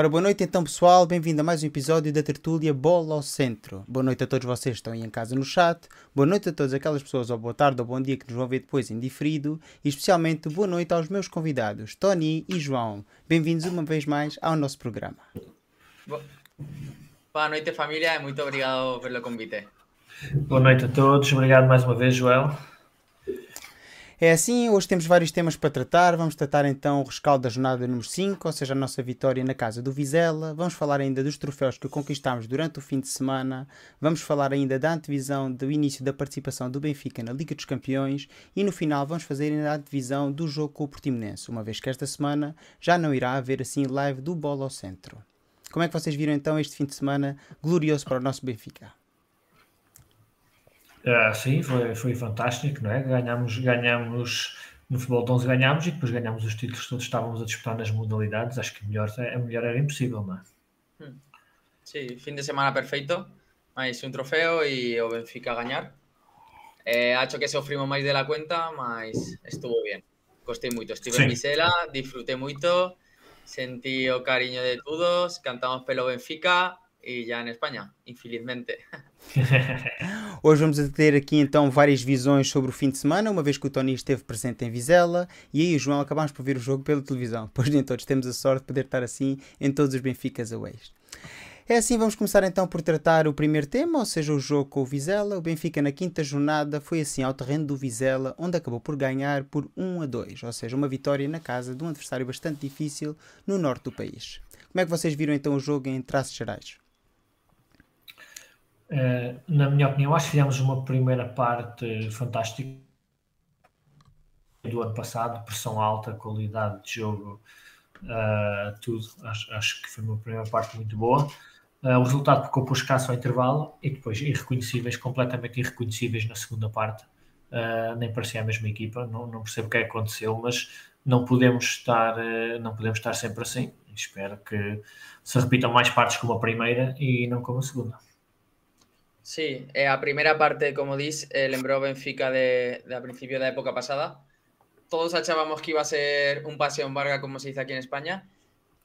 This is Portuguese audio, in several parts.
Ora, boa noite então pessoal, bem-vindo a mais um episódio da tertúlia Bola ao Centro. Boa noite a todos vocês que estão aí em casa no chat, boa noite a todas aquelas pessoas, ou boa tarde ou bom dia que nos vão ver depois em diferido, e especialmente boa noite aos meus convidados, Tony e João. Bem-vindos uma vez mais ao nosso programa. Boa noite família muito obrigado pelo convite. Boa noite a todos, obrigado mais uma vez, Joel. É assim, hoje temos vários temas para tratar. Vamos tratar então o rescaldo da jornada número 5, ou seja, a nossa vitória na casa do Vizela. Vamos falar ainda dos troféus que conquistámos durante o fim de semana. Vamos falar ainda da antevisão do início da participação do Benfica na Liga dos Campeões. E no final vamos fazer ainda a antevisão do jogo com o Portimonense, uma vez que esta semana já não irá haver assim live do Bola ao Centro. Como é que vocês viram então este fim de semana glorioso para o nosso Benfica? Ah, sim, foi, foi fantástico, não é? Ganhamos, ganhamos no futebol de 11 ganhámos e depois ganhámos os títulos todos estávamos a disputar nas modalidades, acho que melhor, a melhor era impossível, não é? Sí, fin de semana perfeito, máis un trofeo e o Benfica a gañar. Eh, acho que sofrimos máis de la cuenta, mas estuvo bien. Costei moito, estive sí. en Misela, disfruté moito, sentí o cariño de todos, cantamos pelo Benfica, e já en España, infelizmente. Hoje vamos ter aqui então várias visões sobre o fim de semana, uma vez que o Tony esteve presente em Vizela e aí João acabámos por ver o jogo pela televisão, pois nem todos temos a sorte de poder estar assim em todos os Benficas Aways. É assim, vamos começar então por tratar o primeiro tema, ou seja, o jogo com o Vizela. O Benfica na quinta jornada foi assim ao terreno do Vizela, onde acabou por ganhar por 1 a 2, ou seja, uma vitória na casa de um adversário bastante difícil no norte do país. Como é que vocês viram então o jogo em traços gerais? Uh, na minha opinião, acho que fizemos uma primeira parte fantástica do ano passado, pressão alta, qualidade de jogo, uh, tudo. Acho, acho, que foi uma primeira parte muito boa. Uh, o resultado ficou por escasso ao intervalo e depois irreconhecíveis, completamente irreconhecíveis na segunda parte. nem parecia a mesma equipa, não, não, percebo o que é aconteceu, mas não podemos estar, não podemos estar sempre assim. Espero que se repitam mais partes como a primeira e não como a segunda. Sí, eh, a primeira parte, como dis, eh, lembró Benfica de, de, a principio da época pasada. Todos achábamos que iba a ser un paseo en Varga, como se dice aquí en España.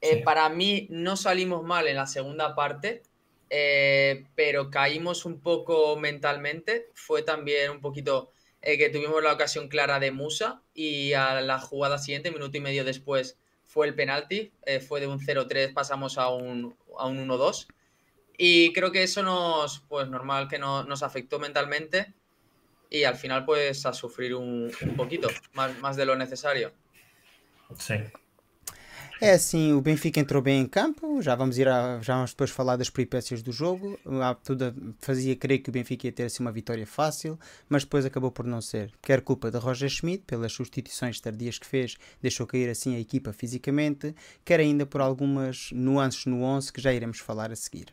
Eh, sí. Para mí no salimos mal en la segunda parte, eh, pero caímos un poco mentalmente. Fue también un poquito eh, que tuvimos la ocasión clara de Musa y a la jugada siguiente, minuto y medio después, fue el penalti. Eh, fue de un 0-3, pasamos a un, a un 1-2. Y creo que eso nos, pues normal que no, nos afectó mentalmente y al final pues a sufrir un, un poquito, más, más de lo necesario. Sim. É assim, o Benfica entrou bem em campo, já vamos ir a, já vamos depois falar das peripécias do jogo. Tudo fazia crer que o Benfica ia ter assim uma vitória fácil, mas depois acabou por não ser. Quer culpa de Roger Schmidt pelas substituições tardias que fez, deixou cair assim a equipa fisicamente, quer ainda por algumas nuances no 11 que já iremos falar a seguir.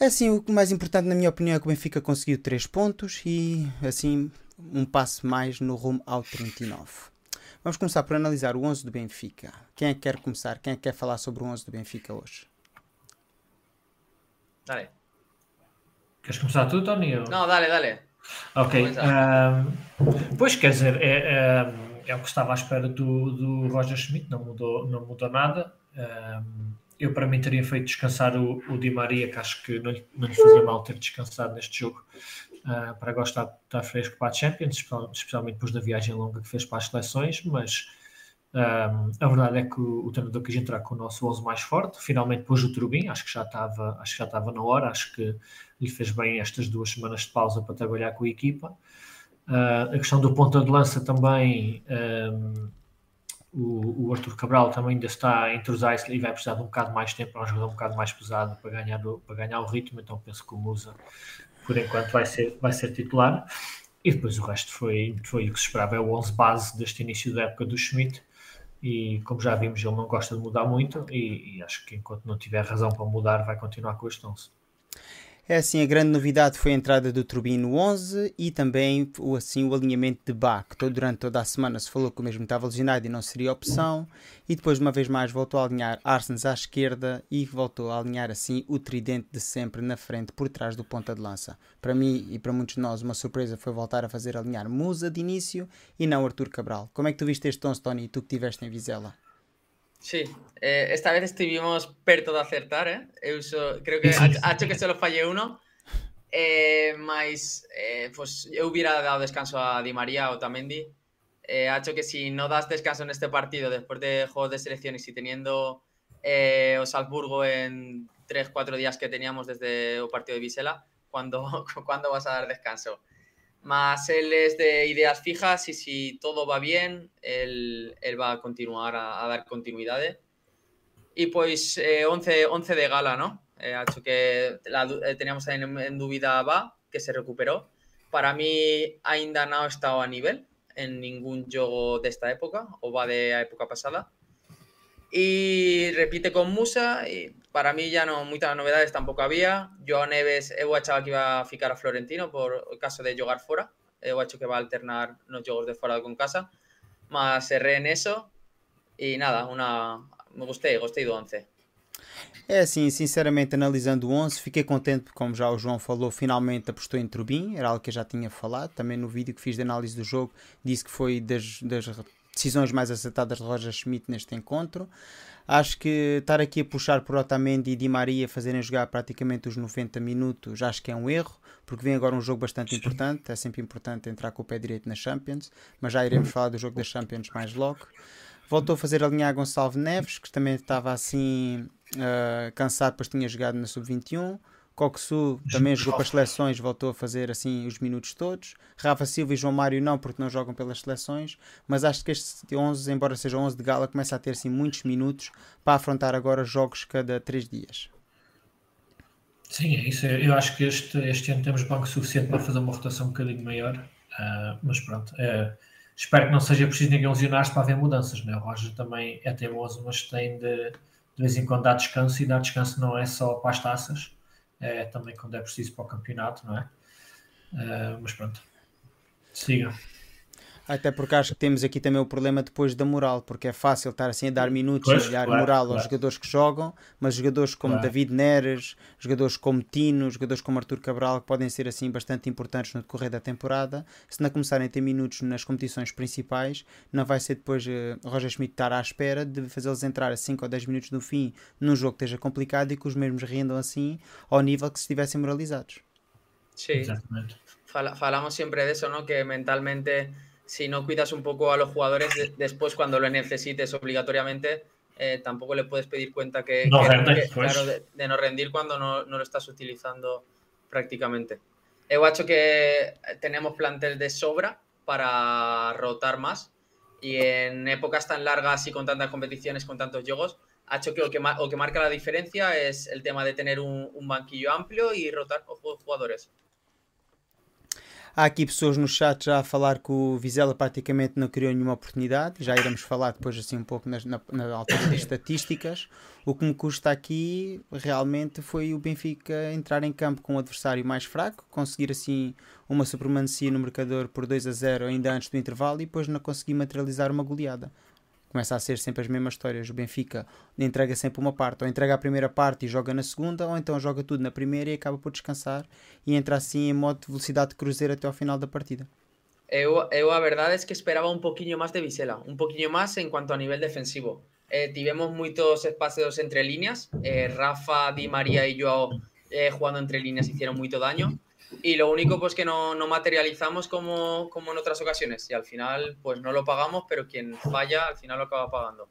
Assim, o mais importante, na minha opinião, é que o Benfica conseguiu 3 pontos e, assim, um passo mais no rumo ao 39. Vamos começar por analisar o 11 do Benfica. Quem é que quer começar? Quem é que quer falar sobre o 11 do Benfica hoje? Dale. Queres começar tu, Tony? Ou... Não, dale, dale. Ok. Um, pois, quer dizer, é, é, é, o que estava à espera do, do Roger Schmidt, não mudou, não mudou nada. Um, eu para mim teria feito descansar o, o Di Maria, que acho que não, não lhe fazia mal ter descansado neste jogo, uh, para gostar de estar fresco para a Champions, especialmente depois da viagem longa que fez para as seleções, mas um, ah, a verdade é que o, o treinador quis entrar com o nosso 11 mais forte, finalmente pôs o Turbin, acho que já estava, acho que já estava na hora, acho que lhe fez bem estas duas semanas de pausa para trabalhar com a equipa. Uh, a questão do ponta de lança também um, o, o Arthur Cabral também ainda está a entrosar-se e vai precisar de um bocado mais tempo, é um jogador um bocado mais pesado para ganhar o, para ganhar o ritmo, então penso que o Musa por enquanto vai ser, vai ser titular e depois o resto foi, foi o que se esperava, é o 11 base deste início da época do Schmidt e como já vimos ele não gosta de mudar muito e, e acho que enquanto não tiver razão para mudar vai continuar com este 11. É assim, a grande novidade foi a entrada do Turbino 11 e também o, assim, o alinhamento de Bach. Todo, durante toda a semana se falou que o mesmo estava lesionado e não seria opção. E depois, uma vez mais, voltou a alinhar Arsens à esquerda e voltou a alinhar assim o tridente de sempre na frente, por trás do ponta de lança. Para mim e para muitos de nós, uma surpresa foi voltar a fazer alinhar Musa de início e não Arthur Cabral. Como é que tu viste este 11, Tony, tu que estiveste em Vizela? Sí, eh, esta vez estuvimos perto de acertar, eh? creo que ha, hecho que solo falle uno. Eh, más, eh, pues yo hubiera dado descanso a Di María o Tamendi. Eh, ha hecho que si no das descanso en este partido después de juegos de selecciones y teniendo eh, o Salzburgo en 3-4 días que teníamos desde el partido de Visela, ¿cuándo, ¿cuándo vas a dar descanso? Más él es de ideas fijas y si todo va bien, él, él va a continuar a, dar continuidades. Y pues eh, 11, 11 de gala, ¿no? Eh, ha hecho que la, eh, teníamos en, en va, que se recuperó. Para mí, ainda no ha estado a nivel en ningún juego de esta época, o va de época pasada. Y repite con Musa, para mí ya no muchas novedades tampoco había. Joao Neves, he achaba que iba a ficar a Florentino por el caso de jugar fuera. He hecho que va a alternar los juegos de fuera con casa. Más cerré en eso. E nada, me gostei, gostei do 11. É assim, sinceramente, analisando o 11, fiquei contente porque, como já o João falou, finalmente apostou em Turbin, era algo que eu já tinha falado. Também no vídeo que fiz de análise do jogo, disse que foi das, das decisões mais acertadas de Roger Schmidt neste encontro. Acho que estar aqui a puxar por Otamendi e Di Maria fazerem jogar praticamente os 90 minutos, acho que é um erro, porque vem agora um jogo bastante importante. É sempre importante entrar com o pé direito na Champions, mas já iremos falar do jogo das Champions mais logo. Voltou a fazer alinhar Gonçalves Neves, que também estava assim uh, cansado, pois tinha jogado na Sub-21. Coxu também jogou para as seleções, voltou a fazer assim os minutos todos. Rafa Silva e João Mário não, porque não jogam pelas seleções. Mas acho que este 11, embora seja 11 de gala, começa a ter assim, muitos minutos para afrontar agora jogos cada 3 dias. Sim, é isso. Eu acho que este, este ano temos banco suficiente para fazer uma rotação um bocadinho maior. Uh, mas pronto, uh, espero que não seja preciso ninguém lesionar-se para haver mudanças. Né? O Roger também é teimoso, mas tem de, de vez em quando dar descanso. E dar descanso não é só para as taças é, também quando é preciso para o campeonato, não é? Uh, mas pronto, siga. Até porque acho que temos aqui também o problema depois da moral, porque é fácil estar assim a dar minutos pois, e a dar claro, moral claro. aos jogadores que jogam, mas jogadores como claro. David Neres, jogadores como Tino, jogadores como Artur Cabral, que podem ser assim bastante importantes no decorrer da temporada, se não começarem a ter minutos nas competições principais, não vai ser depois uh, Roger Schmidt estar à espera de fazê-los entrar a 5 ou 10 minutos no fim num jogo que esteja complicado e que os mesmos rendam assim ao nível que se estivessem moralizados. Sim, Exatamente. falamos sempre disso, ¿no? Que mentalmente si no cuidas un poco a los jugadores, de, después cuando lo necesites obligatoriamente, eh, tampoco le puedes pedir cuenta que, no que, rende, que pues. claro, de, de, no rendir cuando no, no, lo estás utilizando prácticamente. He hecho que tenemos plantel de sobra para rotar más y en épocas tan largas y con tantas competiciones, con tantos juegos, ha hecho que lo que, o que marca la diferencia es el tema de tener un, un banquillo amplio y rotar jugadores. Há aqui pessoas no chat já a falar que o Vizela praticamente não criou nenhuma oportunidade. Já iremos falar depois assim um pouco na, na, na altura das estatísticas. O que me custa aqui realmente foi o Benfica entrar em campo com um adversário mais fraco, conseguir assim uma supremacia no marcador por 2 a 0 ainda antes do intervalo e depois não conseguir materializar uma goleada começa a ser sempre as mesmas histórias. O Benfica entrega sempre uma parte, ou entrega a primeira parte e joga na segunda, ou então joga tudo na primeira e acaba por descansar e entra assim em modo de velocidade de cruzeiro até ao final da partida. Eu, eu a verdade é que esperava um pouquinho mais de Vizela, um pouquinho mais em quanto a nível defensivo. Eh, tivemos muitos espaços entre líneas, eh, Rafa, Di María e Joao eh, entre líneas hicieron muito daño. Y lo único pues que no, no materializamos como, como, en otras ocasiones y al final pues no lo pagamos, pero quien falla al final lo acaba pagando.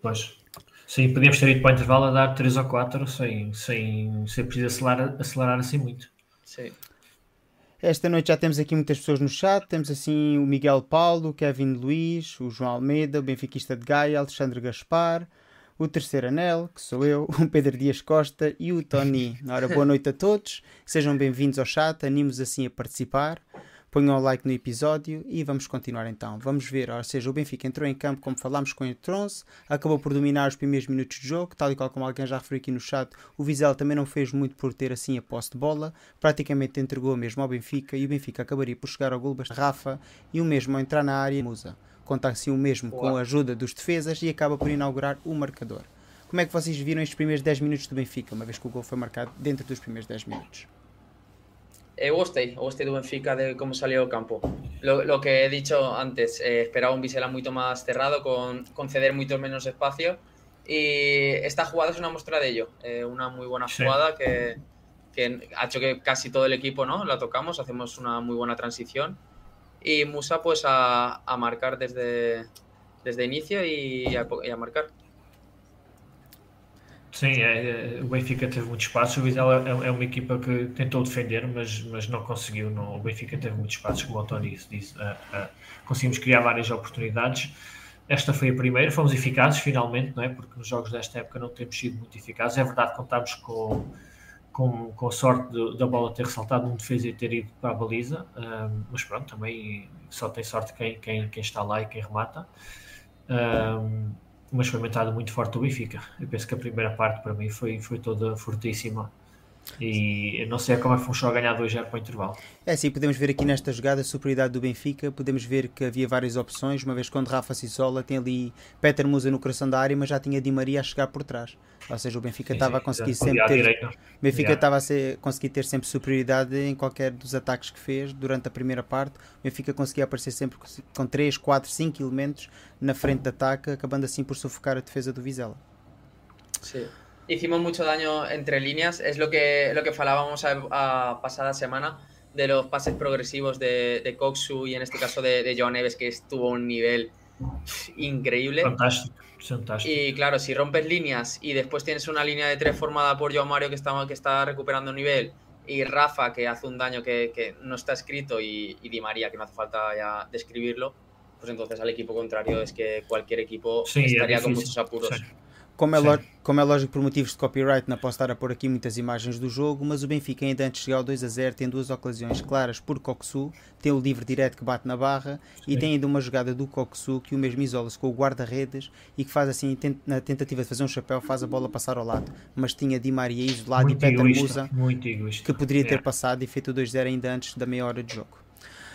Pois, sim, podíamos ter ido para o intervalo a dar 3 ou 4 sem, sem ser preciso acelerar, acelerar assim muito. Sim. Esta noite já temos aqui muitas pessoas no chat. Temos assim o Miguel Paulo, o Kevin Luiz, o João Almeida, o benfiquista de Gaia, Alexandre Gaspar, o terceiro anel, que sou eu, o Pedro Dias Costa e o Tony. Ora, boa noite a todos, sejam bem-vindos ao chat, animos assim a participar. Ponham o like no episódio e vamos continuar então. Vamos ver, ou seja, o Benfica entrou em campo como falámos com o Tronce, acabou por dominar os primeiros minutos de jogo, tal e qual como alguém já referiu aqui no chat, o Vizela também não fez muito por ter assim a posse de bola, praticamente entregou mesmo ao Benfica e o Benfica acabaria por chegar ao gol. Rafa e o mesmo ao entrar na área. Musa conta assim o mesmo com a ajuda dos defesas e acaba por inaugurar o marcador. Como é que vocês viram estes primeiros 10 minutos do Benfica, uma vez que o gol foi marcado dentro dos primeiros 10 minutos? Eu gostei, gostei do Benfica de como salió ao campo. Lo, lo que he dicho antes, eh, esperaba un Visela mucho más cerrado, con conceder mucho menos espacio Y esta jugada es una muestra de ello. Eh, una muy buena jugada que, que, ha hecho que casi todo el equipo ¿no? la tocamos, hacemos una muy buena transición. Y Musa pues a, a marcar desde, desde inicio y a, y a marcar. Sim, é, o Benfica teve muitos espaços. O Vizela é, é, uma equipa que tentou defender, mas, mas não conseguiu. Não, o Benfica teve muitos espaços, como o Tony disse. disse uh, uh, conseguimos criar várias oportunidades. Esta foi a primeira, fomos eficazes finalmente, não é? Porque nos jogos desta época não temos sido muito eficazes. É verdade que contámos com, com, com a sorte da bola ter ressaltado um defesa e ter ido para a baliza, mas pronto, também só tem sorte quem, quem, quem está lá e quem remata mas foi uma muito forte do Benfica. Eu penso que a primeira parte para mim foi, foi toda fortíssima. E não sei como é que funcionou ganhar 2-0 para o intervalo. É sim, podemos ver aqui nesta jogada a superioridade do Benfica. Podemos ver que havia várias opções. Uma vez quando Rafa se isola, tem ali Peter Musa no coração da área, mas já tinha Di Maria a chegar por trás. Ou seja, o Benfica estava a conseguir sempre ter. O Benfica estava a ser, conseguir ter sempre superioridade em qualquer dos ataques que fez durante a primeira parte. O Benfica conseguia aparecer sempre com 3, 4, 5 elementos na frente de ataque, acabando assim por sufocar a defesa do Vizela. Sim. Hicimos mucho daño entre líneas. Es lo que, lo que falábamos a, pasada semana de los pases progresivos de, de Coxu y en este caso de, de Joan Neves, que estuvo a un nivel increíble. Fantástico, fantástico. Y claro, si rompes líneas y después tienes una línea de tres formada por Joan Mario que está, que está recuperando nivel y Rafa que hace un daño que, que no está escrito y, Di María que no hace falta ya describirlo, pues entonces al equipo contrario es que cualquier equipo estaría con muchos apuros. Como é, como é lógico, por motivos de copyright, não posso estar a pôr aqui muitas imagens do jogo, mas o Benfica, ainda antes de chegar ao 2 a 0, tem duas ocasiões claras por Coxu, tem o livre direto que bate na barra Sim. e tem ainda uma jogada do Coxu que o mesmo isola-se com o guarda-redes e que faz assim, na tentativa de fazer um chapéu, faz a bola passar ao lado. Mas tinha Di Maria isolado muito e Peter Musa que poderia ter é. passado e feito o 2-0 ainda antes da meia hora de jogo.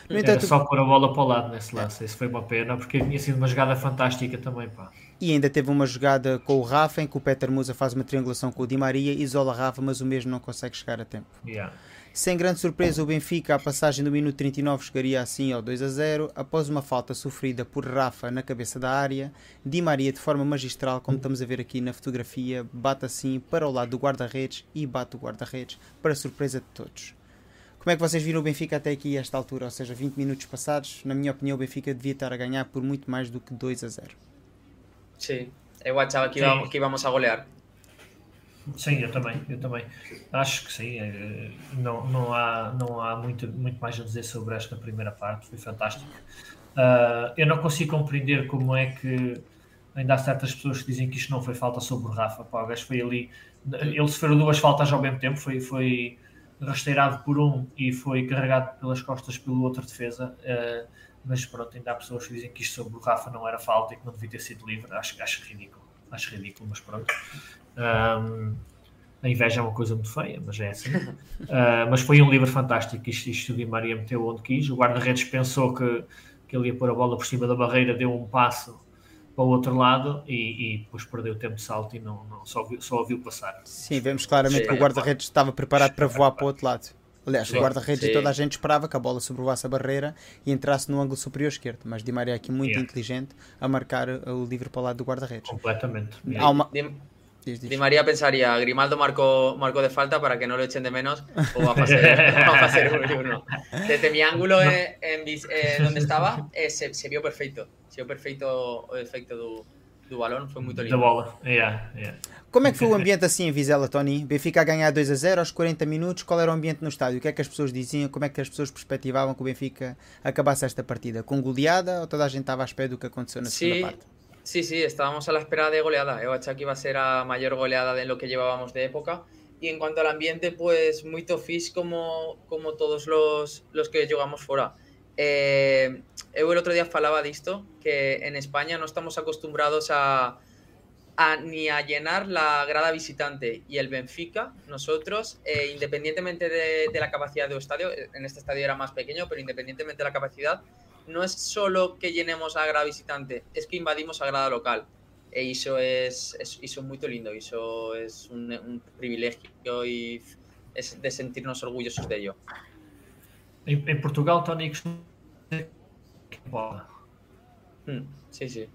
No entanto, Era só pôr a bola para o lado nesse lance, isso foi uma pena, porque tinha sido uma jogada fantástica também, pá. E ainda teve uma jogada com o Rafa em que o Peter Musa faz uma triangulação com o Di Maria, isola Rafa, mas o mesmo não consegue chegar a tempo. Yeah. Sem grande surpresa, o Benfica, à passagem do minuto 39, chegaria assim ao 2 a 0, após uma falta sofrida por Rafa na cabeça da área. Di Maria, de forma magistral, como estamos a ver aqui na fotografia, bate assim para o lado do guarda-redes e bate o guarda-redes, para surpresa de todos. Como é que vocês viram o Benfica até aqui, a esta altura? Ou seja, 20 minutos passados, na minha opinião, o Benfica devia estar a ganhar por muito mais do que 2 a 0. Sim, eu achava que, íamos, que íamos a golear. Sim, eu também, eu também. Acho que sim. Eh, não, não há, não há muito, muito mais a dizer sobre esta primeira parte, foi fantástico. Uh, eu não consigo compreender como é que ainda há certas pessoas que dizem que isto não foi falta sobre o Rafa. Pá, o gajo foi ali. Ele sofreu duas faltas ao mesmo tempo, foi, foi rasteirado por um e foi carregado pelas costas pelo outro defesa. Uh, mas pronto, ainda há pessoas que dizem que isto sobre o Rafa não era falta e que não devia ter sido livre. Acho, acho ridículo. Acho ridículo, mas pronto. Um, a inveja é uma coisa muito feia, mas é assim. Uh, mas foi um livro fantástico. Isto, isto Di Maria meteu onde quis. O guarda-redes pensou que, que ele ia pôr a bola por cima da barreira, deu um passo para o outro lado e, e depois perdeu o tempo de salto e não, não só, viu, só ouviu passar. Sim, vemos claramente Sim. que o guarda-redes estava preparado para voar para o outro lado. Aliás, sim, o guarda-redes e toda a gente esperava que a bola sobrevoasse a barreira e entrasse no ângulo superior esquerdo, mas Di Maria é aqui muito yeah. inteligente a marcar o livre para o lado do guarda-redes. Completamente. Há uma... Di, María pensaría, Grimaldo marcó, marcó de falta para que no lo echen de menos o va a y uno. Desde mi ángulo en, en, eh, donde estaba eh, se, se, vio perfecto. Se vio perfecto o efecto do, do balão, foi muito lindo. Da bola, yeah, yeah. Como é que foi o ambiente assim em Vizela, Tony? Benfica a ganhar 2 a 0 aos 40 minutos. Qual era o ambiente no estádio? O que é que as pessoas diziam? Como é que as pessoas perspectivavam que o Benfica acabasse esta partida? Com goleada ou toda a gente estava à espera do que aconteceu na segunda parte? Sí, sí, estábamos a la espera de goleada. Yo que iba a ser a mayor goleada de lo que llevábamos de época. Y en cuanto al ambiente, pues muy tofis como, como todos los, los que jugamos fuera. Eh, el otro día falaba de esto, que en España no estamos acostumbrados a, ni a llenar la grada visitante y el Benfica, nosotros, eh, independientemente de, la capacidad de un estadio, en este estadio era más pequeño, pero independientemente de la capacidad, no es solo que llenemos a grada visitante, es que invadimos a grada local. E eso es, es, muy lindo, eso es un, privilegio y es de sentirnos orgullosos de ello. En, Portugal, Tony, hmm, sí, sí.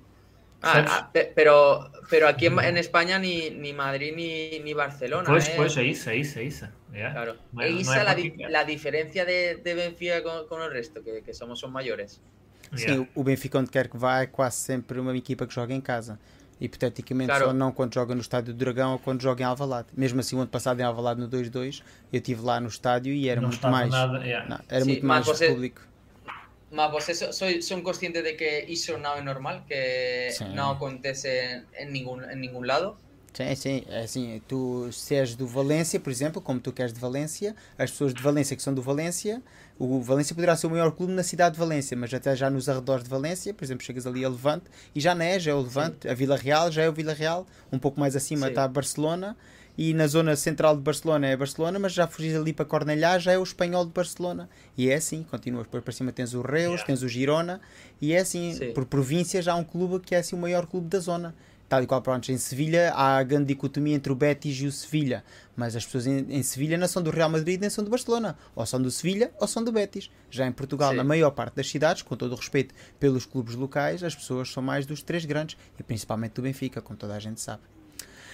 Ah, ah, pero, pero aquí en, en, España ni, ni Madrid ni, ni Barcelona. Pois, ¿eh? pois, é isso, é isso, é isso. Yeah. Claro. No é, esa la, la, diferencia de, de Benfica con, con, el resto, que, que somos os maiores. Sim, o Benfica onde quer que vá é quase sempre uma equipa que joga em casa. Hipoteticamente claro. só não quando joga no estádio do Dragão ou quando joga em Alvalade. Mesmo assim, o ano passado em Alvalade no 2-2, eu estive lá no estádio e era não muito mais. Nada, yeah. não, era Sim, muito mais você, público. Mas soy, son conscientes de que isso não é normal, que sim. não acontece em nenhum, em nenhum lado? Sim, sim, assim, tu se és do Valência, por exemplo, como tu queres de Valência, as pessoas de Valência que são do Valência, o Valência poderá ser o maior clube na cidade de Valência, mas até já nos arredores de Valência, por exemplo, chegas ali a Levante, e já não é, já é o Levante, sim. a Vila Real já é o Vila Real, um pouco mais acima sim. está a Barcelona, e na zona central de Barcelona é Barcelona, mas já fugis ali para Cornellá, já é o espanhol de Barcelona. E é assim, continuas depois para cima tens o Reus, yeah. tens o Girona, e é assim, Sim. por província já há um clube que é assim o maior clube da zona. Tal e qual, pronto, em Sevilha há a grande dicotomia entre o Betis e o Sevilha, mas as pessoas em, em Sevilha não são do Real Madrid nem são do Barcelona, ou são do Sevilha ou são do Betis. Já em Portugal, Sim. na maior parte das cidades, com todo o respeito pelos clubes locais, as pessoas são mais dos três grandes, e principalmente do Benfica, como toda a gente sabe.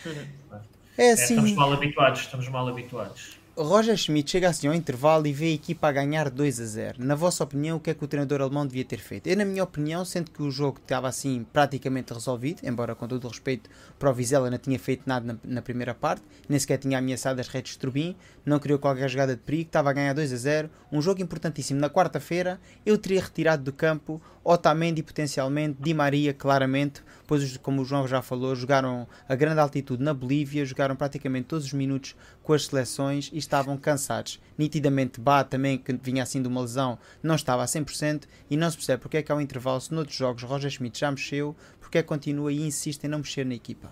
Uhum. É, é assim. É, estamos mal habituados, estamos mal habituados. Roger Schmidt chega assim ao intervalo e vê a equipa a ganhar 2 a 0. Na vossa opinião, o que é que o treinador alemão devia ter feito? Eu, na minha opinião, sendo que o jogo estava assim praticamente resolvido, embora com todo o respeito para o Vizela não tinha feito nada na, na, primeira parte, nem sequer tinha ameaçado as redes de Turbin, não criou qualquer jogada de perigo, estava a ganhar 2 a 0. Um jogo importantíssimo. Na quarta-feira, eu teria retirado do campo Otamendi potencialmente, Di Maria claramente, pois como o João já falou, jogaram a grande altitude na Bolívia, jogaram praticamente todos os minutos com as seleções e estavam cansados. Nitidamente Bá também, que vinha assim de uma lesão, não estava a 100% e não se percebe porque é que há um intervalo se noutros jogos Roger Schmidt já mexeu, porque é que continua e insiste em não mexer na equipa.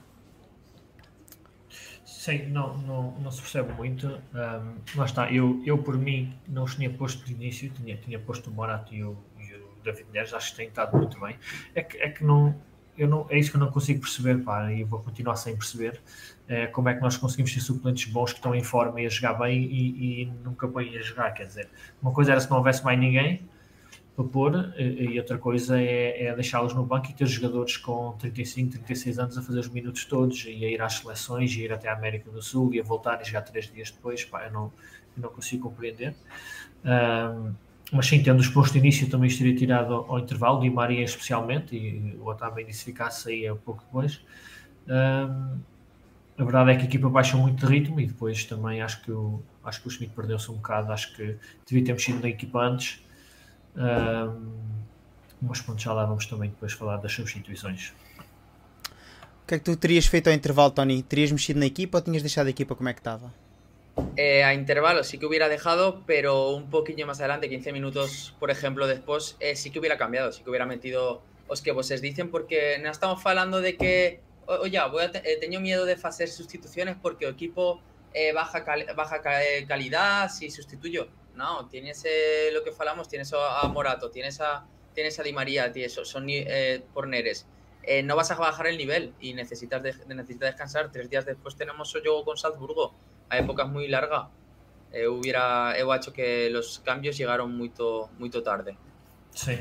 Sim, não, não, não se percebe muito. Um, está, eu, eu por mim não os tinha posto de início, tinha, tinha posto o Morato e o, David Neres, acho que tem estado muito bem. É que, é que não, eu não, é isso que eu não consigo perceber, pá, e vou continuar sem perceber é, como é que nós conseguimos ter suplentes bons que estão em forma e a jogar bem e, e nunca bem a jogar. Quer dizer, uma coisa era se não houvesse mais ninguém para pôr, e, e outra coisa é, é deixá-los no banco e ter jogadores com 35, 36 anos a fazer os minutos todos e a ir às seleções e ir até a América do Sul e a voltar e jogar três dias depois. Pá, eu, não, eu não consigo compreender. Um, mas sim, tendo os postos de início também estaria tirado ao, ao intervalo, Di Maria especialmente, e o Otamendi se ficasse aí é um pouco depois. Um, a verdade é que a equipa baixou muito de ritmo e depois também acho que o, acho que o Schmidt perdeu-se um bocado, acho que devia ter mexido na equipa antes. Um, mas pronto, já lá vamos também depois falar das substituições. O que é que tu terias feito ao intervalo, Tony? Terias mexido na equipa ou tinhas deixado a equipa como é que estava? Eh, a intervalos sí que hubiera dejado, pero un poquillo más adelante, 15 minutos, por ejemplo, después, eh, sí que hubiera cambiado, sí que hubiera metido os que vos dicen, porque no estamos hablando de que, oye, voy eh, tengo miedo de hacer sustituciones porque equipo baja, baja calidad si sustituyo. No, tienes lo que falamos, tienes a Morato, tienes a, tienes a Di María, tienes, son por Neres. no vas a bajar el nivel y necesitas, de, necesitas descansar. Tres días después tenemos el juego con Salzburgo a épocas muy largas, eh, hubiera, eu acho que os cambios chegaram muito, muito tarde. Sim.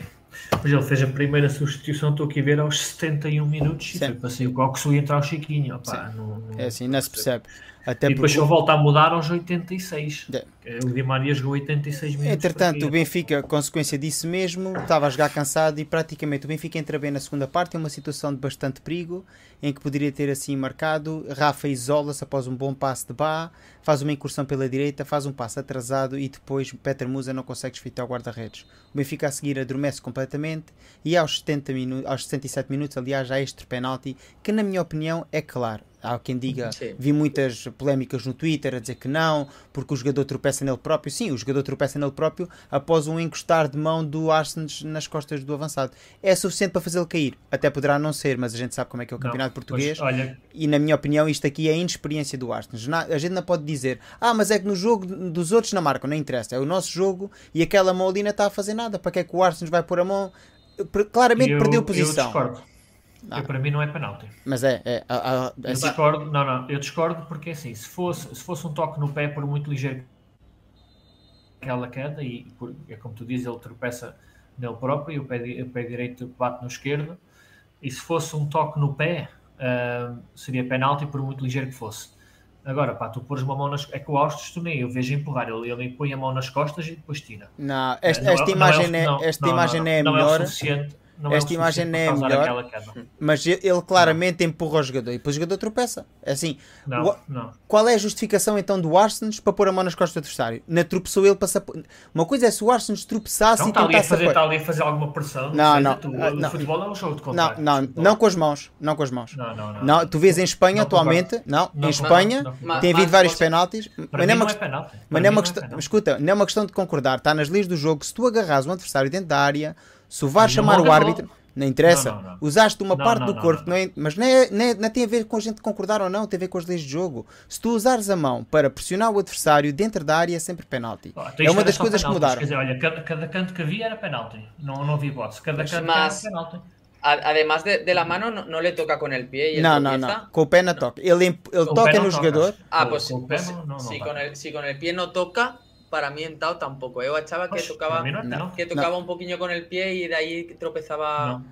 Mas ele fez a primeira substituição, estou aqui a ver, aos 71 minutos e foi para sair o Coxo e entrar o Chiquinho. Opa, não, não, é assim, não se percebe. Até e depois porque... ele volta a mudar aos 86. É. O Di Maria jogou 86 minutos. Entretanto, o Benfica, consequência disso mesmo, estava a jogar cansado e praticamente o Benfica entra bem na segunda parte, em uma situação de bastante perigo, em que poderia ter assim marcado. Rafa isola-se após um bom passe de Bá, faz uma incursão pela direita, faz um passe atrasado e depois Peter Musa não consegue desfitar o guarda-redes. O Benfica a seguir adormece completamente e aos, 70 minutos, aos 67 minutos, aliás, há este penalti, que na minha opinião é claro Há quem diga, Sim. vi muitas polémicas no Twitter a dizer que não, porque o jogador tropeça nele próprio. Sim, o jogador tropeça nele próprio após um encostar de mão do Arsenal nas costas do avançado. É suficiente para fazê-lo cair. Até poderá não ser, mas a gente sabe como é que é o não, campeonato português. Pois, olha... E na minha opinião, isto aqui é a inexperiência do Arsenal. A gente não pode dizer, ah, mas é que no jogo dos outros não marcam, não interessa. É o nosso jogo e aquela mão ali não está a fazer nada. Para que é que o Arsenal vai pôr a mão? Claramente eu, perdeu posição. Eu discordo. Não. Eu, para mim não é penalti. Mas é. é, eu discordo, não, não, eu discordo porque assim, se fosse, se fosse um toque no pé, por muito ligeiro que ela queda, e por, é como tu dizes, ele tropeça nele próprio e o pé, o pé direito bate no esquerdo, E se fosse um toque no pé, uh, seria penalti por muito ligeiro que fosse. Agora, pá, tu pôres uma mão nas... É que o Austin, tu nem eu vejo empurrar. Ele, ele põe a mão nas costas e depois tira. Não, esta, não, esta imagem não é, não, esta imagem é não, melhor. É o suficiente não Esta é imagem não é melhor, mas ele claramente empurra o jogador e depois o jogador tropeça. É assim, não, o, não. qual é a justificação então do Arsenal para pôr a mão nas costas do adversário? Na tropeçou ele para se... Uma coisa é se o Arsenal tropeçasse não, e ali, a fazer, a... está ali a fazer alguma pressão. Não, não. Tu, não, o não. futebol é um jogo de. Não, não, não com as mãos. Não com as mãos. Não, não, não. não tu vês em Espanha atualmente, não, em Espanha tem havido vários penaltis. Mas não é penalti. Mas não é uma questão, escuta, não é uma questão de concordar, está nas leis do jogo. Se tu agarras um adversário dentro da área, se o VAR chamar o árbitro. Não interessa. Não, não, não. Usaste uma parte do corpo, não, é, mas não, é, não, é, não tem a ver com a gente concordar ou não, tem a ver com as leis de jogo. Se tu usares a mão para pressionar o adversário dentro da área, é sempre penalti. Oh, é uma das coisas penalti, que mudaram. Quer dizer, olha, cada, cada, canto que havia era penalti. Não, não havia hipótese. Cada canto mas, era penalti. Además de, de, la mano, no, no, le toca con el pie. Y no, no, no. Con el pé no toca. Ele, ele toca no jogador. Ah, pues, pues si, con el, si con el pie no toca, para mí en Tao tampoco. Yo achaba que tocaba, no, que tocaba un poquillo con el pie y de ahí tropezaba.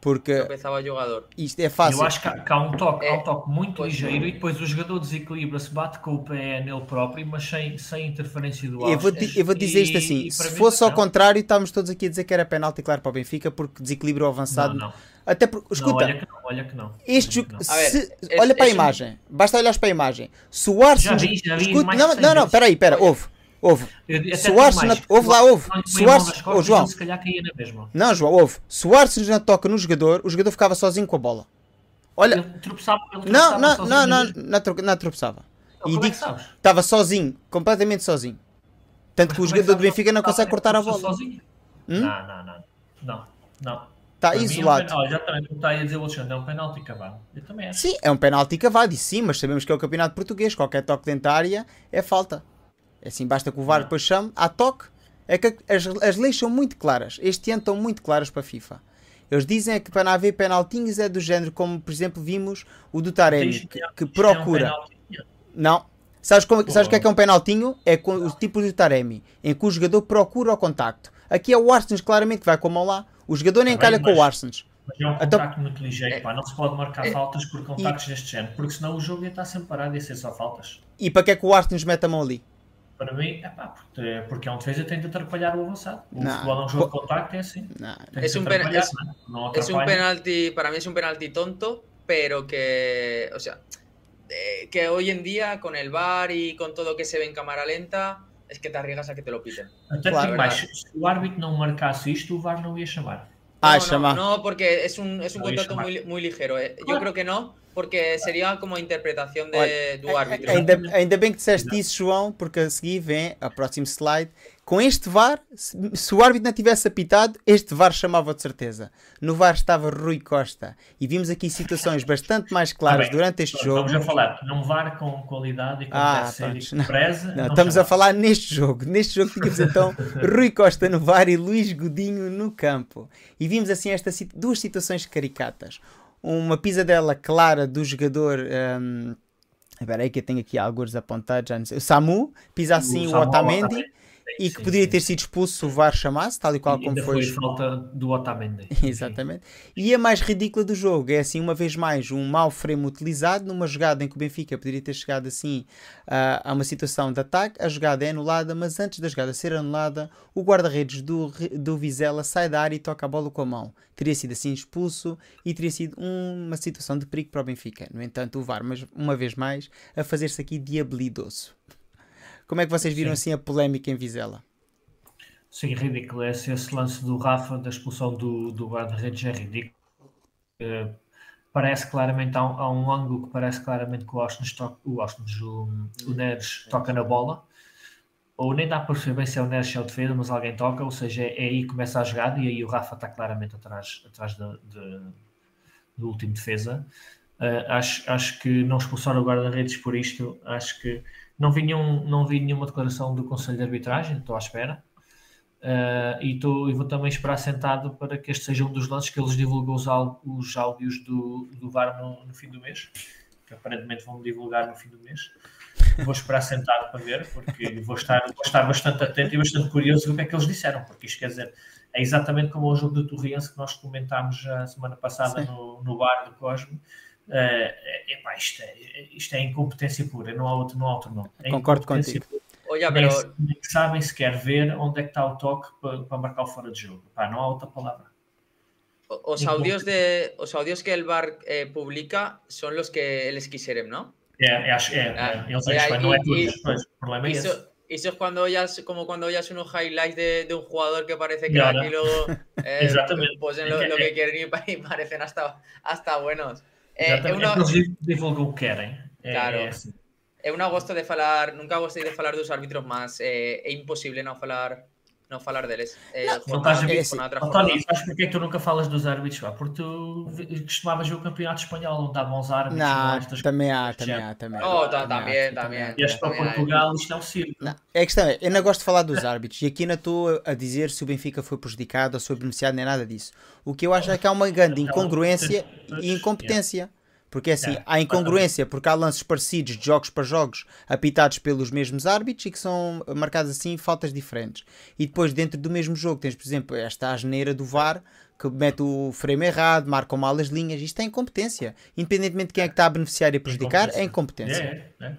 Porque pensava jogador. isto é fácil. Eu acho que há, que há um toque, é, há um toque muito ligeiro e depois o jogador desequilibra-se, bate com o pé nele próprio, mas sem, sem interferência do Eu vou, eu vou dizer isto assim: e, se fosse ao contrário, estávamos todos aqui a dizer que era penalti, claro, para o Benfica, porque desequilíbrio avançado. Não, não. Até porque, escuta, não, olha que não, olha que não. Este jogo, se, olha para a imagem, basta olhar para a imagem. Se o Arsenal. Já vi, já vi, escuta, não, não, não, espera aí, espera, ouve. Houve. Se o Arsenal. Houve lá, houve. Arsenal. Oh, João. Se calhar caía na mesma. Não, João, houve. Arsenal não toca no jogador, o jogador ficava sozinho com a bola. Olha. Ele tropeçava, ele não, não, não, não, não, não tropeçava. E digo, estava sozinho, completamente sozinho. Tanto que o jogador do Benfica não consegue cortar a bola. Sozinho? Hum? Não, não, não. Não, não. Está isolado. É oh, já também está a dizer o Alexandre, é um penalti cavado. Eu também acho. Sim, é um penalti cavado, e sim, mas sabemos que é o campeonato português. Qualquer toque dentária é falta. É assim, basta que o VAR depois chame, há toque. É que as, as leis são muito claras. Este ano estão muito claras para a FIFA. Eles dizem que para não haver penaltinhos é do género, como por exemplo vimos o do Taremi, que, que procura. Não. Sabes, como, sabes o que é que é um penaltinho? É com o tipo de Taremi, em que o jogador procura o contacto. Aqui é o Arsenal claramente que vai com a mão lá. O jogador nem calha com o Arsenal. Mas é um então- contacto então, muito ligeiro, pá. não se pode marcar é, faltas por contactos e, deste género, porque senão o jogo ia estar sempre parado e ia ser só faltas. E para que é que o Arsenal mete a mão ali? Para mim, é pá, porque, porque é um defesa tem de atrapalhar o avançado. O não, futebol é um jogo de contacto, é assim. Não. Es, un pen, es, ¿no? es un penalti, para mí es un penalti tonto, pero que, o sea, eh, que hoy en día con el VAR y con todo que se ve en cámara lenta, es que te arriesgas a que te lo piten. Até claro, mais, se o árbitro não marcasse isto, o VAR não ia chamar. Ah, no, chamar. No, no, porque es un, es un contrato muy, muy ligero. Eh. Yo creo que no, porque seria como a interpretação de, Olha, do árbitro. Ainda, ainda bem que disseste isso, João, porque a seguir vem a próximo slide. Com este VAR, se, se o árbitro não tivesse apitado, este VAR chamava de certeza. No VAR estava Rui Costa. E vimos aqui situações bastante mais claras ah, durante este jogo. Estamos a falar num VAR com qualidade e com ah, série não, preza. Não, estamos chamava. a falar neste jogo. Neste jogo tínhamos então Rui Costa no VAR e Luís Godinho no campo. E vimos assim estas duas situações caricatas uma pisadela clara do jogador. Um, Espera aí que eu tenho aqui alguns apontados, já não sei. O Samu pisa assim o, o Otamendi e que sim, poderia sim. ter sido expulso se o VAR chamasse, tal e qual e como foi. foi falta do Otamendi. Exatamente. E a mais ridícula do jogo é assim, uma vez mais, um mau frame utilizado numa jogada em que o Benfica poderia ter chegado assim a uma situação de ataque. A jogada é anulada, mas antes da jogada ser anulada, o guarda-redes do, do Vizela sai da área e toca a bola com a mão. Teria sido assim expulso e teria sido uma situação de perigo para o Benfica. No entanto, o VAR, mas uma vez mais, a fazer-se aqui diabilidoso. Como é que vocês viram Sim. assim a polémica em Vizela? Sim, ridículo. Esse, esse lance do Rafa, da expulsão do, do guarda-redes é ridículo. Uh, parece claramente, há um, há um, ângulo que parece claramente que o Austin, toca, o, Austin o, o Neres toca na bola, ou nem dá para perceber se é o Neres ou é o defesa, mas alguém toca, ou seja, é, é aí que começa a jogada e aí o Rafa está claramente atrás, atrás de, de, do último defesa. Uh, acho, acho que não expulsar o guarda-redes por isto, acho que não vi, nenhum, não vi nenhuma declaração do Conselho de Arbitragem, estou à espera. Uh, e, tô, e vou também esperar sentado para que este seja um dos lances que eles divulgam os, os áudios do, do VAR no, no, fim do mês, que aparentemente vão divulgar no fim do mês. vou esperar sentado para ver, porque vou estar, vou estar bastante atento e bastante curioso do que é que eles disseram, porque isto quer dizer, é exatamente como o jogo do Torriense que nós comentámos a semana passada no, no bar do Cosmo. Uh, epá, isto, é, isto é incompetência pura, não há outro, não há outro nome. É Concordo contigo. Pura. Olha, nem, pero... nem sabem sequer ver onde é que está o toque para, para marcar o fora de jogo. Pá, não há outra palavra. Os audios, de, os audios que el bar eh, publica son los que eles quiserem, ¿no? É, é, é, ah, eles é, não é tudo, o problema é esse. Eso es cuando oyas, como cuando oyas unos highlights de, de un jugador que parece que aquí luego eh, pues en lo, lo, que quieren y, parecen hasta, hasta buenos. Eh, eu non... divulgo o que queren. Claro. É, é assim. Eu non gosto de falar, nunca gostei de falar dos árbitros, mas é, eh, é imposible non falar não falar deles. É, não, não estás a ver. António, sabes porquê que tu nunca falas dos árbitros? Pá? Porque tu costumavas ver o campeonato espanhol, onde davam os árbitros. Não, estas também há, também há, também Oh, tá, também, também. E para Portugal, isto é um circo. Não, é a questão é, eu não gosto de falar dos árbitros e aqui não estou a dizer se o Benfica foi prejudicado ou se foi beneficiado, nem nada disso. O que eu acho é que há uma grande incongruência e incompetência. Porque é assim, é, há incongruência, porque há lances parecidos de jogos para jogos apitados pelos mesmos árbitros e que são marcados assim faltas diferentes. E depois, dentro do mesmo jogo, tens, por exemplo, esta asneira do VAR que mete o frame errado, marca mal as linhas. Isto é incompetência. Independentemente de quem é que está a beneficiar e a prejudicar, é incompetência. É, é.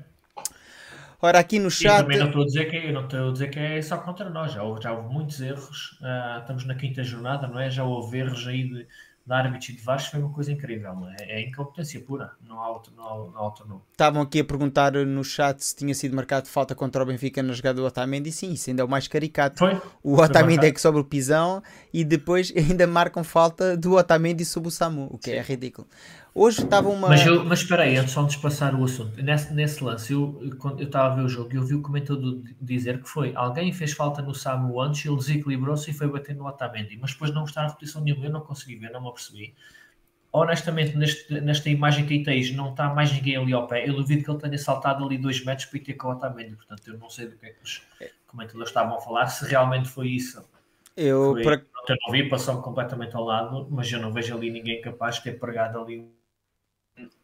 Ora, aqui no chat. E também não estou a dizer que, não estou a dizer que é só contra nós. Já houve, já houve muitos erros. Uh, estamos na quinta jornada, não é? Já houve erros aí de da árbitros e de Vasco foi uma coisa incrível. É, é incompetência pura, não há outro, não há, não há outro nome. Estavam aqui a perguntar no chat se tinha sido marcado falta contra o Benfica na jogada do Otamendi. Sim, isso ainda é o mais caricato. Foi? O Otamendi é que sobre o pisão e depois ainda marcam falta do Otamendi sobre o Samu, o que é Sim. é ridículo. Hoje estava uma. Mas, eu, mas espera aí, antes de passar o assunto, nesse, nesse lance, eu, quando eu estava a ver o jogo e eu vi o comentador dizer que foi alguém fez falta no Samu antes, ele desequilibrou-se e foi bater no Otamendi, mas depois não está na repetição nenhuma, eu não consegui ver, não me apercebi. Honestamente, neste, nesta imagem que aí tens, não está mais ninguém ali ao pé. Eu duvido que ele tenha saltado ali dois metros para ir ter com o Otamendi, portanto, eu não sei do que é que os comentadores estavam a falar, se realmente foi isso. Eu, foi, por... não vi, passou-me completamente ao lado, mas eu não vejo ali ninguém capaz de ter pregado ali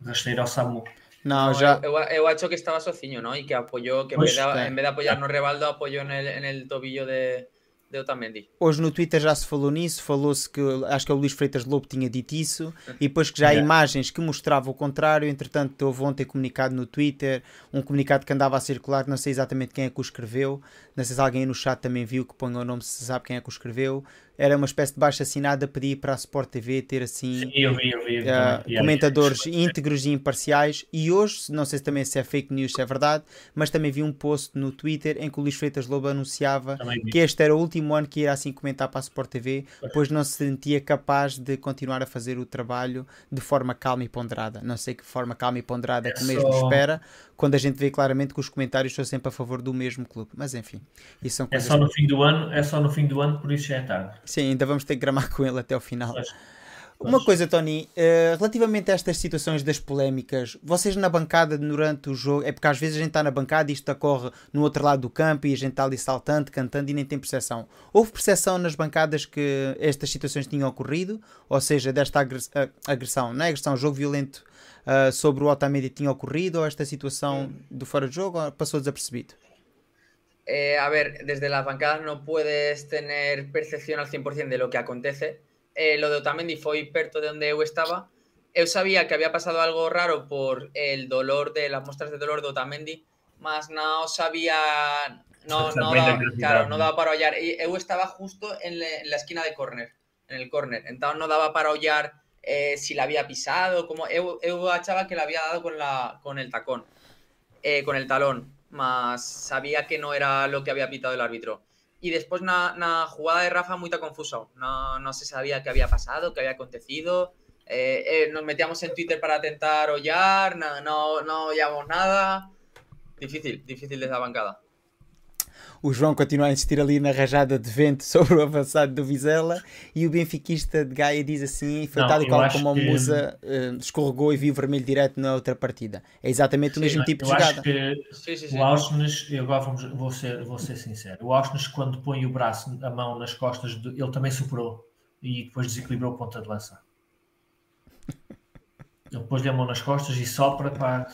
rasteiro ao Samu. No, no ya... eu, eu acho que estaba sozinho, ¿no? Y que apoyó, que en, vez de, en vez de apoyar no Rebaldo, apoyó en el, en el tobillo de, de Otamendi. Hoje no Twitter já se falou nisso, falou-se que acho que o Luís Freitas Lobo tinha dito isso, e depois que já há yeah. imagens que mostravam o contrário, entretanto houve ontem comunicado no Twitter, um comunicado que andava a circular, não sei exatamente quem é que o escreveu, não sei se alguém no chat também viu que põe o nome se sabe quem é que o escreveu, era uma espécie de baixa assinada a pedir para a Sport TV ter assim Sim, eu vi, eu vi, uh, comentadores íntegros e imparciais. E hoje, não sei se também se é fake news, se é verdade, mas também vi um post no Twitter em que o Luís Freitas Lobo anunciava que este era o último ano que ia assim comentar para a Sport TV, pois. não se sentia capaz de continuar a fazer o trabalho de forma calma e ponderada. Não sei que forma calma e ponderada é que o mesmo só... espera, quando a gente vê claramente que os comentários são sempre a favor do mesmo clube. Mas enfim, isso são é só no fim do ano, é só no fim do ano, por isso é tarde. Sim, ainda vamos ter que gramar com ele até o final. Pois. Uma coisa, Tony, uh, relativamente a estas situações das polémicas, vocês na bancada durante o jogo, é porque às vezes a gente está na bancada e isto ocorre no outro lado do campo e a gente está ali saltando, cantando e nem tem percepção. Houve percepção nas bancadas que estas situações tinham ocorrido? Ou seja, desta agressão, não é agressão, jogo violento uh, sobre o Otamendi tinha ocorrido ou esta situação do fora de jogo passou desapercebido? Eh, a ver, desde las bancadas no puedes tener percepción al 100% de lo que acontece. Eh, lo de Otamendi fue perto de donde yo estaba. Yo sabía que había pasado algo raro por el dolor de las muestras de dolor de Otamendi, más no sabía, no, no, daba, claro, no daba para hollar. Eu estaba justo en, la esquina de córner, en el córner, entonces no daba para hollar eh, si la había pisado, como eu, achaba que la había dado con, la, con el tacón, con el talón más sabía que no era lo que había pitado el árbitro. Y después una, jugada de Rafa muy confusa. No, no se sabía qué había pasado, qué había acontecido. Eh, eh, nos metíamos en Twitter para tentar hollar, no, no, no nada. Difícil, difícil de esa bancada. O João continua a insistir ali na rajada de vento sobre o avançado do Vizela e o benfiquista de Gaia diz assim, foi tal e qual como que... a Musa uh, escorregou e viu vermelho direto na outra partida. É exatamente sim, o mesmo tipo de jogada. Que sim, sim, o Ausnes, eu agora vamos, vou, ser, vou ser sincero, o Ausnes quando põe o braço, a mão nas costas, de, ele também superou e depois desequilibrou a ponta de lança. Ele pôs-lhe a mão nas costas e sopra para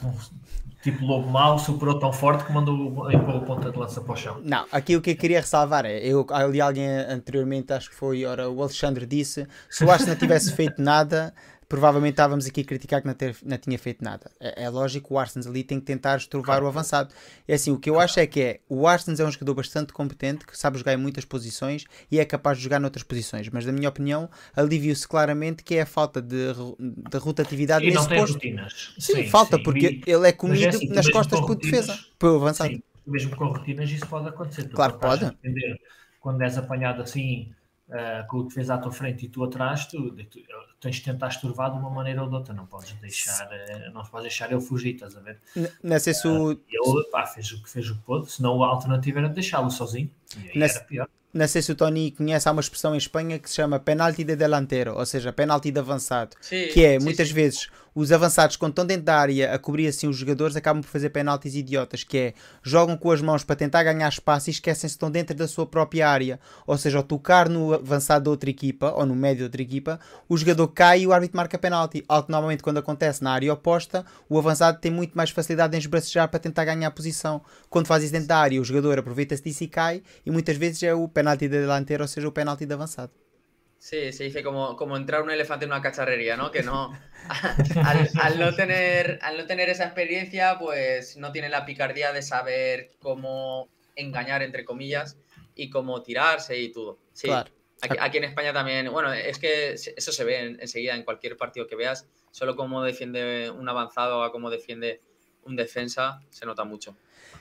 tipo lobo mau, superou tão forte que mandou empurrar o ponta de lança para o chão. Não, aqui o que eu queria ressalvar é, eu ali alguém anteriormente, acho que foi, ora, o Alexandre disse, se o Arsenal tivesse feito nada, provavelmente estávamos aqui a criticar que não, ter, não tinha feito nada. É, é lógico, o Arsenal ali tem que tentar estrovar claro. o avançado. É assim, o que eu acho é que é, o Arsenal é um jogador bastante competente, que sabe jogar em muitas posições e é capaz de jogar noutras posições, mas na minha opinião, ali viu-se claramente que é a falta de, de rotatividade e nesse não posto. rotinas. Sim, sim falta, sim. porque e, ele é comido é assim, nas costas por defesa, pelo avançado. Sim, mesmo com rotinas isso pode acontecer. Claro que pode. Quando és apanhado assim uh, com o defesa à tua frente e tu atrás, tu, tu, tens de tentar estorvar de uma maneira ou de outra, não podes deixar, uh, não podes deixar ele fugir, estás a ver? Não sei se o... Uh, ele pá, fez o que fez o que pôde, senão a alternativa era deixá-lo sozinho, e aí Nesse... era pior não sei se o Tony conhece, há uma expressão em Espanha que se chama penalti de delantero, ou seja, penalti de avançado, sim, que é, sim, muitas sim. vezes, os avançados, quando estão dentro da área a cobrir assim os jogadores, acabam por fazer penaltis idiotas, que é, jogam com as mãos para tentar ganhar espaço e esquecem-se que estão dentro da sua própria área, ou seja, ao tocar no avançado da outra equipa, ou no médio da outra equipa, o jogador cai e o árbitro marca penalti, algo que normalmente quando acontece na área oposta, o avançado tem muito mais facilidade em esbracejar para tentar ganhar a posição. Quando faz isso dentro da área, o jogador aproveita-se disso e cai, e muitas vezes é o penalti de delantero o sea, un penalti de avanzado. Sí, se dice como, como entrar un elefante en una cacharrería, ¿no? Que no al, no tener, al no tener esa experiencia, pues no tiene la picardía de saber cómo engañar, entre comillas, y cómo tirarse y todo. Sí, aquí, en España también, bueno, es que eso se ve enseguida en cualquier partido que veas, solo cómo defiende un avanzado a cómo defiende un defensa, se nota mucho.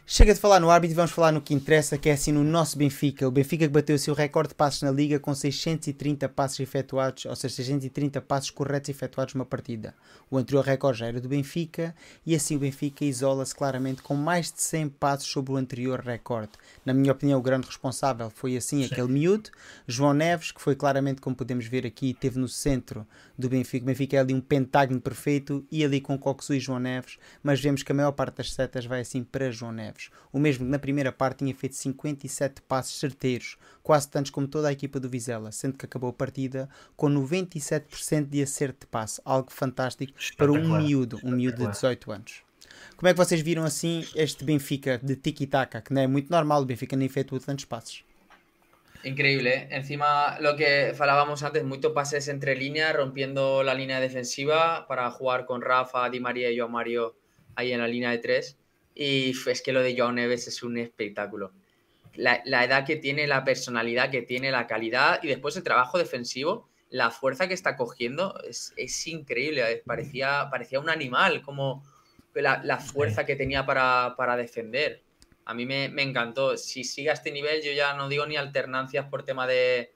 Chega de falar no árbitro e vamos falar no que interessa, que é assim no nosso Benfica. O Benfica que bateu o seu recorde de passos na Liga com 630 passos efetuados, ou seja, 630 passos corretos efetuados numa partida. O anterior recorde já era do Benfica e assim o Benfica isola-se claramente com mais de 100 passos sobre o anterior recorde. Na minha opinião, o grande responsável foi assim Sim. aquele miúdo, João Neves, que foi claramente, como podemos ver aqui, teve no centro do Benfica. O Benfica é ali um pentágono perfeito e ali com Coxu e João Neves, mas vemos que a maior parte das setas vai assim para João Neves. O mesmo que na primeira parte tinha feito 57 passos certeiros, quase tantos como toda a equipa do Vizela, sendo que acabou a partida com 97% de acerto de passe, algo fantástico para um miúdo, um miúdo de 18 anos. Como é que vocês viram assim este Benfica de tiki-taka, que não é muito normal, o Benfica nem efetua tantos passos? Increíble, ¿eh? Encima, lo que hablábamos antes, muchos pases entre líneas, rompiendo la línea defensiva para jugar con Rafa, Di María y Joao Mario ahí en la línea de tres. Y es que lo de Joao Neves es un espectáculo. La, la, edad que tiene, la personalidad que tiene, la calidad y después el trabajo defensivo, la fuerza que está cogiendo es, es increíble. Parecía, parecía un animal, como la, la fuerza que tenía para, para defender a mí me, encantó. Si sigue a este nivel, yo ya no digo ni alternancias por tema de,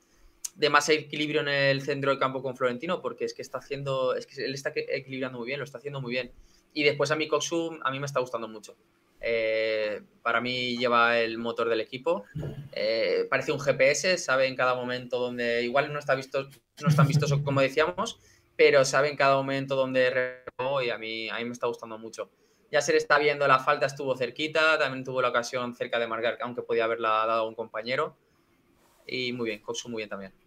más equilibrio en el centro del campo con Florentino, porque es que está haciendo, es que él está equilibrando muy bien, lo está haciendo muy bien. Y después a mí Coxum, a mí me está gustando mucho. Eh, para mí lleva el motor del equipo. Eh, parece un GPS, sabe en cada momento donde, igual no está visto, no es tan vistoso como decíamos, pero sabe en cada momento dónde y a mí, a mí me está gustando mucho. Ya se le está viendo la falta, estuvo cerquita, también tuvo la ocasión cerca de marcar, aunque podía haberla dado a un compañero. E muito bem, Coxo muito bem também.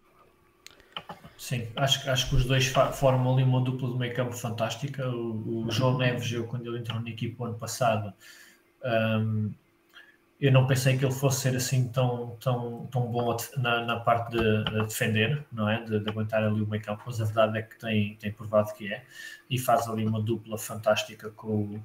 Sim, acho, acho que os dois formam ali uma dupla de meio campo fantástica. O, o João Neves, eu quando ele entrou na equipa ano passado, um, eu não pensei que ele fosse ser assim tão, tão, tão bom na, na parte de, de, defender, não é? De, de, aguentar ali o meio campo, mas a verdade é que tem, tem provado que é e faz ali uma dupla fantástica com o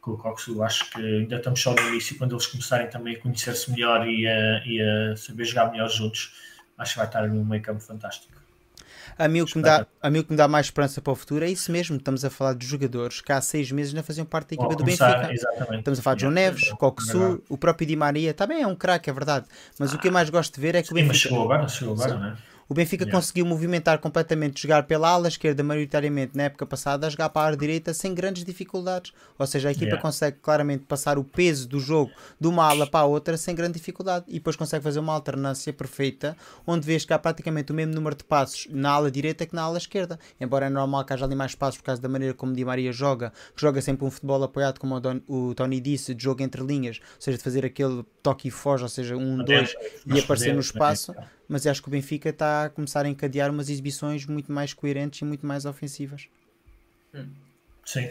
com o Coxu. Acho que ainda estamos só no início, quando eles começarem também a conhecer-se melhor e a, e a, saber jogar melhor juntos, acho que vai estar num meio campo fantástico. A mim, o que me dá, a mim que me dá mais esperança para o futuro é isso mesmo. Estamos a falar de jogadores que há seis meses não faziam parte da equipa do Benfica. Exatamente. Estamos a falar de João Neves, Coxu, o próprio Di Maria. Também é um craque, é verdade. Mas ah, o que eu mais gosto de ver é que o Benfica. Mas chegou agora, chegou agora, não é? O Benfica yeah. conseguiu movimentar completamente, jogar pela ala esquerda, maioritariamente na época passada, a jogar para a ala direita sem grandes dificuldades. Ou seja, a equipa yeah. consegue claramente passar o peso do jogo de uma ala para a outra sem grande dificuldade e depois consegue fazer uma alternância perfeita, onde vês que há praticamente o mesmo número de passos na ala direita que na ala esquerda. Embora é normal que haja ali mais passos por causa da maneira como Di Maria joga, que joga sempre um futebol apoiado, como o, Don, o Tony disse, de jogo entre linhas, ou seja, de fazer aquele toque e foge, ou seja, um, dois, e aparecer no espaço mas acho que o Benfica está a começar a encadear umas exibições muito mais coerentes e muito mais ofensivas. Sim.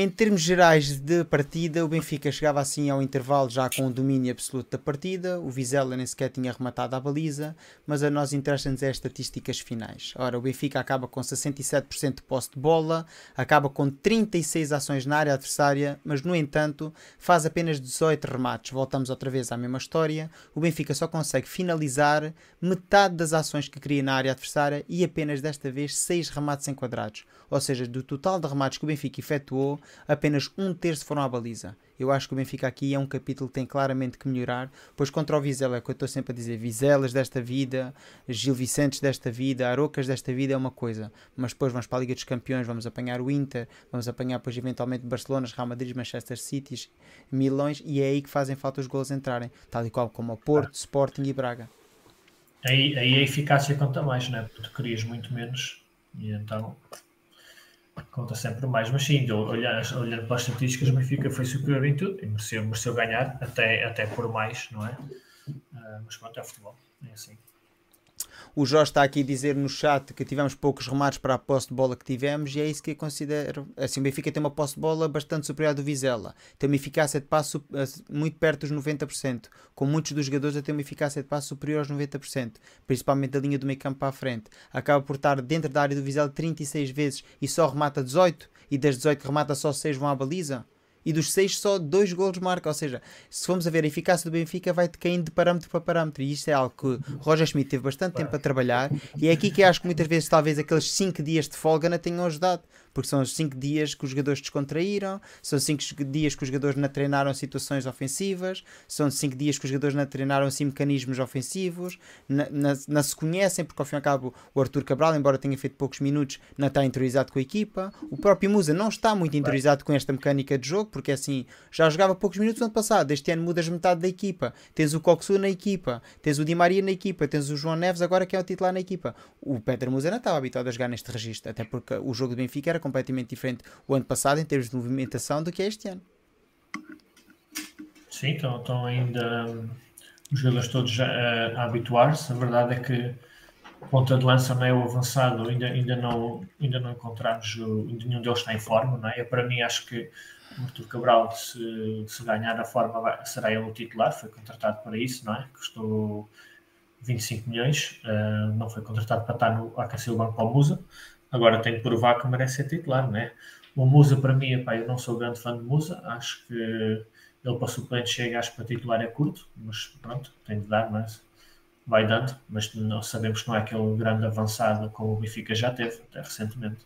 Em termos gerais de partida, o Benfica chegava assim ao intervalo já com o domínio absoluto da partida. O Vizela nem sequer tinha rematado a baliza, mas a nós interessa-nos é as estatísticas finais. Ora, o Benfica acaba com 67% de posse de bola, acaba com 36 ações na área adversária, mas no entanto faz apenas 18 remates. Voltamos outra vez à mesma história. O Benfica só consegue finalizar metade das ações que cria na área adversária e apenas desta vez 6 remates enquadrados. Ou seja, do total de remates que o Benfica efetuou, apenas um terço foram à baliza. Eu acho que o Benfica aqui é um capítulo que tem claramente que melhorar, pois contra o Vizela, é o que eu estou sempre a dizer, Vizelas desta vida, Gil Vicentes desta vida, Arocas desta vida é uma coisa, mas depois vamos para a Liga dos Campeões, vamos apanhar o Inter, vamos apanhar depois eventualmente Barcelona, Real Madrid, Manchester City, Milões, e é aí que fazem falta os gols entrarem, tal e qual como o Porto, Sporting e Braga. Aí, aí a eficácia conta mais, né? porque tu querias muito menos, e então conta sempre mais, mas sim, olhando, olhando para as estatísticas, o Benfica foi superior em tudo e mereceu, mereceu ganhar, até, até por mais, não é? Uh, mas pronto, é futebol, é assim. O Jorge está aqui a dizer no chat que tivemos poucos remates para a posse de bola que tivemos e é isso que eu considero. Assim, o Benfica tem uma posse de bola bastante superior à do Vizela. Tem uma eficácia de passo eh, muito perto dos 90%. Com muitos dos jogadores a ter uma eficácia de passo superior aos 90%. Principalmente da linha do meio campo para a frente. Acaba por estar dentro da área do Vizela 36 vezes e só remata 18. E das 18 que remata só 6 vão à baliza e dos 6 só 2 golos marca. Ou seja, se formos a ver a eficácia do Benfica, vai caindo de parâmetro para parâmetro. E isto é algo que Roger Schmidt teve bastante tempo a trabalhar. E é aqui que acho que muitas vezes, talvez, aqueles 5 dias de folga não tenham ajudado porque são os 5 dias que os jogadores descontraíram, são 5 dias que os jogadores não treinaram situações ofensivas, são 5 dias que os jogadores não treinaram assim mecanismos ofensivos, não se conhecem, porque ao fim e ao cabo o Arthur Cabral, embora tenha feito poucos minutos, não está interiorizado com a equipa. O próprio Musa não está muito interiorizado com esta mecânica de jogo, porque assim já jogava poucos minutos no ano passado. Este ano mudas metade da equipa. Tens o Coxu na equipa, tens o Di Maria na equipa, tens o João Neves agora que é o titular na equipa. O Pedro Musa não estava habituado a jogar neste registro, até porque o jogo do Benfica era completamente diferente o ano passado em termos de movimentação do que é este ano. Sim, estão, estão ainda um, os jogadores todos a, a habituar-se. A verdade é que ponta de lança não é o avançado, ainda, ainda, não, ainda não encontramos, nenhum deles está em forma. Não é? Para mim, acho que o Artur Cabral, se, se ganhar a forma, vai, será ele o titular. Foi contratado para isso, não é? Custou 25 milhões, uh, não foi contratado para estar no, aquecer o banco Musa. Agora tem que provar que merece ser titular, né? O Musa, para mim, epá, eu não sou grande fã de Musa, acho que ele para suplente chega, acho que para titular é curto, mas pronto, tem de dar, mas vai dando, mas não sabemos que não é aquele grande avançado como o Benfica já teve, até recentemente.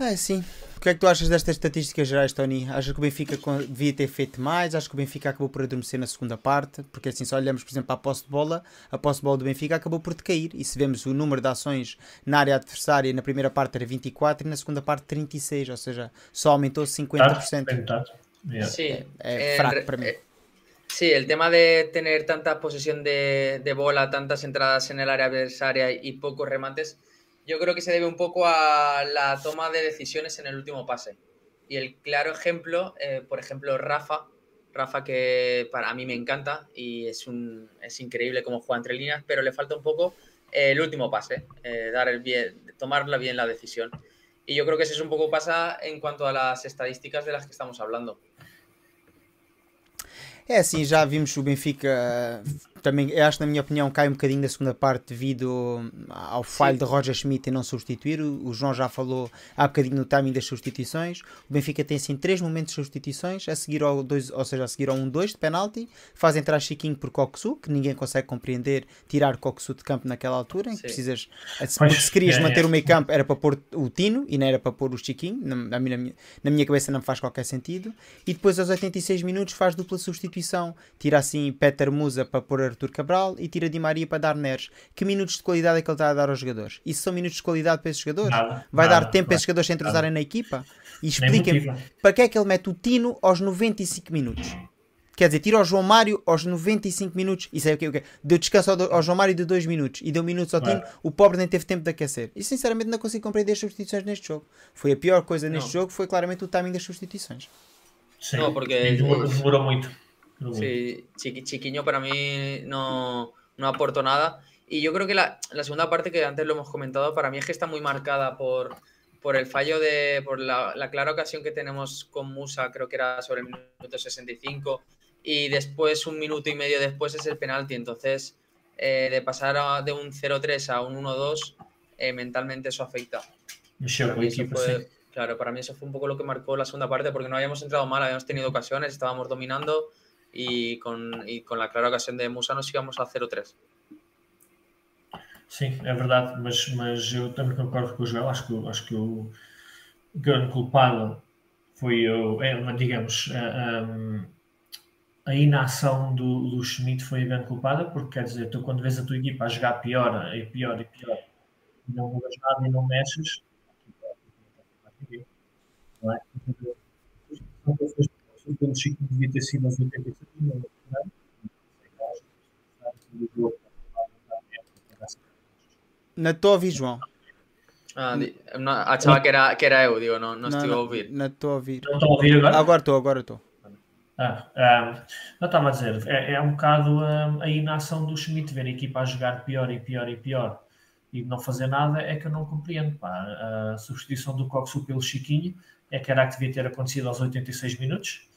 É, sim. O que é que tu achas destas estatísticas gerais, Tony? Achas que o Benfica devia ter feito mais? Achas que o Benfica acabou por adormecer na segunda parte? Porque assim, se olhamos, por exemplo, para a posse de bola, a posse de bola do Benfica acabou por decair. E se vemos o número de ações na área adversária, na primeira parte era 24 e na segunda parte 36, ou seja, só aumentou 50%. Tá, yeah. Sí, é, é fraco para mim. Eh, sí, el tema de tener tanta posesión de, de bola, tantas entradas en el área adversaria y pocos remates yo creo que se debe un poco a la toma de decisiones en el último pase. Y el claro ejemplo, eh, por ejemplo, Rafa, Rafa que para mí me encanta y es, un, es increíble cómo juega entre líneas, pero le falta un poco eh, el último pase, eh, dar el bien, tomarla bien la decisión. Y yo creo que eso un poco pasa en cuanto a las estadísticas de las que estamos hablando. É assim, já vimos Benfica também, acho, na minha opinião, cai um bocadinho da segunda parte devido ao falho Sim. de Roger Schmidt em não substituir. O, João já falou há bocadinho no timing das substituições. O Benfica tem assim três momentos de substituições, a seguir ao dois, ou seja, a seguir ao 1-2 de penalti, faz entrar Chiquinho por Coxu, que ninguém consegue compreender tirar Coxu de campo naquela altura, em que Sim. precisas, se, se querias é, manter é. o meio campo era para pôr o Tino e não era para pôr o Chiquinho, na, na, minha, na minha cabeça não faz qualquer sentido. E depois aos 86 minutos faz dupla substituição, tira assim Peter Musa para pôr Arthur Cabral e tira Di Maria para dar Neres. Que minutos de qualidade é que ele está a dar aos jogadores? Isso são minutos de qualidade para esses jogadores? Nada, Vai nada, dar tempo para esses jogadores se entrosarem na equipa? E expliquem para que é que ele mete o Tino aos 95 minutos? Quer dizer, tira o João Mário aos 95 minutos. Isso é o quê? Okay. Deu descanso ao, ao, João Mário de 2 minutos e deu minutos ao Tino. O pobre nem teve tempo de aquecer. E sinceramente não consigo compreender as substituições neste jogo. Foi a pior coisa neste não. jogo, foi claramente o timing das substituições. Sim, não, porque demorou muito. Sí, Chiquiño para mí no, no aportó nada. Y yo creo que la, la, segunda parte, que antes lo hemos comentado, para mí es que está muy marcada por, por el fallo de, por la, la, clara ocasión que tenemos con Musa, creo que era sobre el minuto 65, y después, un minuto y medio después, es el penalti. Entonces, eh, de pasar a, de un 0-3 a un 1-2, eh, mentalmente eso afecta. Para mí eso fue, claro, para mí eso fue un poco lo que marcó la segunda parte, porque no habíamos entrado mal, habíamos tenido ocasiones, estábamos dominando y con, y con la clara ocasión de Musa nos íbamos a 0-3. Sim, é verdade, mas, mas eu também concordo com o Joel. Acho que, acho que o grande culpado foi, o, é, digamos, a, a inação do, do Schmidt foi a grande culpada, porque quer dizer, tu quando vês a tua equipa a jogar pior e pior e pior, e não mudas nada e não mexes, não é? Pelo Chico devia ter sido aos 87 não é? Na estou a ouvir, João. Ah, não, achava que era, que era eu, digo, não, não, não estive a ouvir. Não estou a ouvir. Não estou a ouvir agora? Agora estou, agora estou. Ah, ah, não estava a dizer, é, é um bocado ah, a inação do Schmidt, ver a equipa a jogar pior e pior e pior e não fazer nada é que eu não compreendo. Pá. A substituição do Coxu pelo Chiquinho é que era que devia ter acontecido aos 86 minutos,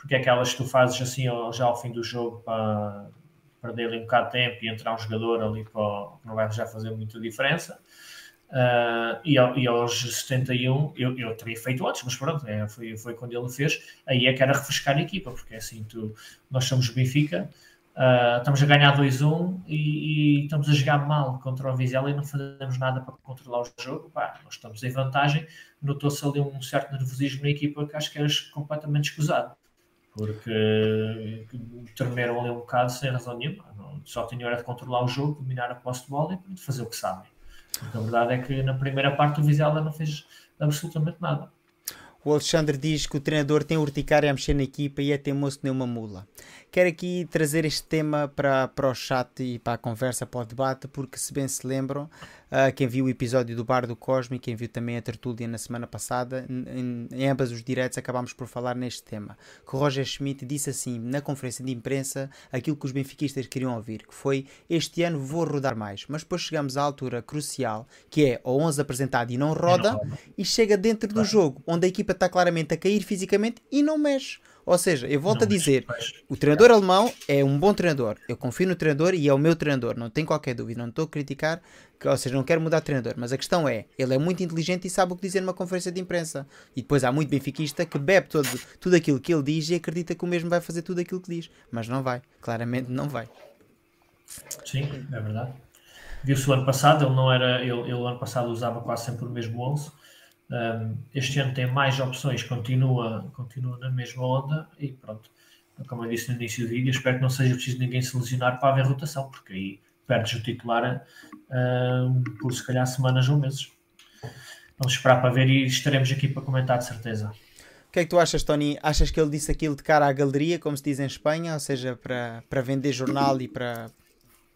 porque aquelas que tu fazes assim já ao fim do jogo para perder ali um bocado de tempo e entrar um jogador ali que não vai já fazer muita diferença. Uh, e, e, aos 71 eu, eu teria feito outros, mas pronto, é, foi, foi quando ele fez. Aí é que era refrescar a equipa, porque é assim, tu, nós somos Benfica, uh, estamos a ganhar 2-1 e, e, estamos a jogar mal contra o Vizela e não fazemos nada para controlar o jogo. Pá, nós estamos em vantagem. Notou-se ali um certo nervosismo na equipa que acho que era completamente escusado porque tremeram ali um bocado sem razão nenhuma. Só tinham hora de controlar o jogo, dominar a posse de bola e fazer o que sabem. Porque a verdade é que na primeira parte o Vizela não fez absolutamente nada. O Alexandre diz que o treinador tem urticária a mexer na equipa e é teimoso que nem uma mula. Quero aqui trazer este tema para, para o chat e para a conversa, para o debate, porque se bem se lembram, uh, quem viu o episódio do Bar do Cosme e quem viu também a tertúlia na semana passada, em, em ambas os diretos acabámos por falar neste tema. Que o Roger Schmidt disse assim, na conferência de imprensa, aquilo que os benfiquistas queriam ouvir, que foi, este ano vou rodar mais, mas depois chegamos à altura crucial, que é o 11 apresentado e não roda, e chega dentro do jogo, onde a equipa está claramente a cair fisicamente e não mexe. Ou seja, eu volto não, a dizer, o treinador alemão é um bom treinador. Eu confio no treinador e é o meu treinador, não tem qualquer dúvida. Não estou a criticar, ou seja, não quero mudar de treinador. Mas a questão é, ele é muito inteligente e sabe o que dizer numa conferência de imprensa. E depois há muito benfiquista que bebe todo, tudo aquilo que ele diz e acredita que o mesmo vai fazer tudo aquilo que diz. Mas não vai, claramente não vai. Sim, é verdade. Viu-se o ano passado, ele não era, ele, ele ano passado usava quase sempre o mesmo 11 um, este ano tem mais opções, continua, continua na mesma onda e pronto. Como eu disse no início do vídeo, espero que não seja preciso ninguém se lesionar para haver rotação, porque aí perdes o titular um, por se calhar semanas ou meses. Vamos esperar para ver e estaremos aqui para comentar de certeza. O que é que tu achas, Tony? Achas que ele disse aquilo de cara à galeria, como se diz em Espanha, ou seja, para, para vender jornal e para,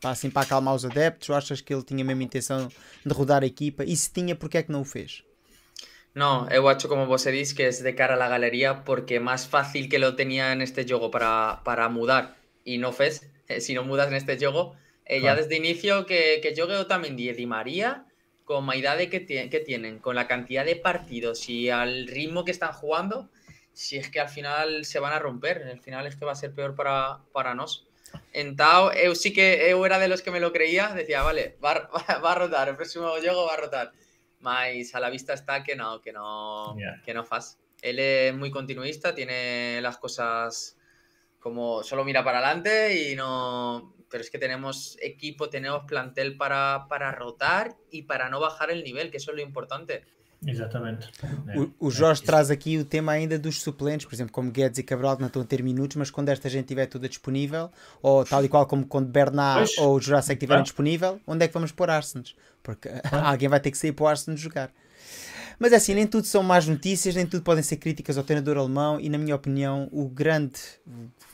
para, assim, para acalmar os adeptos? Ou achas que ele tinha a mesma intenção de rodar a equipa? E se tinha, porque é que não o fez? No, he hecho como vos dicho que es de cara a la galería, porque más fácil que lo tenía en este juego para, para mudar. Y no fes, eh, si no mudas en este juego, eh, ya desde inicio que, que yo también Di María, con la de que, que tienen, con la cantidad de partidos y al ritmo que están jugando, si es que al final se van a romper, al final es que va a ser peor para, para nos. En Tao, eu sí que eu era de los que me lo creía, decía, vale, va, va a rotar, el próximo juego va a rotar más a la vista está que no, que no, que no faz. Él es muy continuista, tiene las cosas como solo mira para adelante y no. Pero es que tenemos equipo, tenemos plantel para, para rotar y para no bajar el nivel, que eso es lo importante. Exatamente. O, o Jorge é, traz aqui o tema ainda dos suplentes, por exemplo, como Guedes e Cabral não estão a ter minutos, mas quando esta gente estiver toda disponível, ou tal e qual como quando Bernard pois. ou o Jurassic estiverem ah. disponível, onde é que vamos pôr Arsenal? Porque ah. alguém vai ter que sair para o Arsenal jogar. Mas é assim, nem tudo são más notícias, nem tudo podem ser críticas ao treinador alemão e, na minha opinião, o grande,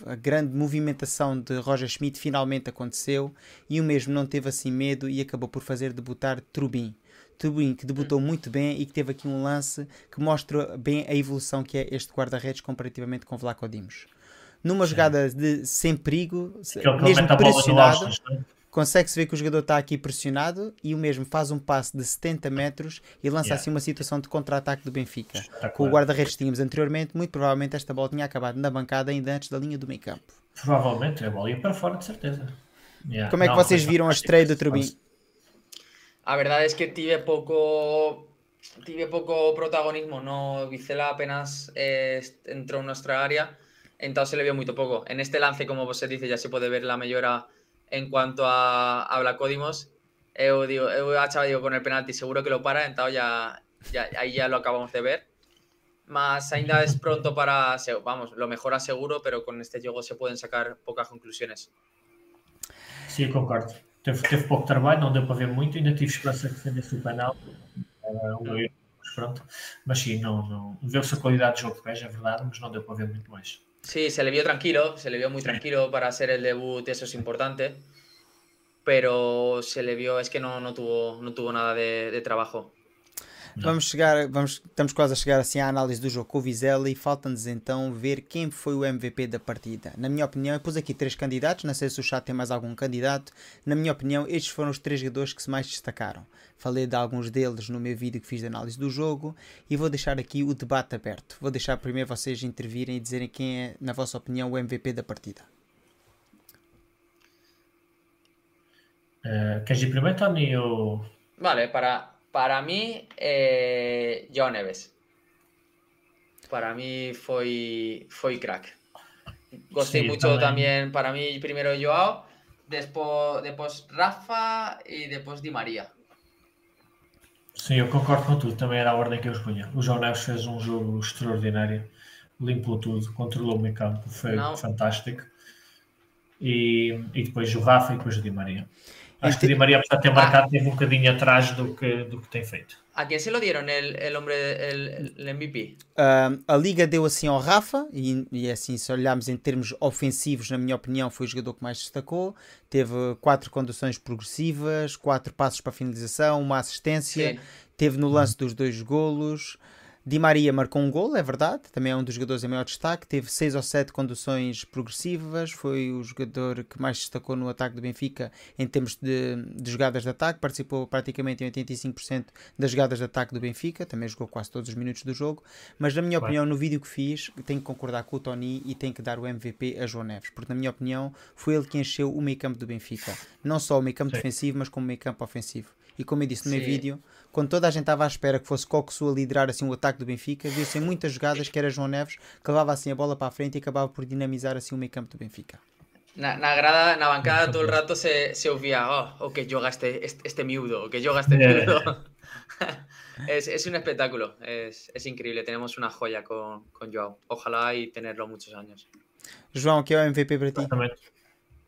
a grande movimentação de Roger Schmidt finalmente aconteceu e o mesmo não teve assim medo e acabou por fazer debutar Trubin. Trubin, que debutou muito bem e que teve aqui um lance que mostra bem a evolução que é este guarda-redes comparativamente com Vlaco Dimos. Numa Sim. jogada de sem perigo, mesmo pressionado, consegue-se ver que o jogador está aqui pressionado e o mesmo faz um passe de 70 metros e lança Yeah. assim uma situação de contra-ataque do Benfica. Com o guarda-redes que tínhamos anteriormente, muito provavelmente esta bola tinha acabado na bancada ainda antes da linha do meio campo. Provavelmente a bola ia para fora, de certeza. Yeah. Como é que Não, vocês viram a estreia do esse Turbin? lance. La verdad es que tive poco, tive poco protagonismo. No, Vicela apenas eh, entró en nuestra área, entonces se le vio muy poco. En este lance, como vos dice, ya se puede ver la mejora en cuanto a, a Blacodimos. Eu, digo, eu digo, con el penalti seguro que lo para, entonces ya, ya, ya lo acabamos de ver. Más ainda es pronto para, vamos, lo mejora seguro, pero con este juego se pueden sacar pocas conclusiones. Sim, concordo. Teve, teve pouco trabalho, não deu para ver muito, ainda tive esperança que defendesse o penal. Um mas pronto. Mas sim, não, não... viu-se a qualidade de jogo de pés, é verdade, mas não deu para ver muito mais. Sí, se le vio tranquilo, se le vio muy tranquilo para ser el debut, eso es importante. Pero se le vio, es que no, no, tuvo, no tuvo nada de, de trabajo. Vamos chegar, vamos, estamos quase a chegar assim à análise do jogo com o Vizela e falta-nos então ver quem foi o MVP da partida. Na minha opinião, eu pus aqui três candidatos, não sei se o chat tem mais algum candidato. Na minha opinião, estes foram os três jogadores que se mais destacaram. Falei de alguns deles no meu vídeo que fiz de análise do jogo e vou deixar aqui o debate aberto. Vou deixar primeiro vocês intervirem e dizerem quem é, na vossa opinião, o MVP da partida. Uh, queres ir primeiro, Tony? Ou... Vale, para, para mí, eh, Joao Neves. Para mí fue, fue crack. Gosté Sí, mucho también. también. para mí primero Joao, después, después Rafa y después Di María. Sim, eu concordo com tudo, também era a ordem que eu escolhi. O João Neves fez um jogo extraordinário, limpou tudo, controlou o meio campo, foi Não. fantástico. E, e depois o Rafa e depois o Di Maria. Acho que Di Maria, apesar de ter marcado, teve um bocadinho atrás do que, do que tem feito. ¿A quién se lo dieron el, el hombre, el, el MVP? Um, a Liga deu assim ao Rafa, e, e assim, se olharmos em termos ofensivos, na minha opinião, foi o jogador que mais destacou. Teve quatro conduções progressivas, quatro passos para finalização, uma assistência. Sí. Teve no lance dos dois golos. Di Maria marcou um golo, é verdade, também é um dos jogadores em maior destaque. Teve seis ou sete conduções progressivas, foi o jogador que mais destacou no ataque do Benfica em termos de, de jogadas de ataque. Participou praticamente em 85% das jogadas de ataque do Benfica, também jogou quase todos os minutos do jogo. Mas, na minha Claro. opinião, no vídeo que fiz, tenho que concordar com o Tony e tenho que dar o MVP a João Neves, porque, na minha opinião, foi ele que encheu o meio campo do Benfica. Não só o meio campo Sim. defensivo, mas como o meio campo ofensivo. E como eu disse no meu Sim. vídeo, quando toda a gente estava à espera que fosse Coxu a liderar assim o ataque do Benfica, viu-se em muitas jogadas que era João Neves que levava assim a bola para a frente e acabava por dinamizar assim o meio campo do Benfica. Na, na grada, na bancada todo el rato se, se oía, oh, o que yoga este, este, este miudo, o que yoga este Yeah. miudo. es, es un espectáculo, es, es increíble, tenemos una joya con, con Joao. Ojalá y tenerlo muchos años. João, que é o MVP para ti?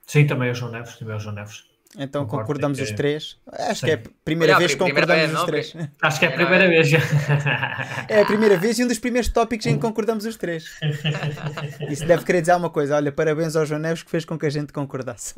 Sim, também o João Neves, também é o João Neves. Então Concordo, concordamos é os que- três. Acho Sim. que é a primeira Olha, vez que concordamos vez, os não? três. Acho que é a Era- primeira vez. É a primeira vez e um dos primeiros tópicos em que concordamos os três. Isso deve querer dizer alguma coisa. Olha, parabéns ao João Neves que fez com que a gente concordasse.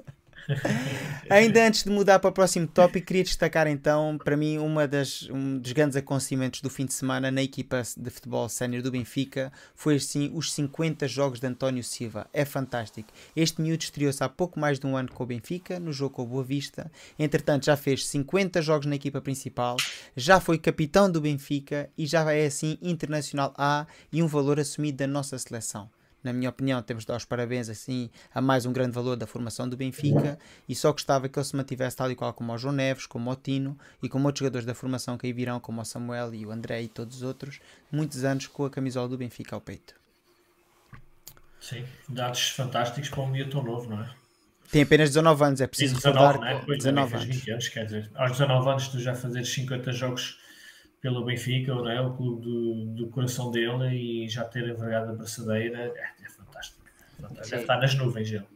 Ainda antes de mudar para o próximo tópico, queria destacar então, para mim, uma das, um dos grandes acontecimentos do fim de semana na equipa de futebol sénior do Benfica foi sim os 50 jogos de António Silva. É fantástico. Este miúdo estreou-se há pouco mais de um ano com o Benfica, no jogo com o Boa Vista. Entretanto, já fez 50 jogos na equipa principal, já foi capitão do Benfica e já é assim internacional A e um valor assumido da nossa seleção. Na minha opinião, temos de dar os parabéns assim a mais um grande valor da formação do Benfica e só gostava que ele se mantivesse tal e qual como o João Neves, como o Tino e como outros jogadores da formação que aí virão, como o Samuel e o André e todos os outros, muitos anos com a camisola do Benfica ao peito. Sim, dados fantásticos para um miúdo tão novo, não é? Tem apenas 19 anos, é preciso 19, recordar é? Pois 19 também fez anos. 20 anos, quer dizer, aos 19 anos tu já fazeres 50 jogos pelo Benfica, não é? o clube do, do coração dele e já ter envergado a braçadeira, é, é fantástico. estar nas nuvens ele.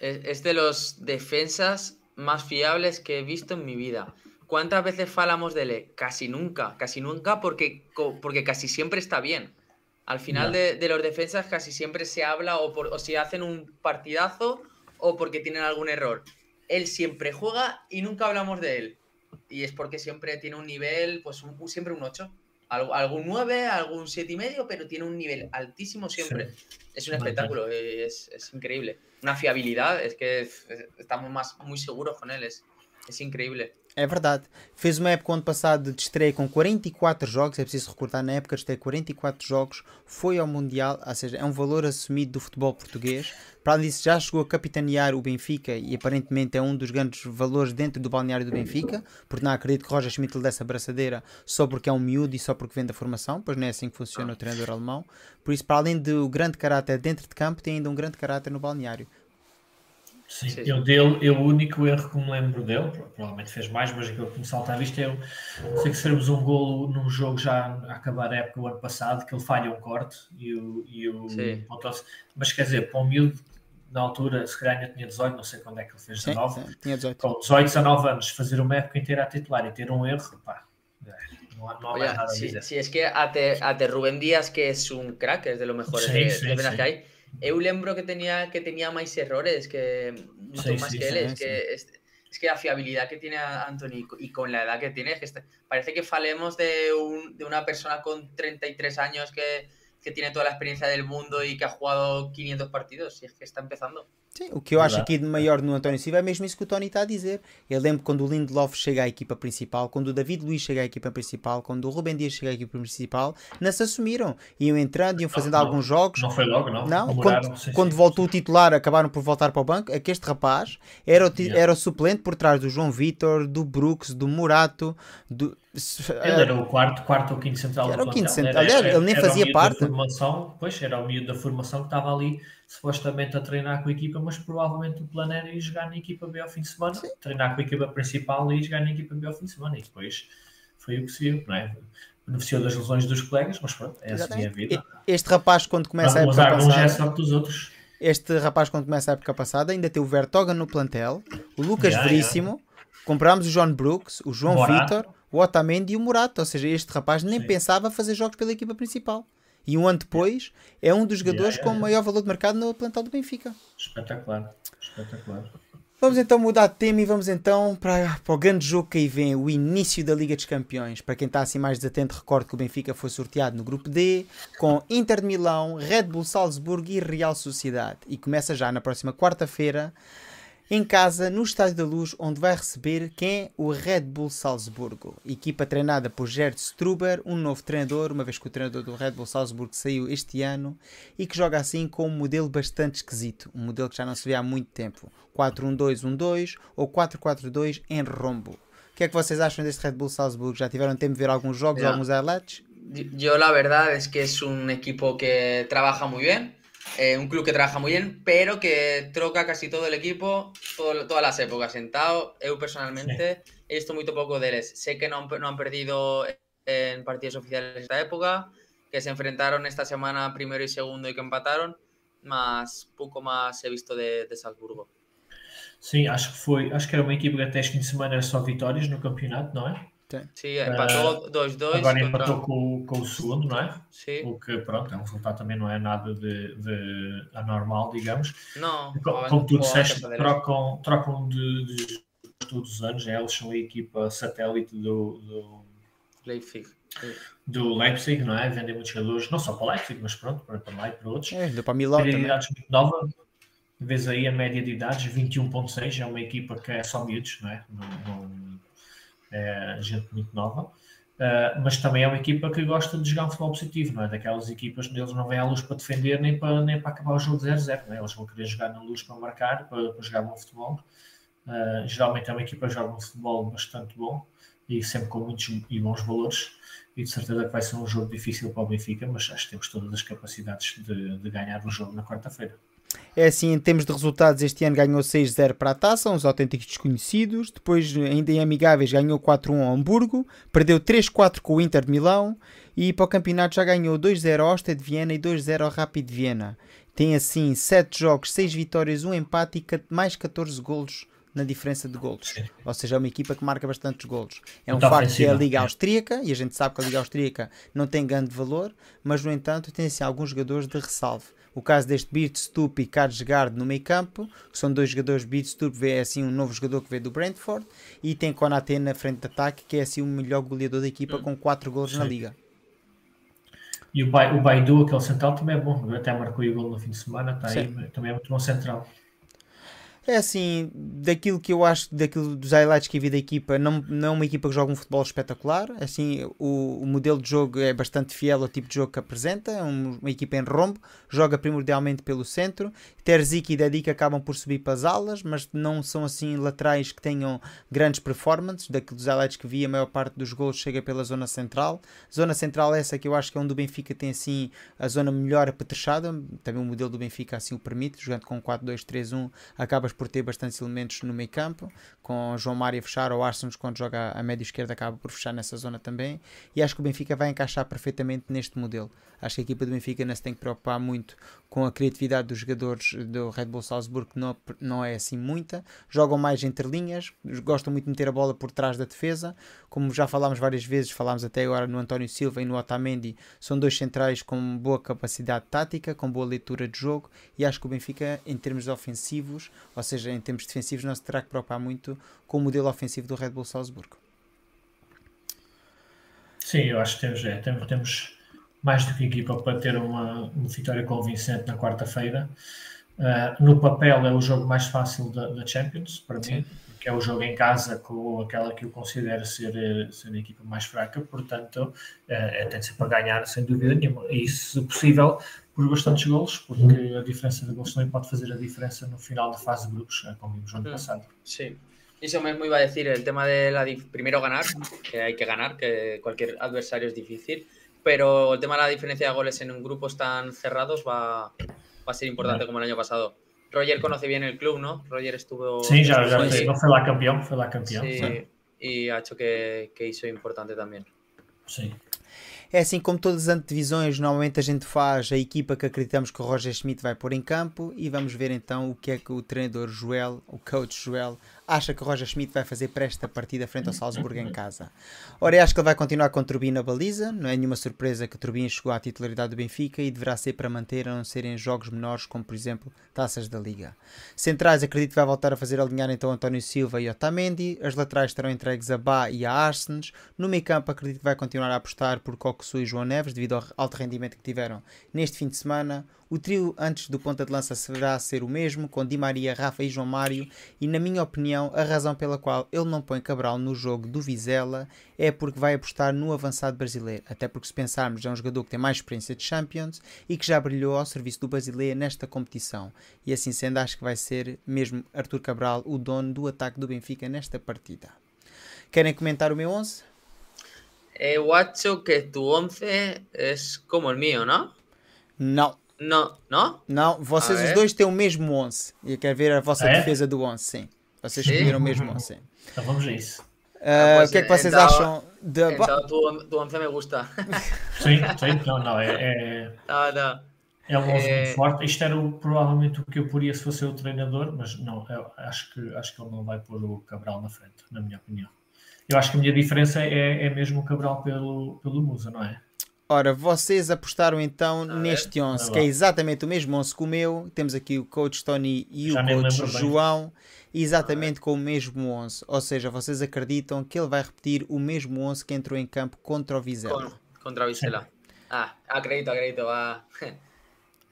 Es, de los defensas más fiables que he visto en mi vida. ¿Cuántas veces falamos de él? Casi nunca, casi nunca porque, porque casi siempre está bien. Al final de, de los defensas casi siempre se habla o, por, o si hacen un partidazo o porque tienen algún error. Él siempre juega y nunca hablamos de él. Y es porque siempre tiene un nivel, pues un- un- siempre un 8. algún 9, algún 7 y medio, pero tiene un nivel altísimo siempre. Es un espectáculo, es, es, increíble. Una fiabilidad, es que estamos más, muy seguros con él, es, es increíble. É verdade. Fez uma época ano passado de estreia com 44 jogos, é preciso recordar, na época de estreia 44 jogos, foi ao Mundial, ou seja, é um valor assumido do futebol português. Para além disso, já chegou a capitanear o Benfica e aparentemente é um dos grandes valores dentro do balneário do Benfica, porque não acredito que Roger Schmidt lhe desse a braçadeira só porque é um miúdo e só porque vem da formação, pois não é assim que funciona o treinador alemão. Por isso, para além do grande caráter dentro de campo, tem ainda um grande caráter no balneário. Sim, Sim. eu dele, eu, o único erro que me lembro dele, provavelmente fez mais, mas aquilo que me salta à vista é eu sei que sermos um golo num jogo já a acabar a época o ano passado, que ele falha um corte e o, e o mas quer dizer, para um miúdo na altura, se calhar ainda tinha 18, não sei quando é que ele fez 19, sim, sim, tinha 18. Com 18, 19 anos, fazer uma época inteira a titular e ter um erro, pá, no, no Oye, nada si, si, es que até, até Rubén Díaz, que es un crack, es de los mejores sí, de, sí, de sí. que hay, eu lembro que tenía, que tenía más errores, que mucho sí, más sí, que él. Sí, es, que, es, es, que la fiabilidad que tiene Anthony y con la edad que tiene, que parece que falemos de, un, de una persona con 33 años que, que tiene toda la experiencia del mundo y que ha jugado 500 partidos, y es que está empezando. Sim, o que eu acho aqui de maior no António Silva é mesmo isso que o Tony está a dizer. Eu lembro quando o Lindelof chega à equipa principal, quando o David Luiz chega à equipa principal, quando o Rubem Dias chega à equipa principal, não se assumiram. Iam entrando, iam fazendo não, alguns jogos. Não foi logo, não. Não, quando, sim, quando sim, voltou sim. o titular, acabaram por voltar para o banco. É que este rapaz era o, yeah. era o suplente por trás do João Vitor, do Brooks, do Murato. Do, ele era o quarto, quarto ou quinto central era o quinto central. Aliás, ele nem fazia parte. Formação, pois, era o miúdo da formação que estava ali supostamente a treinar com a equipa, mas provavelmente o plano era ir jogar na equipa B ao fim de semana, Sim. treinar com a equipa principal e ir jogar na equipa B ao fim de semana. E depois foi o que se viu, não é? Beneficiou das lesões dos colegas, mas pronto, é assim a vida. Este rapaz, quando começa a época passada... é sorte dos outros. Este rapaz, quando começa a época passada, ainda tem o Vertogen no plantel, o Lucas yeah, Veríssimo, yeah. comprámos o John Brooks, o João Vitor, o Otamendi e o Murato. Ou seja, este rapaz nem Sim. pensava fazer jogos pela equipa principal. E um ano depois é um dos jogadores yeah, yeah, com maior valor de mercado no plantel do Benfica. Espetacular, espetacular. Vamos então mudar de tema e vamos então para, para o grande jogo que aí vem, o início da Liga dos Campeões. Para quem está assim mais desatento, recordo que o Benfica foi sorteado no grupo D com Inter de Milão, Red Bull Salzburgo e Real Sociedade. E começa já na próxima quarta-feira em casa, no Estádio da Luz, onde vai receber quem é o Red Bull Salzburgo. Equipa treinada por Gerd Struber, um novo treinador, uma vez que o treinador do Red Bull Salzburgo saiu este ano e que joga assim com um modelo bastante esquisito, um modelo que já não se vê há muito tempo. 4-1-2-1-2 ou 4-4-2 em rombo. O que é que vocês acham deste Red Bull Salzburgo? Já tiveram tempo de ver alguns jogos, alguns highlights? Eu, la verdade, é que é um equipo que trabalha muito bem. Eh, un club que trabaja muy bien, pero que troca casi todo el equipo, todas las épocas sentado. Eu personalmente he visto muy poco de él. Sé que no han, no han perdido en partidos oficiales esta época, que se enfrentaron esta semana primero y segundo y que empataron, más poco más he visto de, de Salzburgo. Sim, acho que foi, acho que era uma equipa que até este fim de semana era só vitórias no campeonato, não é? Sim, empatou 2-2. Uh, agora empatou com, com, o segundo, não é? Sim. O que, pronto, é um resultado também não é nada de, de anormal, digamos. Não. Como, como tu disseste, trocam, trocam de, de, todos os anos, eles são a equipa satélite do, do Leipzig. Do Leipzig, não é? Vendem muitos jogadores, não só para o Leipzig, mas pronto, para, para lá e para outros. É, deu para Milão também. idades muito nova. Vês aí a média de idades, 21.6, é uma equipa que é só miúdos, não é? Não, não, é gente muito nova, uh, mas também é uma equipa que gosta de jogar um futebol positivo, não é? Daquelas equipas que eles não vêm à luz para defender nem para, nem para acabar o jogo 0-0, não é? Eles vão querer jogar na luz para marcar, para, para jogar bom futebol. Uh, geralmente é uma equipa que joga um futebol bastante bom e sempre com muitos e bons valores. E de certeza que vai ser um jogo difícil para o Benfica, mas acho que temos todas as capacidades de, de ganhar o jogo na quarta-feira. É assim, em termos de resultados, este ano ganhou 6-0 para a taça, uns autênticos desconhecidos. Depois, ainda em amigáveis, ganhou 4-1 ao Hamburgo, perdeu 3-4 com o Inter de Milão e para o campeonato já ganhou 2-0 ao Osted de Viena e 2-0 ao Rapid de Viena. Tem assim 7 jogos, 6 vitórias, 1 empate e mais 14 golos na diferença de golos. Ou seja, é uma equipa que marca bastantes golos. É um então, facto que é a Liga. Austríaca, e a gente sabe que a Liga Austríaca não tem grande valor, mas no entanto tem assim, alguns jogadores de ressalve. O caso deste Beatstup e Karsgaard no meio campo, que são dois jogadores. Beatstup é assim um novo jogador que veio do Brentford e tem Konaté na frente de ataque, que é assim o melhor goleador da equipa com 4 gols na liga. E o, Ba- o Baidu, aquele central, também é bom. Até marcou o gol no fim de semana, está aí, também é muito bom central. É assim, daquilo que eu acho, daquilo dos highlights que vi da equipa, não, não é uma equipa que joga um futebol espetacular. Assim, o, o modelo de jogo é bastante fiel ao tipo de jogo que apresenta. É um- uma equipa em rombo, joga primordialmente pelo centro. Terzic e Dedic acabam por subir para as alas, mas não são assim laterais que tenham grandes performances. Daqueles highlights que vi, a maior parte dos gols chega pela zona central. Zona central essa que eu acho que é onde o Benfica tem assim a zona melhor apetrechada. Também o modelo do Benfica assim o permite, jogando com 4-2-3-1, acabas por ter bastantes elementos no meio campo, com João Mário a fechar, ou Arsenal quando joga a médio esquerda acaba por fechar nessa zona também, e acho que o Benfica vai encaixar perfeitamente neste modelo. Acho que a equipa do Benfica não se tem que preocupar muito com a criatividade dos jogadores do Red Bull Salzburgo, que não, não é assim muita, jogam mais entre linhas, gostam muito de meter a bola por trás da defesa, como já falámos várias vezes, falámos até agora no António Silva e no Otamendi, são dois centrais com boa capacidade tática, com boa leitura de jogo, e acho que o Benfica, em termos ofensivos, ou seja, em termos defensivos, não se terá que preocupar muito com o modelo ofensivo do Red Bull Salzburgo. Sim, eu acho que temos, é, temos, temos mais do que equipa para ter uma, uma vitória convincente na quarta-feira. Uh, no papel é o jogo mais fácil da, da Champions, para mim, que é o jogo em casa com aquela que eu considero ser, ser a equipa mais fraca, portanto, é, tem de ser para ganhar, sem dúvida nenhuma. E, se possível, por bastantes gols, porque a diferença de gols também pode fazer a diferença no final da fase de grupos, como vimos no ano passado. Sí. Y eso mismo iba a decir, el tema de la primero ganar, que hay que ganar, que cualquier adversario es difícil, pero el tema de la diferencia de goles en grupos tan cerrados va, va a ser importante como el año pasado. Roger conoce bien el club, ¿no? Roger estuvo... Sim, já, já estuvo fez, allí, não foi lá campeão, foi lá campeão. sí, y ha hecho que, que hizo importante también. Sim. É assim, como todas as antevisões, normalmente a gente faz a equipa que acreditamos que o Roger Schmidt vai pôr em campo e vamos ver então o que é que o treinador Joel, o coach Joel, acha que o Roger Schmidt vai fazer para esta partida frente ao Salzburgo em casa. Ora, eu acho que ele vai continuar com Turbin na baliza, não é nenhuma surpresa que Turbin chegou à titularidade do Benfica e deverá ser para manter a não serem jogos menores, como por exemplo taças da Liga. Centrais, acredito que vai voltar a fazer alinhar então António Silva e Otamendi, as laterais estarão entregues a Bá e a Arsens, no meio campo acredito que vai continuar a apostar por Coxu e João Neves, devido ao alto rendimento que tiveram neste fim de semana. O trio antes do ponta de lança será ser o mesmo, com Di Maria, Rafa e João Mário, e na minha opinião, a razão pela qual ele não põe Cabral no jogo do Vizela é porque vai apostar no avançado brasileiro, até porque se pensarmos é um jogador que tem mais experiência de Champions e que já brilhou ao serviço do brasileiro nesta competição. E assim sendo, acho que vai ser mesmo Arthur Cabral o dono do ataque do Benfica nesta partida. Querem comentar o meu 11? Eh, Guacho, que tu 11 es como el mío, ¿no? Não. No, ¿no? Não, vocês Ah, os é? dois têm o mesmo 11. E eu quero ver a vossa Ah, é? defesa do 11, sim. Vocês escolheram o mesmo 11, sim. Então vamos a isso. Ah, pois, o que é que vocês então- acham da. Entonces, tu, tu 11 me gusta. Sim, sim, não, não, é, é, no, no. é um 11 É. muito forte. Isto era o- provavelmente o que eu poria se fosse eu o treinador, mas não, eu acho que, acho que ele não vai pôr o Cabral na frente, na minha opinião. Eu acho que a minha diferença é, é mesmo o Cabral pelo, pelo Musa, não é? Ora, vocês apostaram então ver. neste 11, Vai que é exatamente o mesmo 11 que o meu. Temos aqui o coach Tony e Já o coach lembro bem. Exatamente com o mesmo 11. Ou seja, vocês acreditam que ele vai repetir o mesmo 11 que entrou em campo contra o Vizela. Con- contra Vizela. Ah, acredito, acredito. Va.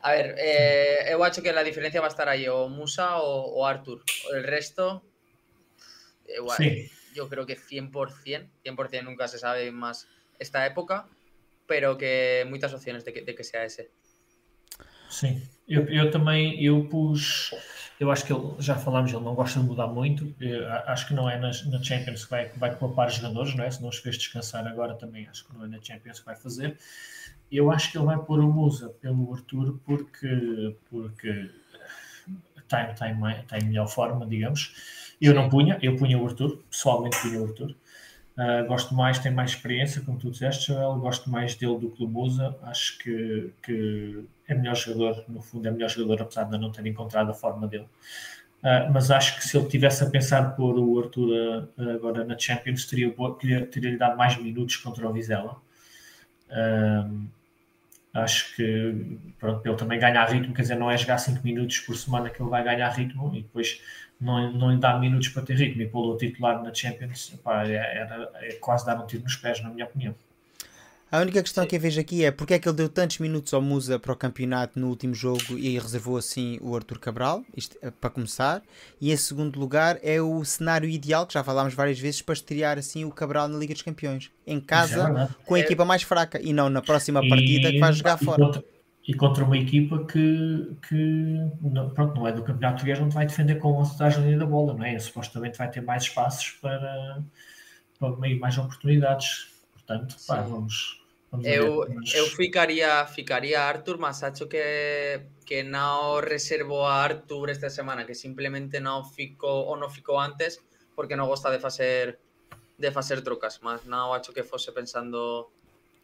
A ver, eh, he hecho que la diferencia va a estar ahí, o Musa o, o Arthur. El resto, igual. Sim. Yo creo que 100%, 100% nunca se sabe más esta época, pero que muchas opciones de que, de que sea ese. Sim, eu, eu também eu pus. Eu acho que ele, já falámos, ele não gosta de mudar muito. Eu acho que não é na Champions que vai, vai poupar jogadores, não é? Se não os fez descansar agora também, acho que não é na Champions que vai fazer. Eu acho que ele vai pôr o Musa pelo Arthur porque, porque está, está, em, está em melhor forma, digamos. Eu não punha, eu punha o Arthur, pessoalmente punha o Arthur. Uh, gosto mais, tem mais experiência, como tu disseste, Joel. Gosto mais dele do que do Musa. Acho que, que é melhor jogador, no fundo, é melhor jogador, apesar de não ter encontrado a forma dele. Uh, mas acho que se ele tivesse a pensar pôr o Arthur uh, agora na Champions, teria, teria, teria-lhe dado mais minutos contra o Vizela. Acho que pronto, ele também ganhar ritmo, quer dizer, não é jogar 5 minutos por semana que ele vai ganhar ritmo e depois não, não lhe dá minutos para ter ritmo e pô-lo a titular na Champions epá, é, era, é quase dar um tiro nos pés, na minha opinião. A única questão Sim. que eu vejo aqui é porque é que ele deu tantos minutos ao Musa para o campeonato no último jogo e reservou assim o Arthur Cabral, isto, eh, para começar. E em segundo lugar é o cenário ideal, que já falámos várias vezes, para estrear assim o Cabral na Liga dos Campeões. Em casa, é com a é... equipa mais fraca e não na próxima e... partida que vai jogar e fora. E contra uma equipa que, que não, pronto, não é do Campeonato Português, não te vai defender com a linha da bola, não é? Supostamente vai ter mais espaços para, para mais oportunidades. Portanto, pá, vamos eu, eu ficaría, ficaría Arthur, mas acho que, que no reservo a Arthur esta semana, que simplemente no fico o no fico antes porque no gusta de hacer de facer trocas, mas não acho que fosse pensando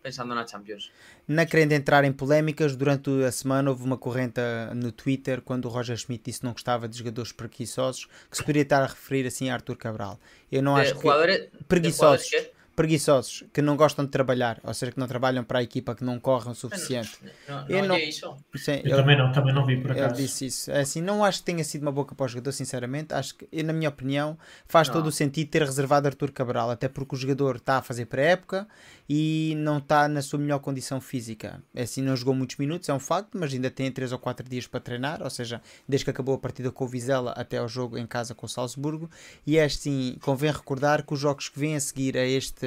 pensando na Champions. Na querendo entrar em polémicas, durante a semana houve uma corrente no Twitter quando o Roger Schmidt disse que não gostava de jogadores preguiçosos, que se poderia estar a referir assim a Arthur Cabral. Eu não de acho que preguiçosos preguiçosos, que não gostam de trabalhar, ou seja, que não trabalham para a equipa, que não correm o suficiente. Não, não, não, não é isso. Sim, eu, eu, também não, também não vi por acaso. Ele disse isso. É assim, não acho que tenha sido uma boca para o jogador, sinceramente. Acho que, na minha opinião, faz todo o sentido ter reservado Arthur Cabral, até porque o jogador está a fazer pré-época e não está na sua melhor condição física. É assim, não jogou muitos minutos, é um facto, mas ainda tem 3 ou 4 dias para treinar, ou seja, desde que acabou a partida com o Vizela até ao jogo em casa com o Salzburgo. E é assim, convém recordar que os jogos que vêm a seguir a este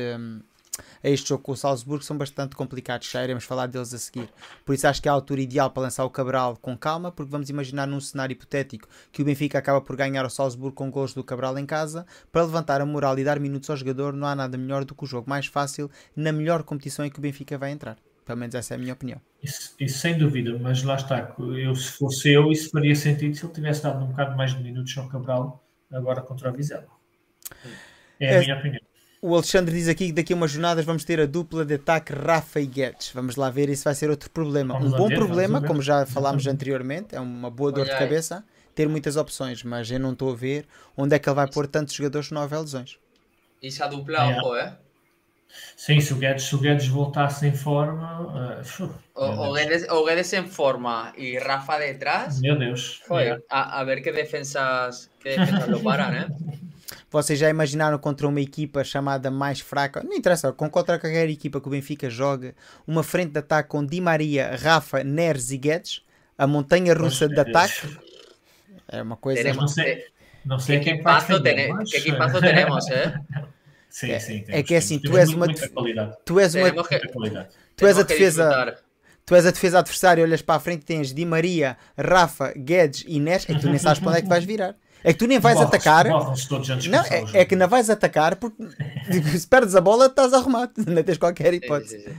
a este jogo com o Salzburgo são bastante complicados, já iremos falar deles a seguir. Por isso acho que é a altura ideal para lançar o Cabral com calma, porque vamos imaginar num cenário hipotético que o Benfica acaba por ganhar o Salzburgo com gols do Cabral em casa, para levantar a moral e dar minutos ao jogador, não há nada melhor do que o jogo mais fácil na melhor competição em que o Benfica vai entrar. Pelo menos essa é a minha opinião. Isso, isso, sem dúvida, mas lá está. Eu, se fosse eu, isso faria sentido se ele tivesse dado um bocado mais de minutos ao Cabral agora contra a Vizela. É a é, minha opinião. O Alexandre diz aqui que daqui a umas jornadas vamos ter a dupla de ataque Rafa e Guedes. Vamos lá ver, isso vai ser outro problema. Vamos um bom ver, problema, como já falámos anteriormente, é uma boa dor de cabeça ter muitas opções, mas eu não estou a ver onde é que ele vai pôr tantos jogadores que não houver lesões. Isso a dupla, é. é? Sim, se o Guedes, se o Guedes voltasse em forma. Uh, o, o, Guedes, o Guedes em forma e Rafa detrás. Meu Deus. Foi, a, a, ver que defensas, que defensas lo paran, né? Vocês já imaginaram contra uma equipa chamada mais fraca? Não interessa, com contra qualquer equipa que o Benfica joga, uma frente de ataque com Di Maria, Rafa, Neres e Guedes, a montanha russa de ataque. É uma coisa. Teremos, não sei, não sei que equipazo, tene, mas... que equipazo teremos, eh? Sim, é, sim. é que é assim, tu és uma. Tu és uma. Tu és a defesa. Tu és a defesa adversária, olhas para a frente e tens Di Maria, Rafa, Guedes e Neres, e tu nem sabes para onde é que vais virar. É que tu nem vais atacar. não, é, é, que não vais atacar porque se perdes a bola estás arrumado, não tens qualquer hipótese.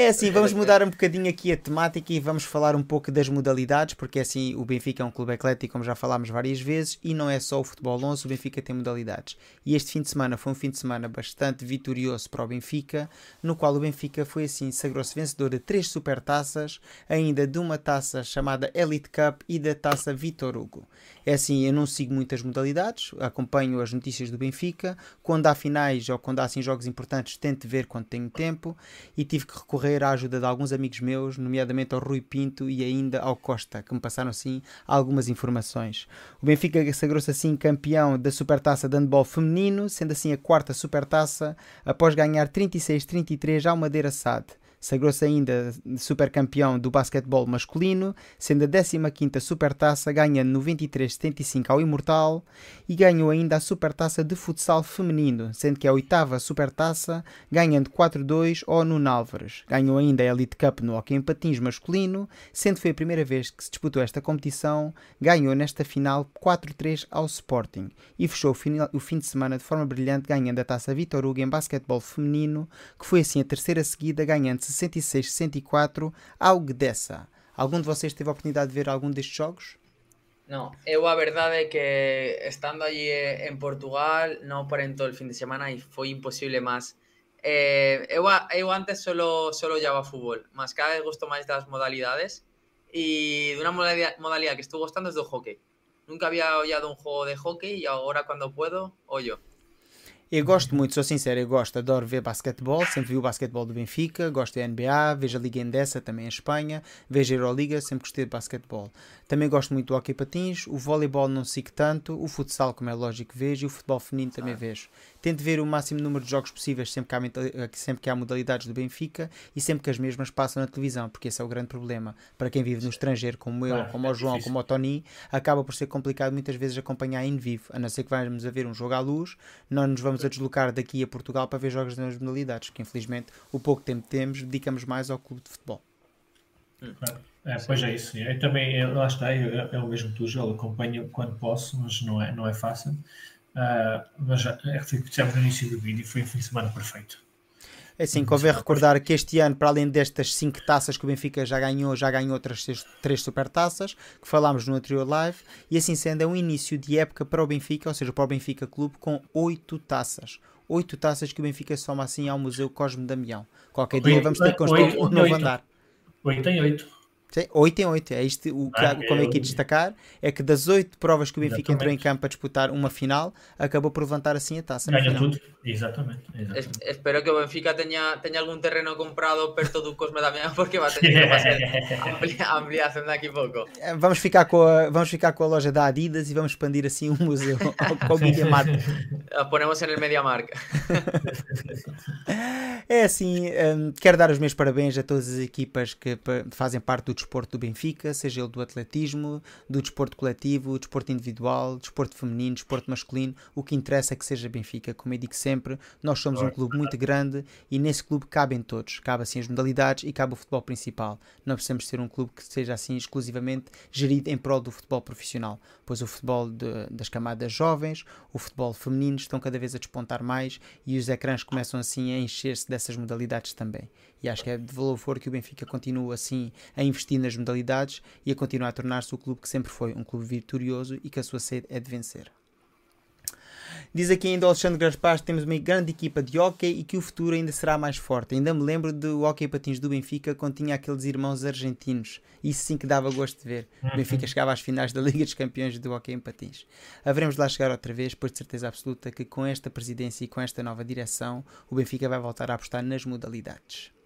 É assim, vamos mudar um bocadinho aqui a temática e vamos falar um pouco das modalidades, porque assim o Benfica é um clube eclético, como já falámos várias vezes, e não é só o futebol 11, o Benfica tem modalidades. E este fim de semana foi um fim de semana bastante vitorioso para o Benfica, no qual o Benfica foi assim, sagrou-se vencedor de três supertaças, ainda de uma taça chamada Elite Cup e da taça Vitor Hugo. É assim, eu não sigo muitas modalidades, acompanho as notícias do Benfica, quando há finais ou quando há assim jogos importantes, tento ver quando tenho tempo, e tive que recorrer recorrer à ajuda de alguns amigos meus, nomeadamente ao Rui Pinto e ainda ao Costa, que me passaram assim algumas informações. O Benfica sagrou-se assim campeão da Supertaça de Handball feminino, sendo assim a quarta Supertaça, após ganhar 36-33 ao Madeira SAD. Sagrou-se ainda supercampeão do basquetebol masculino, sendo a 15ª Supertaça, ganhando 93-75 ao Imortal, e ganhou ainda a Supertaça de futsal feminino, sendo que é a oitava Supertaça, ganhando 4-2 ao Nuno Álvares. Ganhou ainda a Elite Cup no hockey em patins masculino, sendo que foi a primeira vez que se disputou esta competição, ganhou nesta final 4-3 ao Sporting, e fechou o fim de semana de forma brilhante, ganhando a Taça Vitor Hugo em basquetebol feminino, que foi assim a terceira seguida, ganhando 66-64 ao Gdessa. Algum de vocês teve a oportunidade de ver algum destes jogos? Não, eu a verdade é que estando allí en Portugal não parei todo o fim de semana e foi impossível, mas eh, eu, eu antes solo, solo olhava fútbol, mas cada vez gosto máis das modalidades e de unha modalidade, modalidade que estou gostando é do hockey. Nunca había ollado un juego de hockey e agora cando puedo, ollo. Eu gosto muito, sou sincero, eu gosto, adoro ver basquetebol, sempre vi o basquetebol do Benfica, gosto da NBA, vejo a Liga Endesa também em Espanha, vejo a Euroliga, sempre gostei de basquetebol. Também gosto muito do hockey patins, o voleibol não sigo tanto, o futsal, como é lógico, vejo, e o futebol feminino também vejo. Tento ver o máximo número de jogos possíveis sempre que, há, sempre que há modalidades do Benfica e sempre que as mesmas passam na televisão, porque esse é o grande problema. Para quem vive no estrangeiro, como eu, como o é João, como o Tony, acaba por ser complicado muitas vezes acompanhar em vivo, a não ser que vamos a ver um jogo à luz, não nos vamos a deslocar daqui a Portugal para ver jogos das modalidades, porque infelizmente o pouco tempo que temos dedicamos mais ao clube de futebol. É, pois é isso. Eu também, eu, lá está, eu, eu mesmo tu, eu acompanho quando posso, mas não é, não é fácil. Uh, mas é que dissemos no início do vídeo, foi um fim de semana perfeito. É assim, convém recordar que este ano, para além destas 5 taças que o Benfica já ganhou, já ganhou outras 3 supertaças, que falámos no anterior live, e assim sendo, é um início de época para o Benfica, ou seja, para o Benfica Clube, com 8 taças. 8 taças que o Benfica soma assim ao Museu Cosme Damião. Qualquer dia vamos ter que construir um novo andar. 8 em 8. 8 em 8. É isto, o que ah, como aqui destacar é que das 8 provas que o Benfica entrou em campo a disputar uma final, acabou por levantar assim a taça. Ganha tudo, exatamente. exatamente. Es, espero que o Benfica tenha, tenha algum terreno comprado perto do Cosme Damião, porque vai ter que fazer ampliação daqui a pouco. Eh, vamos ficar, com a, vamos ficar com a loja da Adidas e vamos expandir assim o um museu com o Media Marca. Ponemos no Media Marca. é assim, um, quero dar os meus parabéns a todas as equipas que fazem parte do desporto do Benfica, seja ele do atletismo, do desporto coletivo, desporto individual, desporto feminino, desporto masculino. O que interessa é que seja Benfica. Como eu digo sempre, nós somos um clube muito grande e nesse clube cabem todos. Cabe assim as modalidades e cabe o futebol principal. Não precisamos ser um clube que seja assim exclusivamente gerido em prol do futebol profissional, pois o futebol de, das camadas jovens, o futebol feminino estão cada vez a despontar mais e os ecrãs começam assim a encher-se dessas modalidades também. E acho que é de valor que o Benfica continue assim a investir nas modalidades e a continuar a tornar-se o clube que sempre foi, um clube vitorioso e que a sua sede é de vencer. Diz aqui ainda o Alexandre Gaspar que temos uma grande equipa de hockey e que o futuro ainda será mais forte. Ainda me lembro do hockey patins do Benfica quando tinha aqueles irmãos argentinos. Isso sim que dava gosto de ver. O Benfica uhum. chegava às finais da Liga dos Campeões do hockey em patins. Haveremos de lá chegar outra vez, pois de certeza absoluta que com esta presidência e com esta nova direção o Benfica vai voltar a apostar nas modalidades.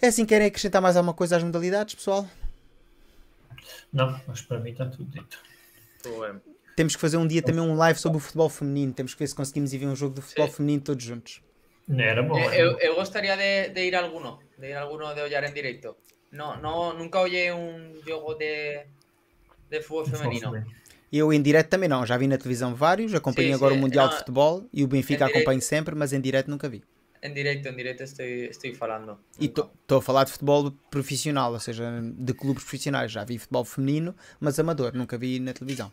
É assim, querem acrescentar mais alguma coisa às modalidades, pessoal? Não, mas para mim está tudo dito. Temos que fazer um dia também um live sobre o futebol feminino. Temos que ver se conseguimos ir ver um jogo de futebol Sim. feminino todos juntos. Era bom. Eu, eu gostaria de, de, ir a alguno, de ir a alguno de olhar en directo. No, no, nunca olhei um jogo de, de futebol feminino. Eu em direto também não, já vi na televisão vários, acompanhei sim, agora sim. o Mundial não, de Futebol e o Benfica acompanho sempre, mas em direto nunca vi. Em direito, em direito estou, estou falando. E estou a falar de futebol profissional, ou seja, de clubes profissionais. Já vi futebol feminino, mas amador, nunca vi na televisão.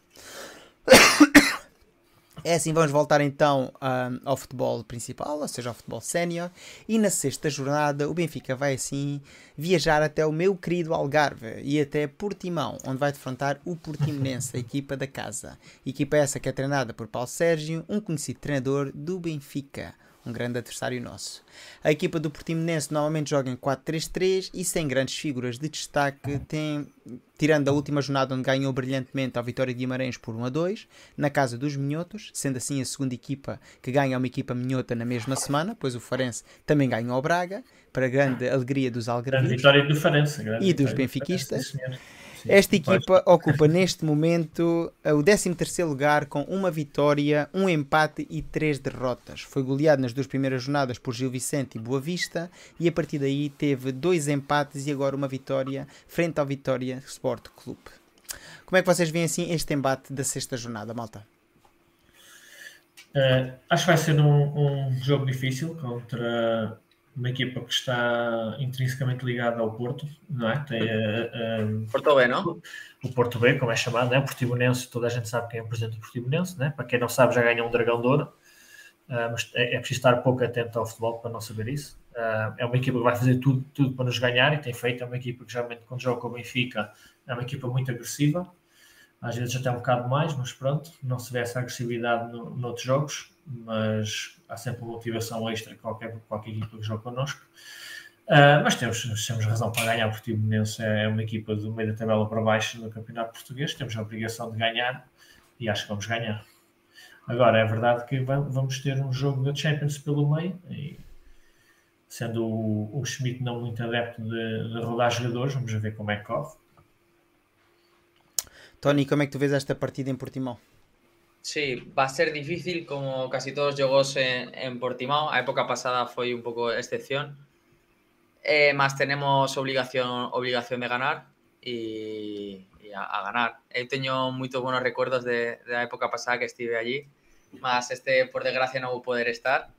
É assim, vamos voltar então um, ao futebol principal, ou seja, ao futebol sénior. E na sexta jornada, o Benfica vai assim viajar até o meu querido Algarve e até Portimão, onde vai defrontar o Portimonense, a equipa da casa. Equipa essa que é treinada por Paulo Sérgio, um conhecido treinador do Benfica um grande adversário nosso. A equipa do Portimonense normalmente joga em 4-3-3 e sem grandes figuras de destaque, tem, tirando a última jornada onde ganhou brilhantemente a vitória de Guimarães por 1 a 2, na casa dos Minhotos, sendo assim a segunda equipa que ganha uma equipa minhota na mesma semana, pois o Farense também ganhou ao Braga, para grande alegria dos algarvios. vitória do Farense. E dos benfiquistas. Esta equipa ocupa neste momento o 13 lugar com uma vitória, um empate e três derrotas. Foi goleado nas duas primeiras jornadas por Gil Vicente e Boa Vista e a partir daí teve dois empates e agora uma vitória frente ao Vitória Sport Clube. Como é que vocês veem assim este embate da sexta jornada, malta? Uh, acho que vai ser um, um jogo difícil contra uma equipa que está intrinsecamente ligada ao Porto, não é? Tem, uh, uh, Porto B, não? O Porto B, como é chamado, né? o Portimonense, toda a gente sabe quem é o presidente do Portimonense, né? para quem não sabe já ganhou um dragão de ouro, uh, mas é, é, preciso estar pouco atento ao futebol para não saber isso. é uma equipa que vai fazer tudo, tudo para nos ganhar e tem feito, é uma equipa que geralmente quando joga com o Benfica é uma equipa muito agressiva, às vezes até um bocado mais, mas pronto, não se vê essa agressividade no, noutros jogos, mas há sempre uma motivação extra em qualquer, qualquer equipa que joga connosco. Uh, mas temos, temos razão para ganhar, porque o Timonense é uma equipa do meio da tabela para baixo do Campeonato Português, temos a obrigação de ganhar e acho que vamos ganhar. Agora, é verdade que vamos ter um jogo da Champions pelo meio e sendo o, o Schmidt não muito adepto de, de rodar jogadores, vamos ver como é que corre. Tony, como é que tu vês esta partida em Portimão? Sí, va a ser difícil como casi todos los juegos en, en Portimao. A época pasada fue un poco excepción. Eh, más tenemos obligación, obligación de ganar y, y a, a, ganar. He tenido muchos buenos recuerdos de, de, la época pasada que estuve allí. Más este, por desgracia, no voy a poder estar.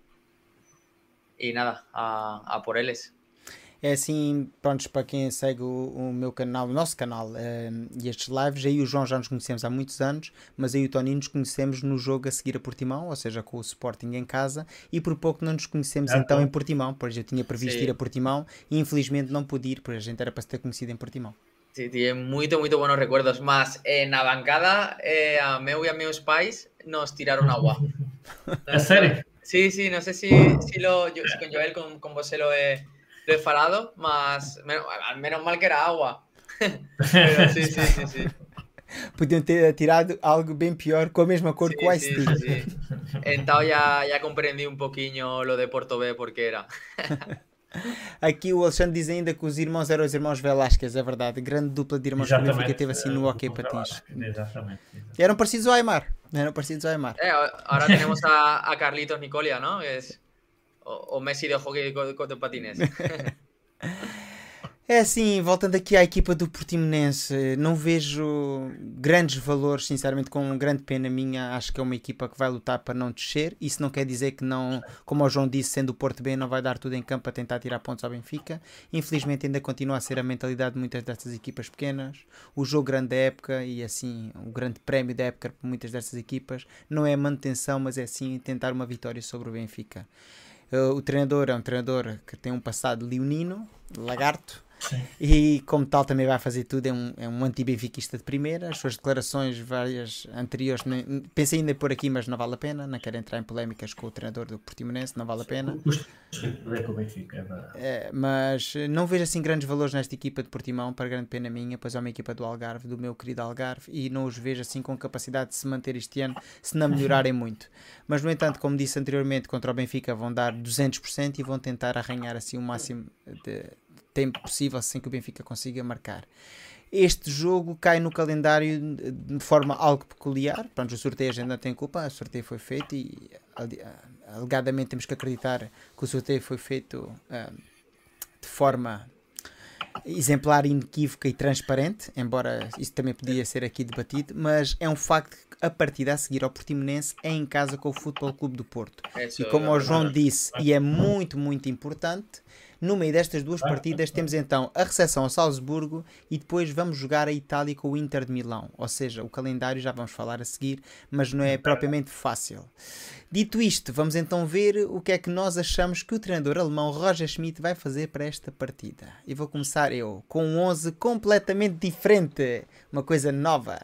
E nada, a, a por eles. É assim, pronto, para quem segue o, o, meu canal, o nosso canal uh, e estes lives, aí o João já nos conhecemos há muitos anos, mas aí o Tony nos conhecemos no jogo a seguir a Portimão, ou seja, com o Sporting em casa, e por pouco não nos conhecemos é, então em Portimão, pois eu tinha previsto Sim. ir a Portimão e infelizmente não pude ir, porque a gente era para se ter conhecido em Portimão. Sí, tiene muito, muito buenos recuerdos. Más, en la bancada, eh, a meu e a meus pais nos tiraron agua. ¿En serio? Sí, sí, no sé si, si, lo, yo, si con Joel, con, con vos lo he falado, más menos, menos mal que era agua. Pero sí, sí, sí, sí. Podiam ter tirado algo bem pior com a mesma cor sí, que o Ice sí, sí, sí. Então já, já compreendi um pouquinho lo de Porto B porque era. Aqui o Alexandre diz ainda que os irmãos eram os irmãos Velasquez, é verdade. Grande dupla de irmãos que teve assim no hockey patins. Exatamente. Eram parecidos ao Aymar. Eram parecidos ao Aymar. Eh, ahora tenemos a, a Carlitos Nicolia, ¿no? Es o, o Messi de hockey de patines. É assim, voltando aqui à equipa do Portimonense, não vejo grandes valores, sinceramente, com grande pena minha. Acho que é uma equipa que vai lutar para não descer. Isso não quer dizer que não, como o João disse, sendo o Porto B, não vai dar tudo em campo para tentar tirar pontos ao Benfica. Infelizmente, ainda continua a ser a mentalidade de muitas destas equipas pequenas. O jogo grande da época e assim, o grande prémio da época para muitas destas equipas não é manutenção, mas é sim tentar uma vitória sobre o Benfica. Uh, o treinador é um treinador que tem um passado leonino, lagarto Sim. E como tal também vai fazer tudo, é um, é um anti-benfiquista de primeira, as suas declarações várias anteriores, nem, pensei ainda por aqui, mas não vale a pena, não quero entrar em polémicas com o treinador do Portimonense, não vale a pena. É, mas não vejo assim grandes valores nesta equipa de Portimão, para grande pena minha, pois é uma equipa do Algarve, do meu querido Algarve, e não os vejo assim com capacidade de se manter este ano, se não melhorarem muito. Mas no entanto, como disse anteriormente, contra o Benfica vão dar 200% e vão tentar arranhar assim o máximo de tempo possível sem que o Benfica consiga marcar. Este jogo cai no calendário de forma algo peculiar. Pronto, o sorteio a gente não tem culpa, o sorteio foi feito e alegadamente temos que acreditar que o sorteio foi feito uh, de forma exemplar, inequívoca e transparente, embora isso também podia ser aqui debatido, mas é um facto que a partida a seguir ao Portimonense é em casa com o Futebol Clube do Porto. É e como o João disse, e é muito, muito importante, no meio destas duas partidas temos então a recepção ao Salzburgo e depois vamos jogar a Itália com o Inter de Milão. Ou seja, o calendário já vamos falar a seguir, mas não é propriamente fácil. Dito isto, vamos então ver o que é que nós achamos que o treinador alemão Roger Schmidt vai fazer para esta partida. E vou começar eu com um 11 completamente diferente, uma coisa nova.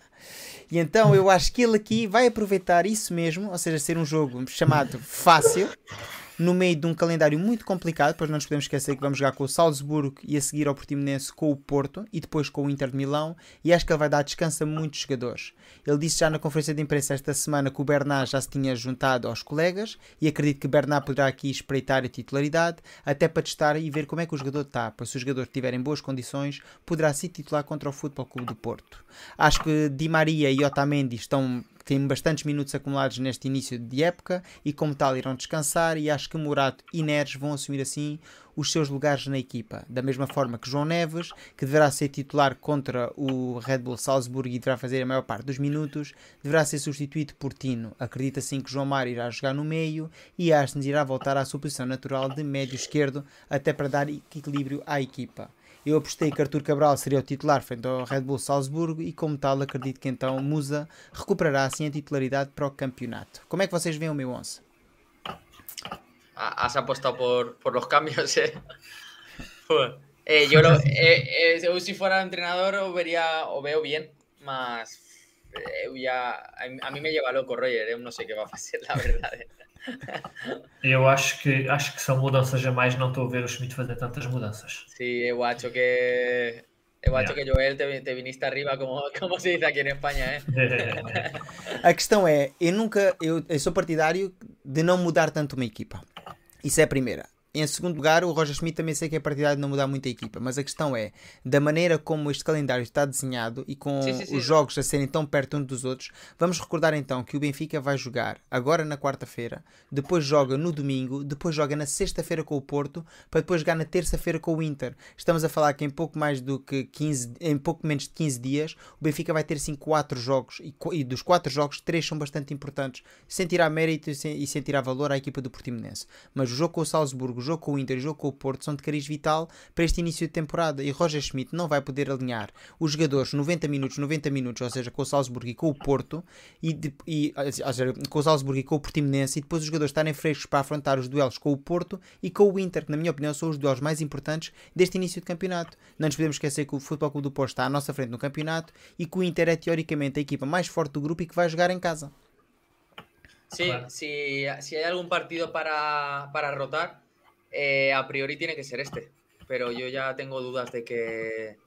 E então eu acho que ele aqui vai aproveitar isso mesmo, ou seja, ser um jogo chamado fácil, no meio de um calendário muito complicado, pois não nos podemos esquecer que vamos jogar com o Salzburgo e a seguir ao Portimonense com o Porto e depois com o Inter de Milão, e acho que ele vai dar descanso a muitos jogadores. Ele disse já na conferência de imprensa esta semana que o Bernard já se tinha juntado aos colegas e acredito que Bernard poderá aqui espreitar a titularidade, até para testar e ver como é que o jogador está, pois se o jogador tiver em boas condições, poderá se titular contra o Futebol Clube do Porto. Acho que Di Maria e Otamendi estão têm bastantes minutos acumulados neste início de época e, como tal, irão descansar. E acho que Murato e Neres vão assumir assim os seus lugares na equipa. Da mesma forma que João Neves, que deverá ser titular contra o Red Bull Salzburg e deverá fazer a maior parte dos minutos, deverá ser substituído por Tino. Acredita assim que João Mário irá jogar no meio e Arsens irá voltar à sua posição natural de médio esquerdo, até para dar equilíbrio à equipa. Eu apostei que Artur Cabral seria o titular frente ao Red Bull Salzburgo e, como tal, acredito que então Musa recuperará assim a titularidade para o campeonato. Como é que vocês veem o meu 11? Has apostado por, por los cambios, eh? eh yo, lo, eh, eh, yo si fuera entrenador o vería o veo bien, mas eh, ya, a, a mí me lleva loco Roger, eu não sei o que vai fazer, na verdade. Eu acho que acho que são mudanças a mais, não estou a ver o Schmidt fazer tantas mudanças. Sim, eu acho que Eu acho que Joel te, te viniste arriba, como, como se diz aqui em Espanha? A questão é, eu nunca, eu, eu sou partidário de não mudar tanto uma equipa. Isso é a primeira. Em segundo lugar, o Roger Schmidt também sei que é partidário de não mudar muito a equipa, mas a questão é, da maneira como este calendário está desenhado e com sim, sim, sim. os jogos a serem tão perto uns dos outros, vamos recordar então que o Benfica vai jogar agora na quarta-feira, depois joga no domingo, depois joga na sexta-feira com o Porto, para depois jogar na terça-feira com o Inter. Estamos a falar que em pouco mais do que 15, em pouco menos de 15 dias, o Benfica vai ter sim 4 jogos e, e dos 4 jogos, 3 são bastante importantes, sem tirar mérito e sem, e sem tirar valor à equipa do Portimonense. Mas o jogo com o Salzburgo, jogo com o Inter e o jogo com o Porto são de cariz vital para este início de temporada e Roger Schmidt não vai poder alinhar os jogadores 90 minutos, 90 minutos, ou seja, com o Salzburgo e com o Porto, e, de, e ou seja, com o Salzburgo e com o Portimonense, e depois os jogadores estarem frescos para afrontar os duelos com o Porto e com o Inter, que na minha opinião são os duelos mais importantes deste início de campeonato. Não nos podemos esquecer que o Futebol Clube do Porto está à nossa frente no campeonato e que o Inter é teoricamente a equipa mais forte do grupo e que vai jogar em casa. Sí, claro. si, si, hay algún partido para, para rotar, Eh, a priori tiene que ser este, pero yo ya tengo dudas de que,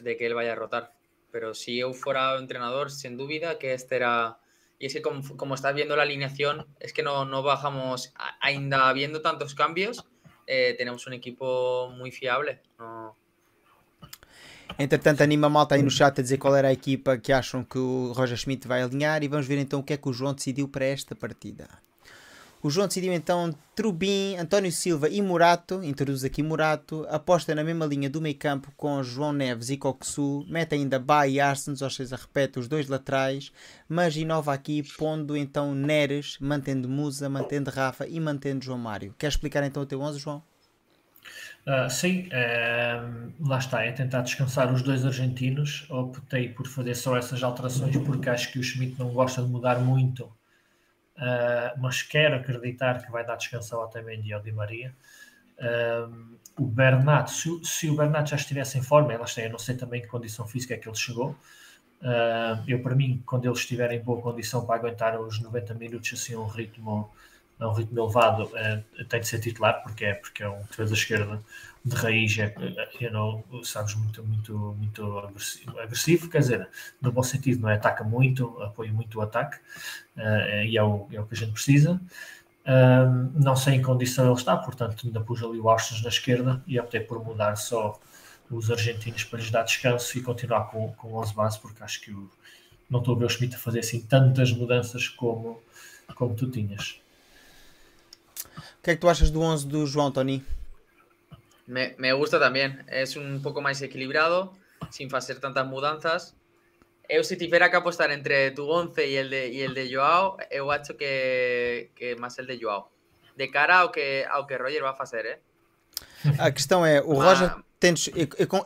de que él vaya a rotar. Pero si yo fuera entrenador, sin duda que este era... Y es que como, como estás viendo la alineación, es que no, no bajamos, ainda habiendo tantos cambios, eh, tenemos un equipo muy fiable. No... Entretanto, anima a malta aí no chat a dizer qual era a equipa que acham que o Roger Schmidt vai alinhar e vamos ver então o que é que o João decidiu para esta partida. O João decidiu então Trubin, António Silva e Murato, introduz aqui Murato, aposta na mesma linha do meio campo com João Neves e Coxu, mete ainda Ba e Arsens, ou seja, repete os dois laterais, mas inova aqui pondo então Neres, mantendo Musa, mantendo Rafa e mantendo João Mário. Quer explicar então o teu 11, João? Uh, sim, uh, lá está, é tentar descansar os dois argentinos. Optei por fazer só essas alterações porque acho que o Schmidt não gosta de mudar muito uh, mas quero acreditar que vai dar descanso ao Otamendi e ao Di Maria. Uh, o Bernat, se, se, o Bernat já estivesse em forma, ela está, eu não sei também que condição física é que ele chegou. Uh, eu, para mim, quando ele estiver em boa condição para aguentar os 90 minutos, assim, um ritmo, um ritmo elevado, uh, tem de ser titular, porque é, porque é um defesa esquerda de raiz é, you know, sabes, muito, muito, muito agressivo, agressivo, quer dizer, no bom sentido, não é? Ataca muito, apoia muito o ataque, uh, e é o, é o que a gente precisa. Uh, não sei em condição ele está, portanto, ainda pus ali o Austin na esquerda e optei por mudar só os argentinos para lhes dar descanso e continuar com, com 11 base, porque acho que o, não estou a ver o Schmidt a fazer assim tantas mudanças como, como tu tinhas. O que é que tu achas do 11 do João, Tony? Me, me, gusta también. Es un poco más equilibrado, sin hacer tantas mudanzas. Eu, si tuviera que apostar entre tu 11 y el de, y el de Joao, eu acho que, que más el de Joao. De cara ao que, ao que Roger vai fazer, eh? A questão é, o Roger Tentes,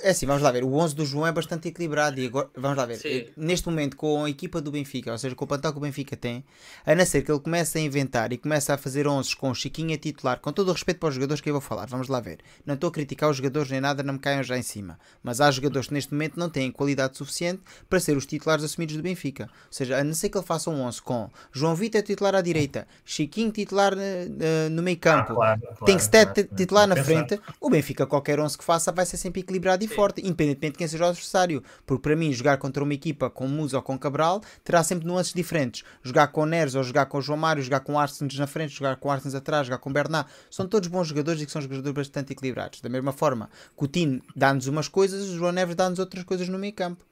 é assim, vamos lá ver. O 11 do João é bastante equilibrado. E agora, vamos lá ver. Sim. Neste momento, com a equipa do Benfica, ou seja, com o plantel que o Benfica tem, a não ser que ele comece a inventar e comece a fazer 11 com o Chiquinho a titular, com todo o respeito para os jogadores que eu vou falar, vamos lá ver. Não estou a criticar os jogadores nem nada, não me caiam já em cima. Mas há jogadores que neste momento não têm qualidade suficiente para ser os titulares assumidos do Benfica. Ou seja, a não ser que ele faça um 11 com João Vitor titular à direita, Chiquinho titular uh, no meio campo, ah, claro, claro, tem que claro, titular na frente, o Benfica, qualquer 11 que faça, vai ser sempre equilibrado e Sim. forte, independentemente de quem seja o adversário. Porque para mim, jogar contra uma equipa com Musa ou com Cabral terá sempre nuances diferentes. Jogar com Neres ou jogar com João Mário, jogar com Arsens na frente, jogar com Arsens atrás, jogar com Bernat, são todos bons jogadores e que são jogadores bastante equilibrados. Da mesma forma, Coutinho dá-nos umas coisas, João Neves dá-nos outras coisas no meio campo,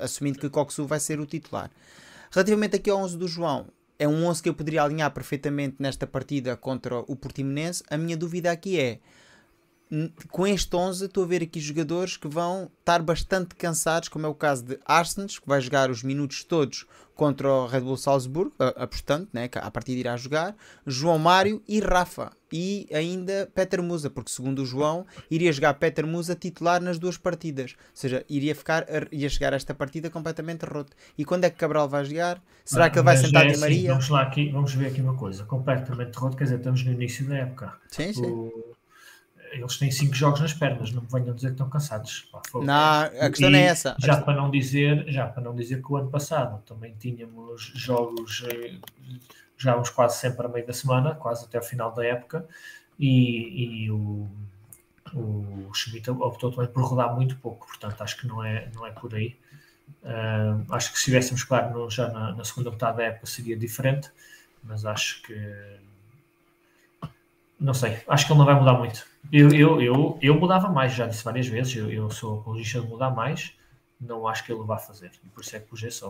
assumindo que Coxu vai ser o titular. Relativamente aqui ao 11 do João, é um 11 que eu poderia alinhar perfeitamente nesta partida contra o Portimonense. A minha dúvida aqui é com este 11 estou a ver aqui jogadores que vão estar bastante cansados, como é o caso de Arsens, que vai jogar os minutos todos contra o Red Bull Salzburgo, apostando, né, que a partir de irá jogar, João Mário e Rafa. E ainda Peter Musa, porque segundo o João, iria jogar Peter Musa titular nas duas partidas. Ou seja, iria, ficar, ia chegar a esta partida completamente roto. E quando é que Cabral vai jogar? Será ah, que ele vai sentar é assim, Maria? Vamos, lá aqui, vamos ver aqui uma coisa. Completamente roto, quer dizer, estamos no início da época. Sim, sim. O eles têm cinco jogos nas pernas, não me venham dizer que estão cansados. não, a questão e, não é essa. Já para não dizer, já para não dizer que o ano passado também tínhamos jogos, eh, jogávamos quase sempre a meio da semana, quase até o final da época, e, e o O Schmidt optou também por rodar muito pouco, portanto acho que não é, não é por aí. Uh, acho que se estivéssemos, claro, no, já na, na, segunda metade da época seria diferente, mas acho que não sei, acho que ele não vai mudar muito. Eu, eu, eu, eu mudava mais, já disse várias vezes, eu, eu sou apologista de mudar mais, não acho que ele vá fazer, e por isso é que pus esse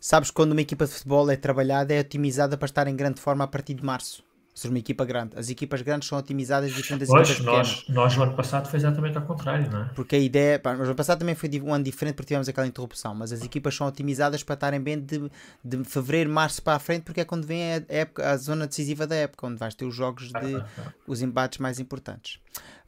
Sabes quando uma equipa de futebol é trabalhada, é otimizada para estar em grande forma a partir de março ser uma equipa grande. As equipas grandes são otimizadas diferente das pois, equipas nós, pequenas. Nós, no ano passado, foi exatamente ao contrário, não é? Porque a ideia. Pá, no ano passado também foi um ano diferente porque tivemos aquela interrupção, mas as equipas são otimizadas para estarem bem de, de fevereiro, março para a frente, porque é quando vem a, época, a zona decisiva da época, onde vais ter os jogos de. Ah, ah, ah. os embates mais importantes.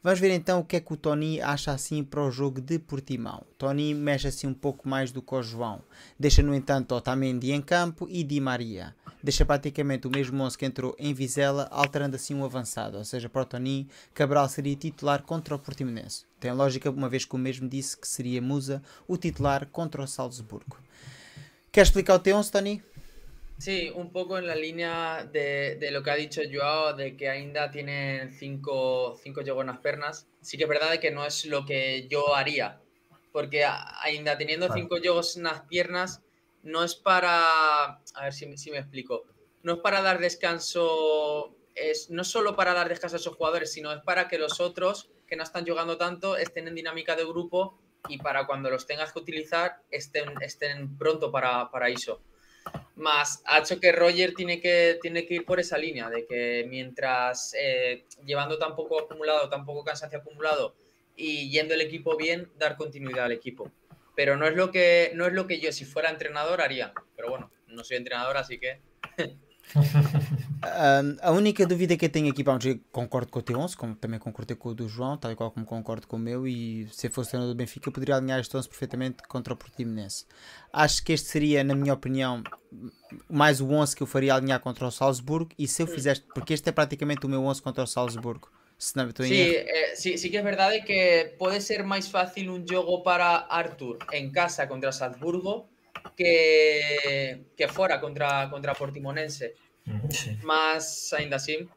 Vamos ver então o que é que o Tony acha assim para o jogo de Portimão. Tony mexe assim um pouco mais do que o João. Deixa, no entanto, Otamendi em campo e Di Maria. Deixa praticamente o mesmo 11 que entrou em Vizela, alterando assim um avançado. Ou seja, para o Tony, Cabral seria titular contra o Portimonense. Tem lógica, uma vez que o mesmo disse que seria Musa o titular contra o Salzburgo. Quer explicar o teu 11, Tony? Sí, un poco en la línea de, de, lo que ha dicho Joao, de que ainda tienen cinco, cinco las pernas. Sí que es verdad que no es lo que yo haría, porque ainda teniendo cinco yogos en las piernas, no es para, a ver si, si me explico, no es para dar descanso, es no solo para dar descanso a esos jugadores, sino es para que los otros que no están jugando tanto estén en dinámica de grupo y para cuando los tengas que utilizar estén, estén pronto para, para eso. Más ha hecho que Roger tiene que, tiene que ir por esa línea, de que mientras eh, llevando tan poco acumulado, tan poco cansancio acumulado y yendo el equipo bien, dar continuidad al equipo. Pero no es lo que, no es lo que yo, si fuera entrenador, haría. Pero bueno, no soy entrenador, así que Um, a única dúvida que eu tenho aqui, vamos, concordo com o teu 11, como também concordei com o do João, tal e qual como concordo com o meu, e se fosse treinador do Benfica, eu poderia alinhar este 11 perfeitamente contra o Portimonense. Acho que este seria, na minha opinião, mais o 11 que eu faria alinhar contra o Salzburgo, e se eu fizesse, porque este é praticamente o meu 11 contra o Salzburgo. Sí, eh, sí, sí que es verdad que puede ser más fácil un juego para Arthur en casa contra Salzburgo que, que fora contra, contra Portimonense. Sim. Mas ainda assim,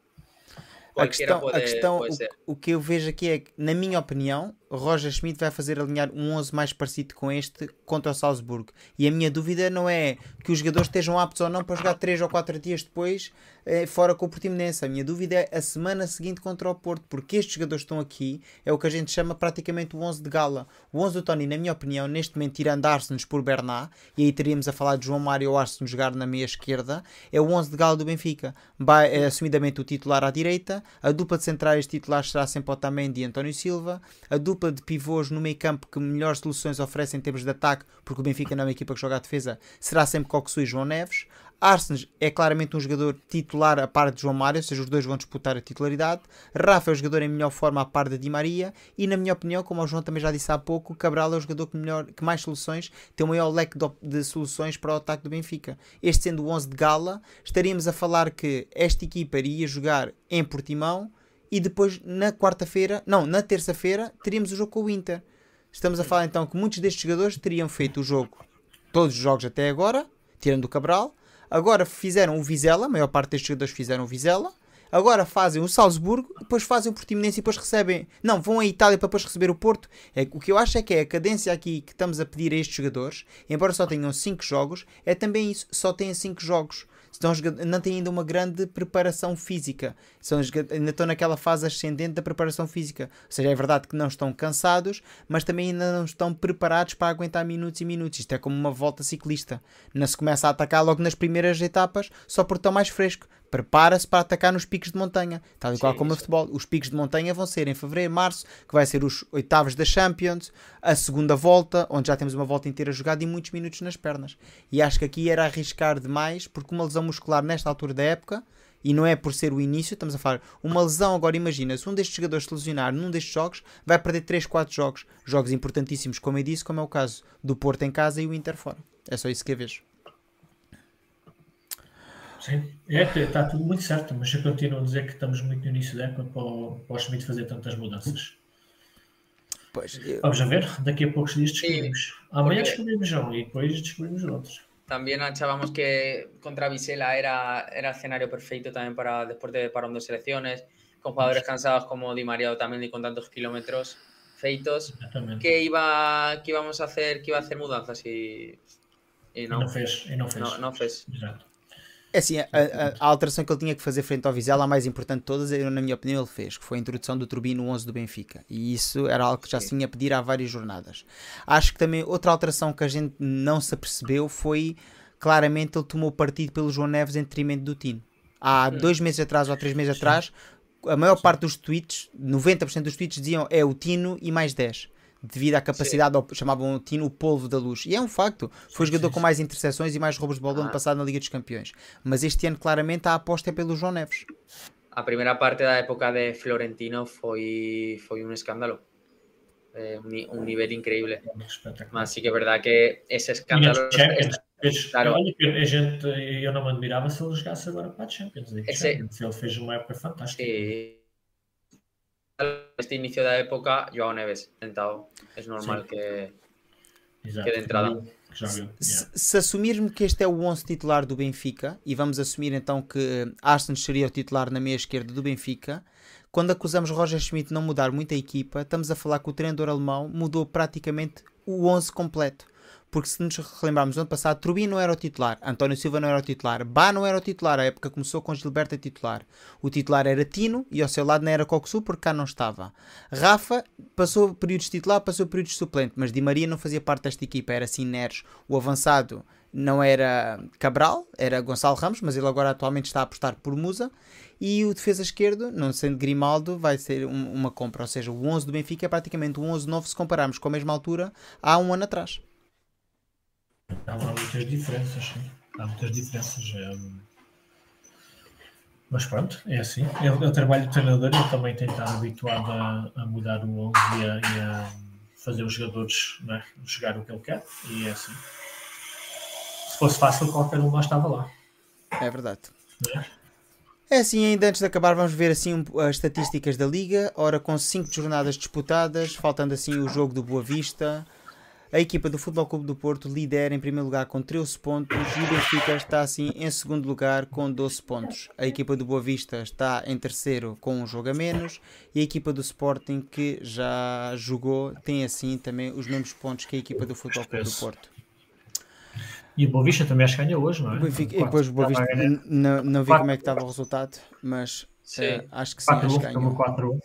a questão, pode, a questão o, o, que eu vejo aqui é que, na minha opinião, Roger Schmidt vai fazer alinhar um 11 mais parecido com este contra o Salzburgo. E a minha dúvida não é que os jogadores estejam aptos ou não para jogar 3 ou 4 dias depois eh, fora com o Portimonense. A minha dúvida é a semana seguinte contra o Porto, porque estes jogadores estão aqui, é o que a gente chama praticamente o 11 de gala. O 11 do Tony, na minha opinião, neste momento, tirando Arsenes por Bernat, e aí teríamos a falar de João Mário ou Arsenes jogar na meia esquerda, é o 11 de gala do Benfica. Vai, é assumidamente o titular à direita, a dupla de centrais titulares será sempre Otamendi e António Silva, a dupla de pivôs no meio campo que melhores soluções oferecem em termos de ataque, porque o Benfica não é uma equipa que joga a defesa, será sempre Coxu e João Neves. Arsenes é claramente um jogador titular a par de João Mário, ou seja, os dois vão disputar a titularidade. Rafa é o jogador em melhor forma a par de Di Maria. E, na minha opinião, como o João também já disse há pouco, Cabral é o jogador que, melhor, que mais soluções, tem o maior leque de, de soluções para o ataque do Benfica. Este sendo o 11 de gala, estaríamos a falar que esta equipa iria jogar em Portimão e depois na quarta-feira, não, na terça-feira, teríamos o jogo com o Inter. Estamos a falar então que muitos destes jogadores teriam feito o jogo, todos os jogos até agora, tirando o Cabral, Agora fizeram o Vizela, a maior parte destes jogadores fizeram o Vizela. Agora fazem o Salzburgo, depois fazem o Portimonense e depois recebem. Não, vão à Itália para depois receber o Porto. É, o que eu acho é que é a cadência aqui que estamos a pedir a estes jogadores, embora só tenham 5 jogos, é também isso, só têm 5 jogos estão não têm ainda uma grande preparação física. São, ainda estão naquela fase ascendente da preparação física. Ou seja, é verdade que não estão cansados, mas também ainda não estão preparados para aguentar minutos e minutos. Isto é como uma volta ciclista. Não se começa a atacar logo nas primeiras etapas só porque estão mais fresco prepara-se para atacar nos picos de montanha, tal e qual como o futebol. Os picos de montanha vão ser em fevereiro, março, que vai ser os oitavos da Champions, a segunda volta, onde já temos uma volta inteira jogada e muitos minutos nas pernas. E acho que aqui era arriscar demais, porque uma lesão muscular nesta altura da época, e não é por ser o início, estamos a falar uma lesão. Agora imagina, se um destes jogadores se lesionar num destes jogos, vai perder 3, 4 jogos. Jogos importantíssimos, como eu disse, como é o caso do Porto em casa e o Inter fora. É só isso que eu vejo. Sim, é, está tudo muito certo, mas eu continuo a dizer que estamos muito no início da época para o, para o Schmidt fazer tantas mudanças. Pois, eu... Vamos a ver, daqui a poucos dias descobrimos. Amanhã descobrimos um e depois descobrimos outros. También achábamos que contra Vizela era, era el escenario perfecto también para después de parón de selecciones. con jugadores cansados como Di María o Tamendi con tantos kilómetros feitos, que iba que íbamos a hacer, que iba a hacer mudanzas e e não, não fez, e fez. Não, não fez. Exato. É assim, a, a, a, alteração que ele tinha que fazer frente ao Vizela, a mais importante de todas, na minha opinião, ele fez, que foi a introdução do Turbino 11 do Benfica. E isso era algo que já se tinha a pedir há várias jornadas. Acho que também outra alteração que a gente não se apercebeu foi, claramente, ele tomou partido pelo João Neves em detrimento do Tino. Há hum. dois meses atrás ou três meses atrás, a maior parte dos tweets, 90% dos tweets diziam é o Tino e mais 10 devido à capacidade, ao, chamavam o Tino o polvo da luz. E é um facto. Foi o jogador com mais interseções e mais roubos de bola ah. ano passado na Liga dos Campeões. Mas este ano, claramente, a aposta é pelo João Neves. A primeira parte da época de Florentino foi, foi um escândalo. Eh, un, un, nivel increíble. Mas sí que é verdade que esse escândalo. claro. Olha, a gente, eu não me admirava se ele jogasse agora para a Champions League. Esse... Champions. Ele fez uma época fantástica. E este inicio da época, Joao Neves, sentado. Es normal sí. que, Exato. que de entrada. Se, se, assumirmos que este é o 11 titular do Benfica e vamos assumir então que Arsenal seria o titular na meia esquerda do Benfica, quando acusamos Roger Schmidt de não mudar muito a equipa, estamos a falar que o treinador alemão mudou praticamente o 11 completo porque se nos relembrarmos do ano passado, Trubi não era o titular, António Silva não era o titular, Bá não era o titular, a época começou com Gilberto a titular. O titular era Tino e ao seu lado não era Coxu porque cá não estava. Rafa passou períodos titular, passou períodos suplente, mas Di Maria não fazia parte desta equipa, era assim Neres. O avançado não era Cabral, era Gonçalo Ramos, mas ele agora atualmente está a apostar por Musa. E o defesa esquerdo, não sendo Grimaldo, vai ser um, uma compra. Ou seja, o 11 do Benfica é praticamente um 11 novo se compararmos com a mesma altura há um ano atrás. Há muitas diferenças, sim. Há muitas diferenças. É... Mas pronto, é assim. Eu, eu trabalho de treinador e também tenho estado habituado a, a mudar o 11 e a, e a fazer os jogadores né, jogar o que ele quer. E é assim. Se fosse fácil, qualquer um lá estava lá. É verdade. É? É assim, ainda antes de acabar, vamos ver assim as estatísticas da Liga. Ora, com 5 jornadas disputadas, faltando assim o jogo do Boa Vista, a equipa do Futebol Clube do Porto lidera em primeiro lugar com 13 pontos e o Benfica está assim em segundo lugar com 12 pontos. A equipa do Boa Vista está em terceiro com um jogo a menos e a equipa do Sporting que já jogou tem assim também os mesmos pontos que a equipa do Futebol Clube do Porto. E o Boa Vista também acho que ganha hoje, não é? Benfica, e depois o Boa Vista não, não vi como é que estava o resultado, mas uh, acho que sim, acho que ganhou. 4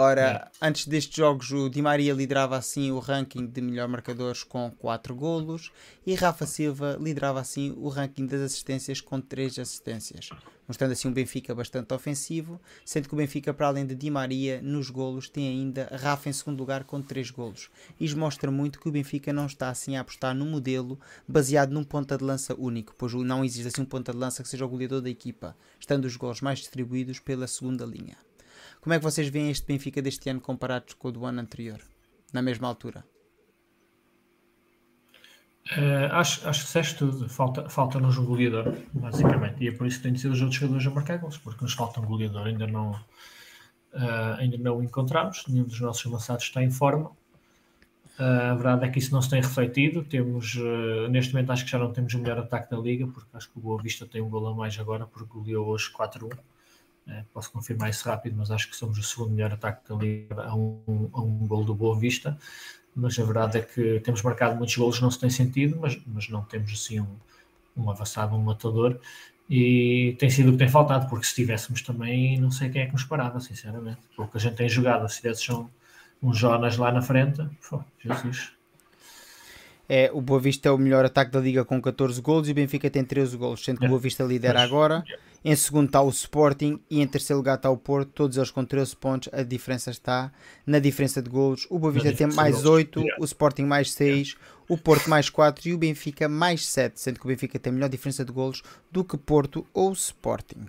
Ora, antes destes jogos, o Di Maria liderava assim o ranking de melhor marcadores com 4 golos e Rafa Silva liderava assim o ranking das assistências com 3 assistências, mostrando assim um Benfica bastante ofensivo, sendo que o Benfica, para além de Di Maria, nos golos tem ainda Rafa em segundo lugar com 3 golos. Isto mostra muito que o Benfica não está assim a apostar num modelo baseado num ponta de lança único, pois não existe assim um ponta de lança que seja o goleador da equipa, estando os golos mais distribuídos pela segunda linha. Como é que vocês veem este Benfica deste ano comparado com o do ano anterior, na mesma altura? Uh, acho, acho que disseste tudo. Falta, falta-nos um goleador, basicamente. E é por isso que tem de ser os outros jogadores a marcar gols, porque nos falta um goleador. Ainda não, uh, ainda não o encontramos. Nenhum dos nossos lançados está em forma. Uh, a verdade é que isso não se tem refletido. Temos, neste momento, acho que já não temos o melhor ataque da liga, porque acho que o Boa Vista tem um gol a mais agora, porque goleou hoje 4-1. É, posso confirmar isso rápido, mas acho que somos o segundo melhor ataque da Liga a um, a um gol do Boa Vista. Mas a verdade é que temos marcado muitos golos, não se tem sentido, mas, mas não temos assim um, um avançado, um matador. E tem sido o que tem faltado, porque se tivéssemos também, não sei quem é que nos parava, sinceramente. Porque a gente tem jogado, se tivesse um, um Jonas lá na frente, pô, Jesus. É, o Boa Vista é o melhor ataque da liga com 14 golos e o Benfica tem 13 golos, sendo que o Boa Vista lidera agora. Em segundo está o Sporting e em terceiro lugar está o Porto, todos eles com 13 pontos. A diferença está na diferença de golos. O Boa Vista tem mais 8, o Sporting mais 6, o Porto mais 4 e o Benfica mais 7, sendo que o Benfica tem melhor diferença de golos do que Porto ou Sporting.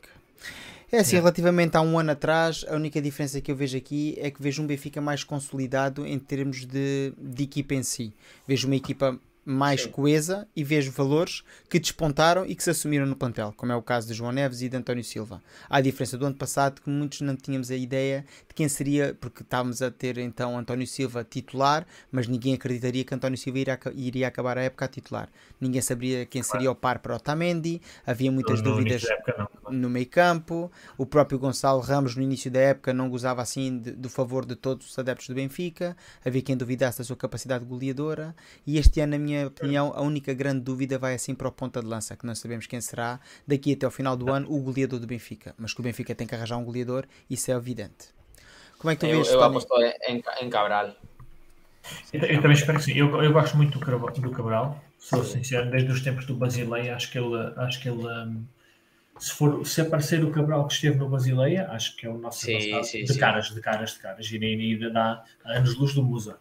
É assim, relativamente a um ano atrás, a única diferença que eu vejo aqui é que vejo um Benfica mais consolidado em termos de, de equipa em si. Vejo uma equipa mais Sim. coesa e vejo valores que despontaram e que se assumiram no plantel, como é o caso de João Neves e de António Silva. Há a diferença do ano passado que muitos não tínhamos a ideia de quem seria, porque estávamos a ter então António Silva titular, mas ninguém acreditaria que António Silva iria, iria acabar a época a titular. Ninguém sabia quem seria o par para Otamendi, havia muitas no, dúvidas no, no meio campo, o próprio Gonçalo Ramos no início da época não gozava assim de, do favor de todos os adeptos do Benfica, havia quem duvidasse da sua capacidade goleadora e este ano, na minha opinião, a única grande dúvida vai assim para o ponta de lança, que não sabemos quem será daqui até ao final do ano o goleador do Benfica, mas que o Benfica tem que arranjar um goleador, isso é evidente. Como é que tu eu, vês, Eu aposto em, em Cabral. Eu, eu, também espero que sim. Eu, eu gosto muito do Cabral, do Cabral sou sincero, desde os tempos do Basileia, acho que ele, acho que ele um, se, for, se aparecer o Cabral que esteve no Basileia, acho que é o nosso sim, sim, de sim. caras, de caras, de caras, e ainda dá anos-luz do Musa.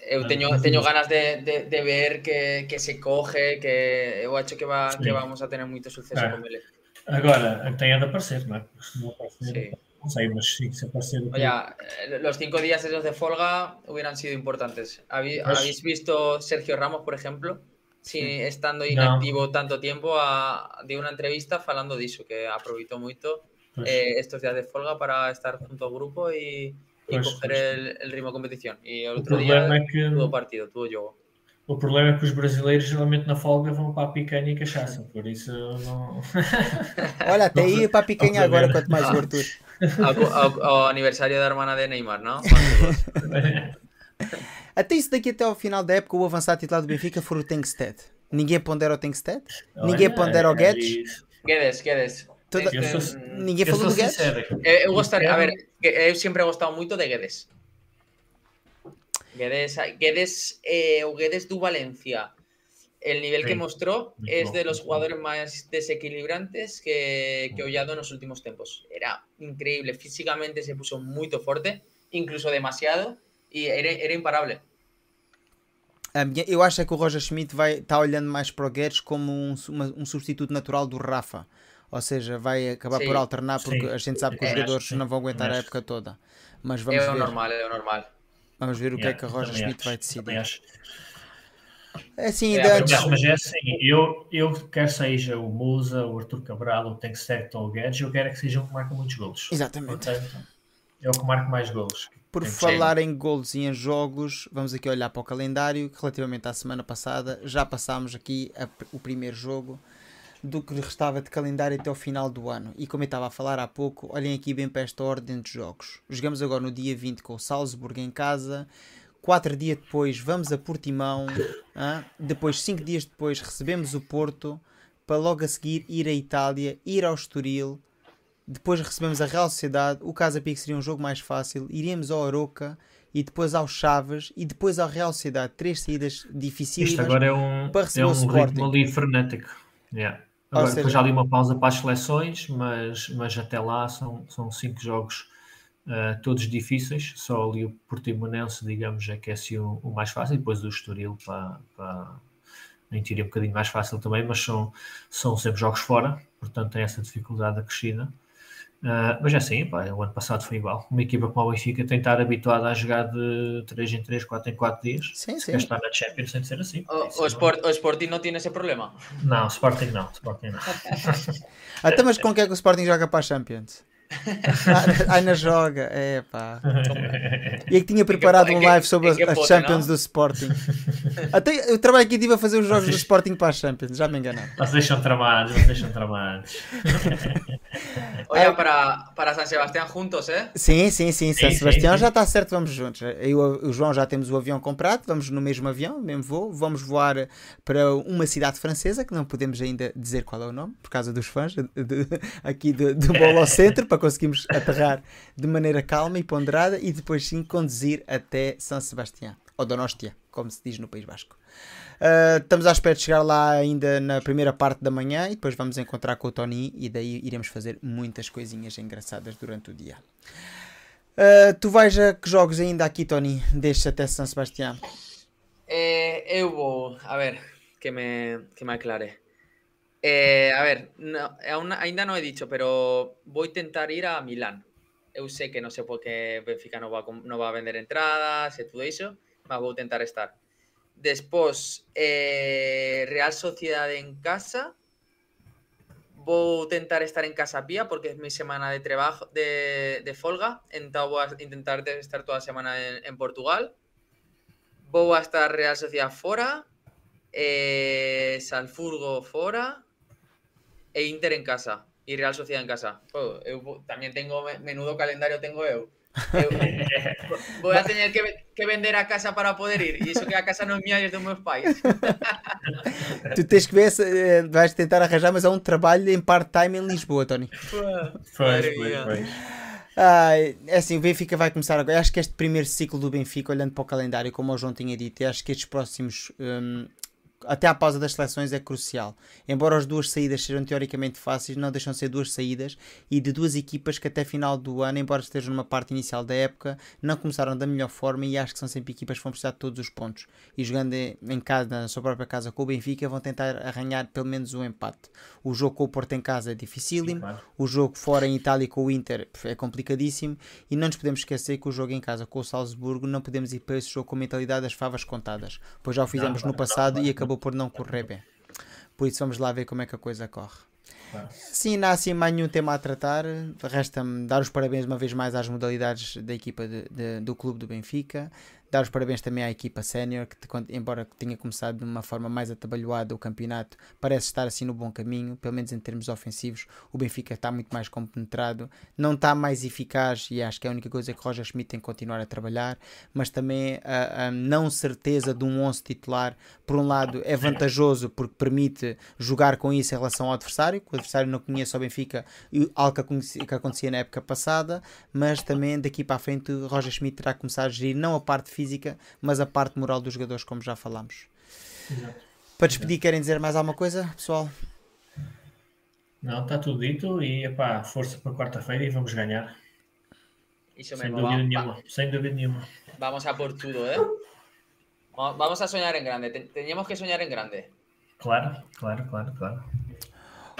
Eu teño, teño ganas de, de, de ver que, que se coge, que eu acho que, va, que vamos a tener moito suceso ah. con ele. Agora, tem a de aparecer, non é? Se non aparecer, sei, mas sí, se eh, los cinco días esos de folga hubieran sido importantes. ¿Habéis, pues... ¿habéis visto Sergio Ramos, por ejemplo? Sí, estando inactivo no. tanto tiempo a, de una entrevista falando diso, que aproveitou moito pues... eh, estos días de folga para estar junto ao grupo e y coger el, el, ritmo de competición. Y el outro día é que, tuvo partido, tuvo jogo. O problema é que os brasileiros geralmente na folga vão para a picanha e cachaça, por isso não. Olha, até ir para a picanha agora, quanto mais gordura. Ao, aniversário da irmã de Neymar, não? até isso daqui até ao final da época, o avançado titular do Benfica for o Tengsted. Ninguém pondera o Tengsted? Ninguém pondera o Guedes? Guedes, Guedes. Toda... Eu sou, Ninguém falou do Guedes? Eu, eu gostaria, a ver, eu sempre gostado moito de Guedes. Guedes, Guedes eh, o Guedes do Valencia. El nivel sí. que mostró es de los jugadores más desequilibrantes que, que he ollado en los últimos tiempos. Era increíble, físicamente se puso muy fuerte, incluso demasiado, e era, era imparable. Eu acho que o Roger Schmidt vai estar tá olhando mais para o Guedes como um, uma, um substituto natural do Rafa. Ou seja, vai acabar sim, por alternar porque sim. a gente sabe que os é, jogadores não vão aguentar a época toda. Mas vamos é ver. normal, é normal. Vamos ver o yeah, que é que a Roger Schmidt vai decidir. É assim, é, antes... Mas é assim, eu, eu quer seja o Musa, o Arthur Cabral, o Tenkset ou o Guedes, eu quero é que sejam que marcam muitos golos. Exatamente. Portanto, é o que marca mais golos. Por falar em golos e em jogos, vamos aqui olhar para o calendário, que relativamente à semana passada já passámos aqui a, o primeiro jogo do que restava de calendário até o final do ano. E como eu estava a falar há pouco, olhem aqui bem para esta ordem de jogos. Jogamos agora no dia 20 com o Salzburgo em casa. Quatro dias depois vamos a Portimão. Hein? Depois, cinco dias depois, recebemos o Porto. Para logo a seguir ir à Itália, ir ao Estoril. Depois recebemos a Real Sociedade. O Casa Pique seria um jogo mais fácil. Iríamos ao Aroca e depois ao Chaves e depois ao Real Sociedade. Três saídas difíceis. Isto agora é um, para receber é um o ritmo ali frenético. Yeah. Agora, seja... depois já ali uma pausa para as seleções, mas, mas até lá são, são cinco jogos uh, todos difíceis. Só ali o Portimonense, digamos, é que é assim o, o mais fácil, e depois o Estoril para, para em teoria um bocadinho mais fácil também, mas são, são sempre jogos fora, portanto tem essa dificuldade acrescida. Uh, mas é assim, pá, o ano passado foi igual. Uma equipa como a Benfica tem estar habituada a jogar de 3 em 3, 4 em 4 dias. Sim, sim. Estar na Champions sem ser assim. O, o, Sport, o Sporting não tem esse problema? Não, o Sporting não. Sporting não. Até mas com que é que o Sporting joga para a Champions? Ainda joga, é pá. E é que tinha preparado um live sobre as Champions do Sporting. Até eu trabalho aqui e estive a fazer os jogos do Sporting para as Champions, já me enganaram. Vocês deixam tramados, vocês deixam tramados. Olha, para, para San Sebastián juntos, é? Sim, sim, sim. San Sebastián já está certo, vamos juntos. Eu o João já temos o avião comprado, vamos no mesmo avião, mesmo voo. Vamos voar para uma cidade francesa, que não podemos ainda dizer qual é o nome, por causa dos fãs de, de, aqui do, do Bolo Centro, para conseguirmos aterrar de maneira calma e ponderada e depois sim conduzir até São Sebastião, ou Donostia, como se diz no País Basco. Uh, estamos à espera de chegar lá ainda na primeira parte da manhã e depois vamos encontrar com o Tony e daí iremos fazer muitas coisinhas engraçadas durante o dia. Uh, tu vais a que jogos ainda aqui, Tony, desde até São Sebastião? Eh, eu vou, a ver, que me, que me aclare. Eh, a ver, no, aún, ainda no he dicho, pero voy a intentar ir a Milán. Eu sé que no sé por qué Benfica no va, no va a vender entradas e todo iso, mas vou tentar estar. Después, eh, Real Sociedad en casa. Voy a intentar estar en casa pía porque es mi semana de trabajo de, de folga. Entonces voy a intentar estar toda la semana en, Portugal. Voy a estar Real Sociedad fora. Eh, Salfurgo fora. E Inter en casa. Y Real Sociedad en casa. Oh, eu también tengo me- menudo calendario tengo eu. Eu- Voy a tener que, que vender a casa para poder ir. Y eso que a casa no es mía, es de meus pais. Tu tens que ver se eh, vais tentar arranjar, mas há um trabalho em part-time em Lisboa, Tony. Pois, Madre pois, mía. pois. Ai, é assim, o Benfica vai começar agora. Acho que este primeiro ciclo do Benfica, olhando para o calendário, como o João tinha dito, acho que estes próximos. hum, até à pausa das seleções é crucial. Embora as duas saídas sejam teoricamente fáceis, não deixam de ser duas saídas e de duas equipas que até final do ano, embora estejam numa parte inicial da época, não começaram da melhor forma e acho que são sempre equipas que vão precisar de todos os pontos. E jogando em casa, na sua própria casa com o Benfica, vão tentar arranhar pelo menos um empate. O jogo com o Porto em casa é dificílimo. O jogo fora em Itália com o Inter é complicadíssimo e não nos podemos esquecer que o jogo em casa com o Salzburgo não podemos ir para esse jogo com a mentalidade das favas contadas, pois já o fizemos Não, no passado não, e claro. Acabou por não correr bem. Por isso vamos lá ver como é que a coisa corre. Claro. Sim, não há assim mais nenhum tema a tratar. Resta-me dar os parabéns uma vez mais às modalidades da equipa de- de- do clube do Benfica. Dar os parabéns também à equipa sénior, que embora tenha começado de uma forma mais atabalhoada o campeonato, parece estar assim no bom caminho, pelo menos em termos ofensivos. O Benfica está muito mais compenetrado, não está mais eficaz e acho que é a única coisa que Roger Schmidt tem que continuar a trabalhar, mas também a, a não certeza de um 11 titular, por um lado, é vantajoso porque permite jogar com isso em relação ao adversário, que o adversário não conhece o Benfica, algo que, acontecia- que acontecia na época passada, mas também daqui para a frente Roger Schmidt terá que começar a gerir não a parte física, mas a parte moral dos jogadores, como já falámos. Exato. Para despedir, querem dizer mais alguma coisa, pessoal? Não, está tudo dito e epá, força para quarta-feira e vamos ganhar. Eso Sem mismo. dúvida va- nenhuma. Sem dúvida nenhuma. va- vamos a por todo, ¿eh? Va- Vamos a soñar en grande. Ten- Teníamos que soñar en grande. Claro, claro, claro, claro.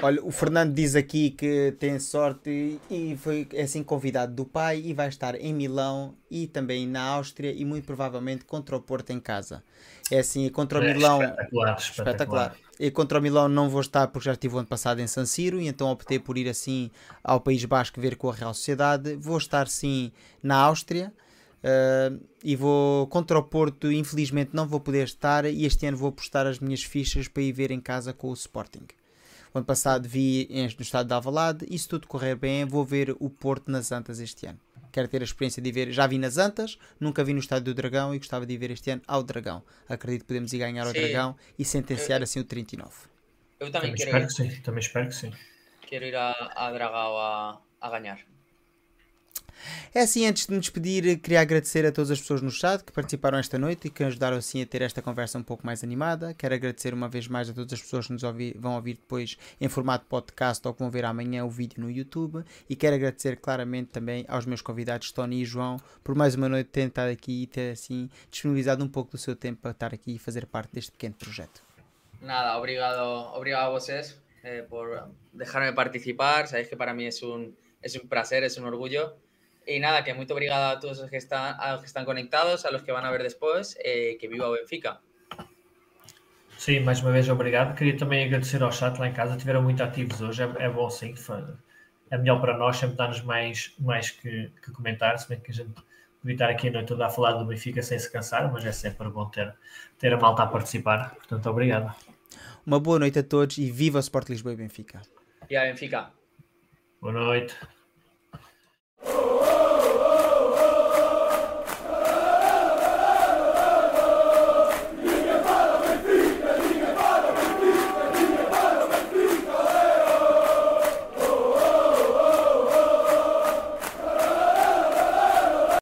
Olha, o Fernando diz aqui que tem sorte e foi é assim convidado do pai e vai estar em Milão e também na Áustria e muito provavelmente contra o Porto em casa. É assim, contra o É Milão. Espetacular, espetacular. Espetacular. E contra o Milão não vou estar porque já estive o ano passado em San Siro e então optei por ir assim ao País Basco ver com a Real Sociedade. Vou estar sim na Áustria eh, e vou contra o Porto. Infelizmente não vou poder estar e este ano vou postar as minhas fichas para ir ver em casa com o Sporting. O ano passado vi no estado de Alvalade e se tudo correr bem vou ver o Porto nas Antas este ano. Quero ter a experiência de ver. Já vi nas Antas, nunca vi no estádio do Dragão e gostava de ir ver este ano ao Dragão. Acredito que podemos ir ganhar ao Sim. Dragão e sentenciar assim o 39. Yo también Também quiero espero ir, que sim. Também espero que sim. quiero ir a, a Dragao a, a ganar. É assim, antes de nos despedir, queria agradecer a todas as pessoas no chat que participaram esta noite e que ajudaram assim a ter esta conversa um pouco mais animada. Quero agradecer uma vez mais a todas as pessoas que nos vão ouvir depois em formato podcast ou que vão ver amanhã o vídeo no YouTube. E quero agradecer claramente também aos meus convidados Tony e João por mais uma noite terem estado aqui e ter assim disponibilizado um pouco do seu tempo para estar aqui e fazer parte deste pequeno projeto. Nada, obrigado, obrigado a vosotros eh, por dejarme participar. Sabéis que para mí es un, es un placer, es un orgullo. Y nada, que muy obrigado a todos los que están, a los que están conectados, a los que van a ver después. eh, que viva o Benfica. Sim, mais uma vez obrigado. Queria também agradecer ao chat lá em casa, tiveram muito ativos hoje, é, é bom sim. foi- É melhor para nós, sempre dar-nos mais, mais que, que comentar, se bem que a gente podia estar aqui a noite toda a falar do Benfica sem se cansar, mas é sempre bom ter, ter a malta a participar. Portanto, obrigado. Uma boa noite a todos e viva o Sport Lisboa e Benfica. Viva Benfica. Boa noite.